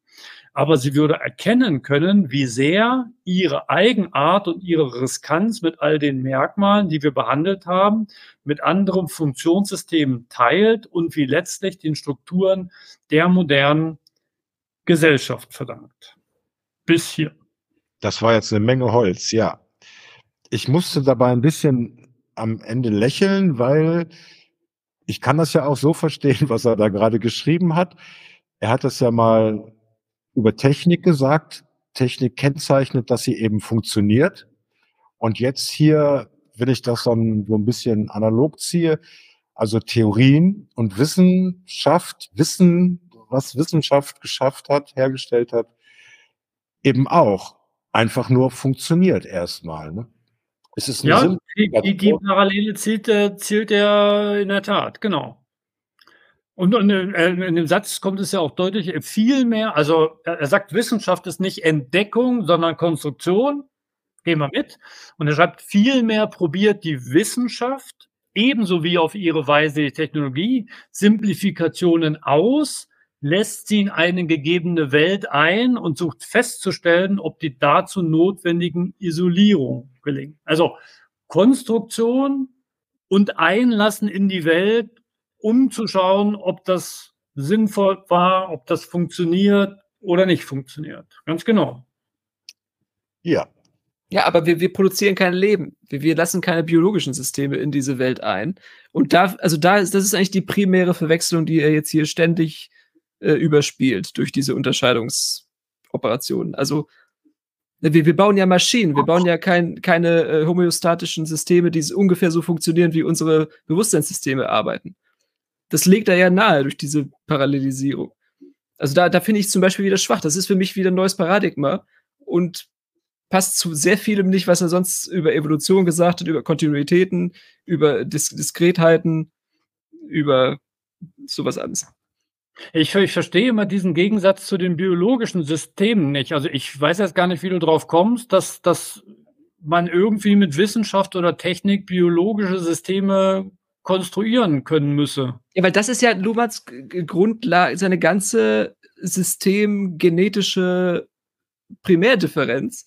Aber sie würde erkennen können, wie sehr ihre Eigenart und ihre Riskanz mit all den Merkmalen, die wir behandelt haben, mit anderen Funktionssystemen teilt und wie letztlich den Strukturen der modernen Gesellschaft verdankt. Bis hier. Das war jetzt eine Menge Holz, ja. Ich musste dabei ein bisschen am Ende lächeln, weil ich kann das ja auch so verstehen, *laughs* was er da gerade geschrieben hat. Er hat es ja mal über Technik gesagt. Technik kennzeichnet, dass sie eben funktioniert. Und jetzt hier, wenn ich das dann so ein bisschen analog ziehe, also Theorien und Wissenschaft, Wissen, was Wissenschaft geschafft hat, hergestellt hat, eben auch einfach nur funktioniert erstmal. Ne? Es ist ja, die, die, die, Parallele zielt, äh, zielt er in der Tat, genau. Und, äh, in dem Satz kommt es ja auch deutlich viel mehr. Also er, sagt, Wissenschaft ist nicht Entdeckung, sondern Konstruktion. Gehen wir mit. Und er schreibt, vielmehr probiert die Wissenschaft, ebenso wie auf ihre Weise die Technologie, Simplifikationen aus, lässt sie in eine gegebene Welt ein und sucht festzustellen, ob die dazu notwendigen Isolierung gelingen. Also Konstruktion und Einlassen in die Welt, um zu schauen, ob das sinnvoll war, ob das funktioniert oder nicht funktioniert. Ganz genau. Ja. Ja, aber wir, wir produzieren kein Leben. Wir, wir lassen keine biologischen Systeme in diese Welt ein. Und da, also da ist, das ist eigentlich die primäre Verwechslung, die er jetzt hier ständig äh, überspielt durch diese Unterscheidungsoperationen. Also ne, wir, wir bauen ja Maschinen, wir bauen ja kein, keine äh, homöostatischen Systeme, die ungefähr so funktionieren, wie unsere Bewusstseinssysteme arbeiten. Das legt er ja nahe durch diese Parallelisierung. Also da, da finde ich zum Beispiel wieder schwach. Das ist für mich wieder ein neues Paradigma und passt zu sehr vielem nicht, was er sonst über Evolution gesagt hat, über Kontinuitäten, über Dis Diskretheiten, über sowas alles. Ich, ich verstehe immer diesen Gegensatz zu den biologischen Systemen nicht. Also ich weiß jetzt gar nicht, wie du drauf kommst, dass, dass man irgendwie mit Wissenschaft oder Technik biologische Systeme konstruieren können müsse. Ja, weil das ist ja Lumats Grundlage, seine ganze systemgenetische Primärdifferenz,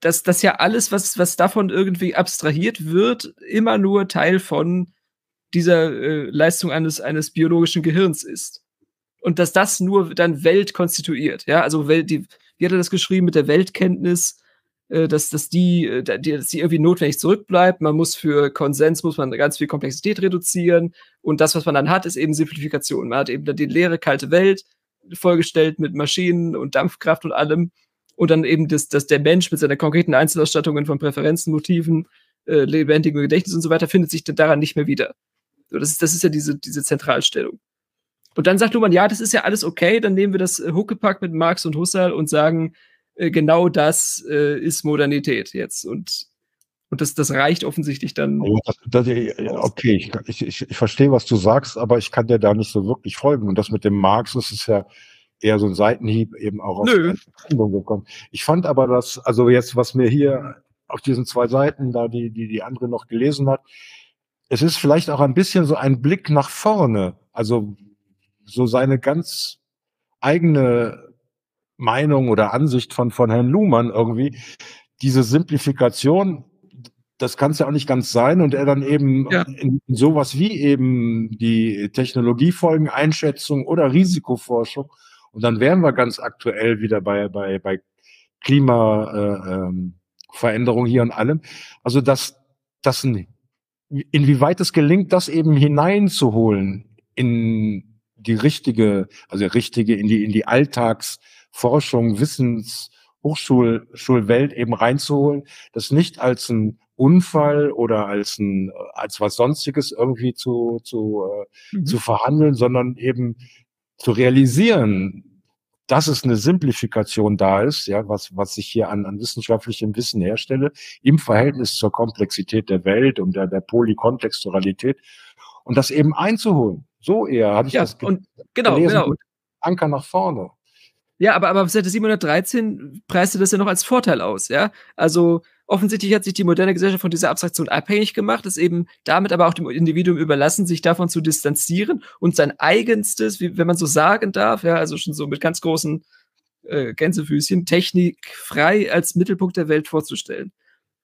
dass das ja alles, was, was davon irgendwie abstrahiert wird, immer nur Teil von dieser äh, Leistung eines, eines biologischen Gehirns ist und dass das nur dann Welt konstituiert. Ja, also Welt, die, wie hat er das geschrieben mit der Weltkenntnis, äh, dass, dass die, äh, die, dass die irgendwie notwendig zurückbleibt. Man muss für Konsens muss man ganz viel Komplexität reduzieren und das, was man dann hat, ist eben Simplifikation. Man hat eben dann die leere kalte Welt vorgestellt mit Maschinen und Dampfkraft und allem und dann eben das, dass der Mensch mit seiner konkreten Einzelausstattungen von Präferenzen, Motiven, äh, lebendigem Gedächtnis und so weiter findet sich daran nicht mehr wieder. So, das, ist, das ist ja diese, diese Zentralstellung. Und dann sagt Luhmann, ja, das ist ja alles okay, dann nehmen wir das äh, Huckepack mit Marx und Husserl und sagen, äh, genau das äh, ist Modernität jetzt. Und, und das, das reicht offensichtlich dann. Das, das, okay, ich, ich, ich, ich verstehe, was du sagst, aber ich kann dir da nicht so wirklich folgen. Und das mit dem Marx, das ist ja eher so ein Seitenhieb eben auch auf Nö. die gekommen. Ich fand aber das, also jetzt, was mir hier auf diesen zwei Seiten, da die, die die andere noch gelesen hat, es ist vielleicht auch ein bisschen so ein Blick nach vorne. Also so seine ganz eigene Meinung oder Ansicht von, von Herrn Luhmann irgendwie. Diese Simplifikation, das kann es ja auch nicht ganz sein und er dann eben ja. in, in sowas wie eben die Technologiefolgeneinschätzung oder Risikoforschung und dann wären wir ganz aktuell wieder bei, bei, bei Klimaveränderung äh, ähm, hier und allem. Also dass das inwieweit es gelingt, das eben hineinzuholen in die richtige, also richtige in die, in die Alltagsforschung, Wissens, Hochschulwelt eben reinzuholen, das nicht als ein Unfall oder als ein, als was sonstiges irgendwie zu, zu, äh, mhm. zu verhandeln, sondern eben zu realisieren, dass es eine Simplifikation da ist, ja, was, was ich hier an, an wissenschaftlichem Wissen herstelle, im Verhältnis zur Komplexität der Welt und der, der Polykontextualität und das eben einzuholen. So eher hatte ich ja, das und, genau, gelesen. Genau. Anker nach vorne. Ja, aber, aber auf Seite 713 preiste das ja noch als Vorteil aus, ja. Also offensichtlich hat sich die moderne Gesellschaft von dieser Abstraktion abhängig gemacht, ist eben damit aber auch dem Individuum überlassen, sich davon zu distanzieren und sein eigenstes, wie, wenn man so sagen darf, ja, also schon so mit ganz großen äh, Gänsefüßchen, Technik frei als Mittelpunkt der Welt vorzustellen.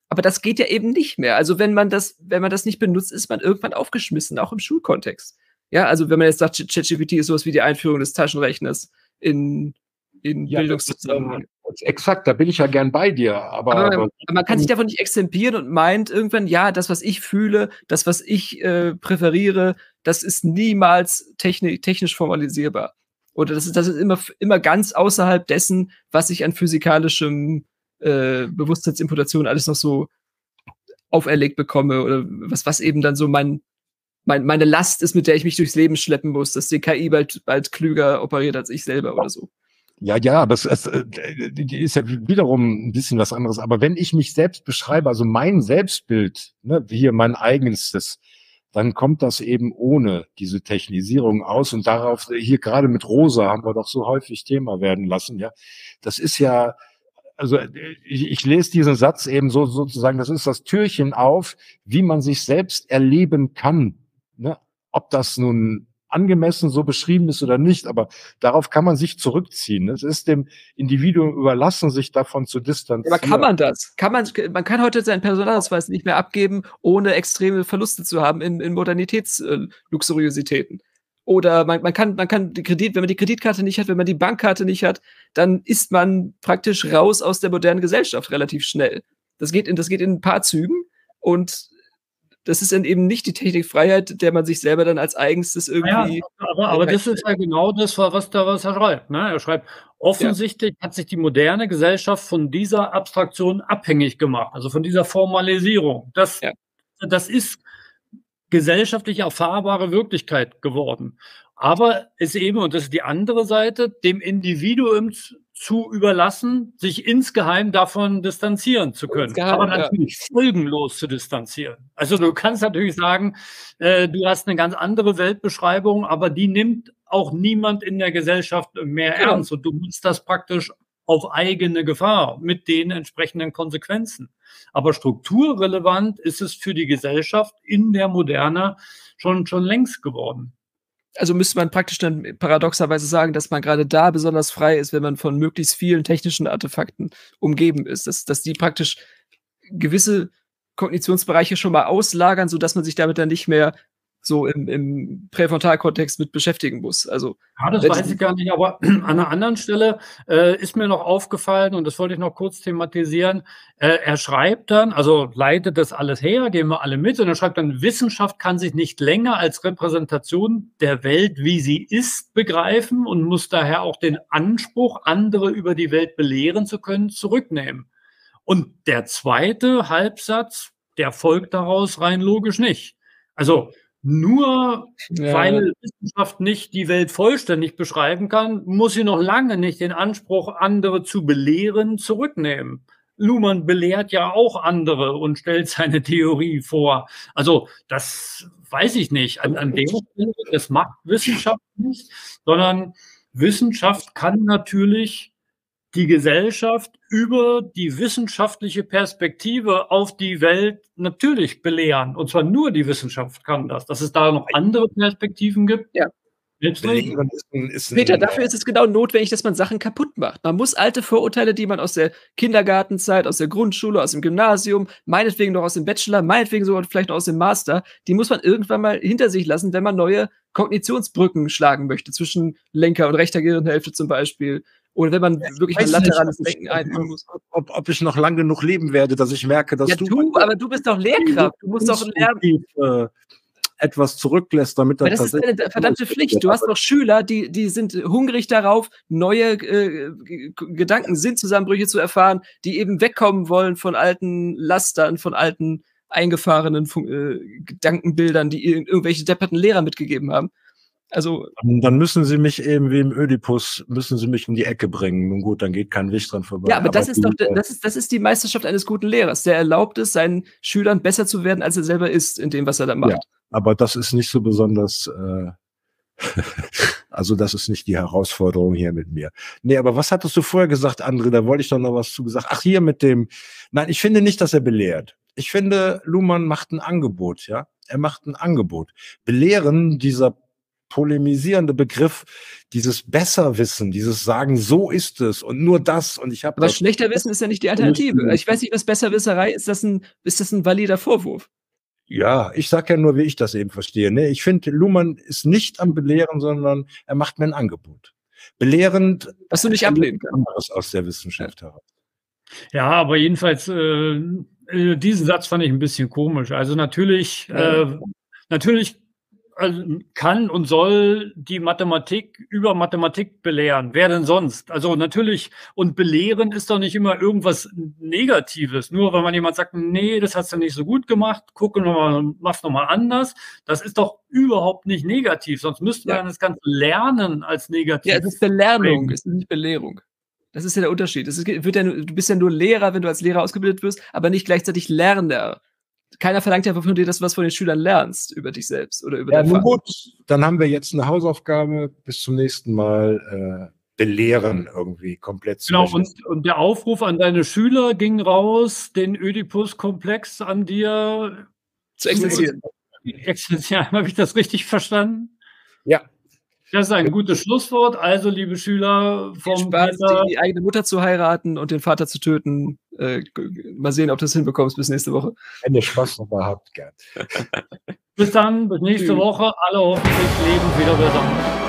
Aber das geht ja eben nicht mehr. Also wenn man das, wenn man das nicht benutzt, ist man irgendwann aufgeschmissen, auch im Schulkontext. Ja, also wenn man jetzt sagt, ChatGPT ist sowas wie die Einführung des Taschenrechners in, in ja, Bildungszusammenhang. Exakt, da bin ich ja gern bei dir. Aber, aber, aber man kann sich davon nicht extempieren und meint irgendwann, ja, das, was ich fühle, das, was ich äh, präferiere, das ist niemals techni technisch formalisierbar. Oder das ist, das ist immer, immer ganz außerhalb dessen, was ich an physikalischem äh, Bewusstseinsimputation alles noch so auferlegt bekomme oder was, was eben dann so mein, mein, meine Last ist, mit der ich mich durchs Leben schleppen muss, dass die KI bald, bald klüger operiert als ich selber oder so. Ja, ja, das ist, äh, ist ja wiederum ein bisschen was anderes. Aber wenn ich mich selbst beschreibe, also mein Selbstbild, ne, hier mein eigenstes, dann kommt das eben ohne diese Technisierung aus. Und darauf, hier gerade mit Rosa haben wir doch so häufig Thema werden lassen, ja. Das ist ja, also ich, ich lese diesen Satz eben so sozusagen, das ist das Türchen auf, wie man sich selbst erleben kann. Ne? Ob das nun angemessen so beschrieben ist oder nicht, aber darauf kann man sich zurückziehen. Es ist dem Individuum überlassen, sich davon zu distanzieren. Aber kann man das? Kann man, man kann heute seinen Personalausweis nicht mehr abgeben, ohne extreme Verluste zu haben in, in Modernitätsluxuriositäten. Oder man, man, kann, man kann die Kredit, wenn man die Kreditkarte nicht hat, wenn man die Bankkarte nicht hat, dann ist man praktisch raus aus der modernen Gesellschaft relativ schnell. Das geht in, das geht in ein paar Zügen und das ist dann eben nicht die Technikfreiheit, der man sich selber dann als eigenstes irgendwie. Ja, aber, aber das ist ja genau das, was, da, was er schreibt. Ne? Er schreibt, offensichtlich ja. hat sich die moderne Gesellschaft von dieser Abstraktion abhängig gemacht, also von dieser Formalisierung. Das, ja. das ist gesellschaftlich erfahrbare Wirklichkeit geworden. Aber ist eben, und das ist die andere Seite, dem Individuum zu überlassen, sich insgeheim davon distanzieren zu können. Insgeheim, aber natürlich ja. folgenlos zu distanzieren. Also du kannst natürlich sagen, äh, du hast eine ganz andere Weltbeschreibung, aber die nimmt auch niemand in der Gesellschaft mehr genau. ernst. Und du musst das praktisch auf eigene Gefahr mit den entsprechenden Konsequenzen. Aber strukturrelevant ist es für die Gesellschaft in der Moderne schon, schon längst geworden also müsste man praktisch dann paradoxerweise sagen, dass man gerade da besonders frei ist, wenn man von möglichst vielen technischen Artefakten umgeben ist, dass, dass die praktisch gewisse Kognitionsbereiche schon mal auslagern, sodass man sich damit dann nicht mehr so im, im Präfrontalkortex mit beschäftigen muss. Also, ja, das weiß ich gar nicht, aber *clears throat* an einer anderen Stelle äh, ist mir noch aufgefallen, und das wollte ich noch kurz thematisieren, äh, er schreibt dann, also leitet das alles her, gehen wir alle mit, und er schreibt dann, Wissenschaft kann sich nicht länger als Repräsentation der Welt, wie sie ist, begreifen und muss daher auch den Anspruch, andere über die Welt belehren zu können, zurücknehmen. Und der zweite Halbsatz, der folgt daraus rein logisch nicht. Also nur ja. weil Wissenschaft nicht die Welt vollständig beschreiben kann, muss sie noch lange nicht den Anspruch, andere zu belehren, zurücknehmen. Luhmann belehrt ja auch andere und stellt seine Theorie vor. Also das weiß ich nicht. An, an dem Stelle, das macht Wissenschaft nicht, sondern Wissenschaft kann natürlich die Gesellschaft über die wissenschaftliche Perspektive auf die Welt natürlich belehren. Und zwar nur die Wissenschaft kann das. Dass es da noch andere Perspektiven gibt. Ja. Peter, dafür ist es genau notwendig, dass man Sachen kaputt macht. Man muss alte Vorurteile, die man aus der Kindergartenzeit, aus der Grundschule, aus dem Gymnasium, meinetwegen noch aus dem Bachelor, meinetwegen sogar vielleicht noch aus dem Master, die muss man irgendwann mal hinter sich lassen, wenn man neue Kognitionsbrücken schlagen möchte, zwischen Lenker und rechter Gehirnhälfte zum Beispiel, oder wenn man wirklich ein laterales Denken einführen muss. Ob, ob, ich noch lang genug leben werde, dass ich merke, dass ja, du. du aber du bist doch Lehrkraft. Du musst doch lernen. Äh, etwas zurücklässt, damit das. das ist eine verdammte Pflicht. Du hast doch Schüler, die, die sind hungrig darauf, neue äh, Gedanken, Sinnzusammenbrüche zu erfahren, die eben wegkommen wollen von alten Lastern, von alten eingefahrenen äh, Gedankenbildern, die irgendwelche depperten Lehrer mitgegeben haben. Also dann müssen sie mich eben wie im Ödipus müssen sie mich in die Ecke bringen. Nun gut, dann geht kein Weg dran vorbei. Ja, aber, aber das ist doch das ist das ist die Meisterschaft eines guten Lehrers, der erlaubt es seinen Schülern besser zu werden, als er selber ist in dem, was er da macht. Ja, aber das ist nicht so besonders äh, *laughs* also das ist nicht die Herausforderung hier mit mir. Nee, aber was hattest du vorher gesagt, André? Da wollte ich doch noch was zu gesagt. Ach, hier mit dem. Nein, ich finde nicht, dass er belehrt. Ich finde, Luhmann macht ein Angebot, ja. Er macht ein Angebot. Belehren dieser polemisierende Begriff, dieses Besserwissen, dieses Sagen, so ist es und nur das und ich habe. Aber schlechter Wissen ist ja nicht die Alternative. Ich weiß nicht, was Besserwisserei ist. Das ein, ist das ein valider Vorwurf? Ja, ich sage ja nur, wie ich das eben verstehe. Ne? Ich finde, Luhmann ist nicht am Belehren, sondern er macht mir ein Angebot. Belehrend. Was du nicht ablehnen kannst. aus der Wissenschaft heraus. Ja, aber jedenfalls, äh, äh, diesen Satz fand ich ein bisschen komisch. Also natürlich, äh, natürlich also kann und soll die Mathematik über Mathematik belehren. Wer denn sonst? Also natürlich, und belehren ist doch nicht immer irgendwas Negatives. Nur wenn man jemand sagt, nee, das hast du nicht so gut gemacht, gucke nochmal, mach's nochmal anders. Das ist doch überhaupt nicht negativ. Sonst müsste man das ganze Lernen als negativ. Ja, es ist Belernung, es ist nicht Belehrung. Das ist ja der Unterschied. Ist, wird ja, du bist ja nur Lehrer, wenn du als Lehrer ausgebildet wirst, aber nicht gleichzeitig Lerner keiner verlangt ja von dir, dass du was von den Schülern lernst über dich selbst oder über ja, nun gut, dann haben wir jetzt eine Hausaufgabe. Bis zum nächsten Mal äh, belehren irgendwie komplett zu Genau, und, und, der Aufruf an deine Schüler ging raus, den Ödipus-Komplex an dir zu exerzieren. Exerzieren, *laughs* habe ich das richtig verstanden? Ja, das ist ein gutes Schlusswort. Also, liebe Schüler, vom Spaß, Peter, die eigene Mutter zu heiraten und den Vater zu töten. Äh, mal sehen, ob du das hinbekommst bis nächste Woche. Wenn ihr Spaß dabei habt, gern. bis dann, bis nächste Woche. Alle hoffentlich leben wieder beisammen.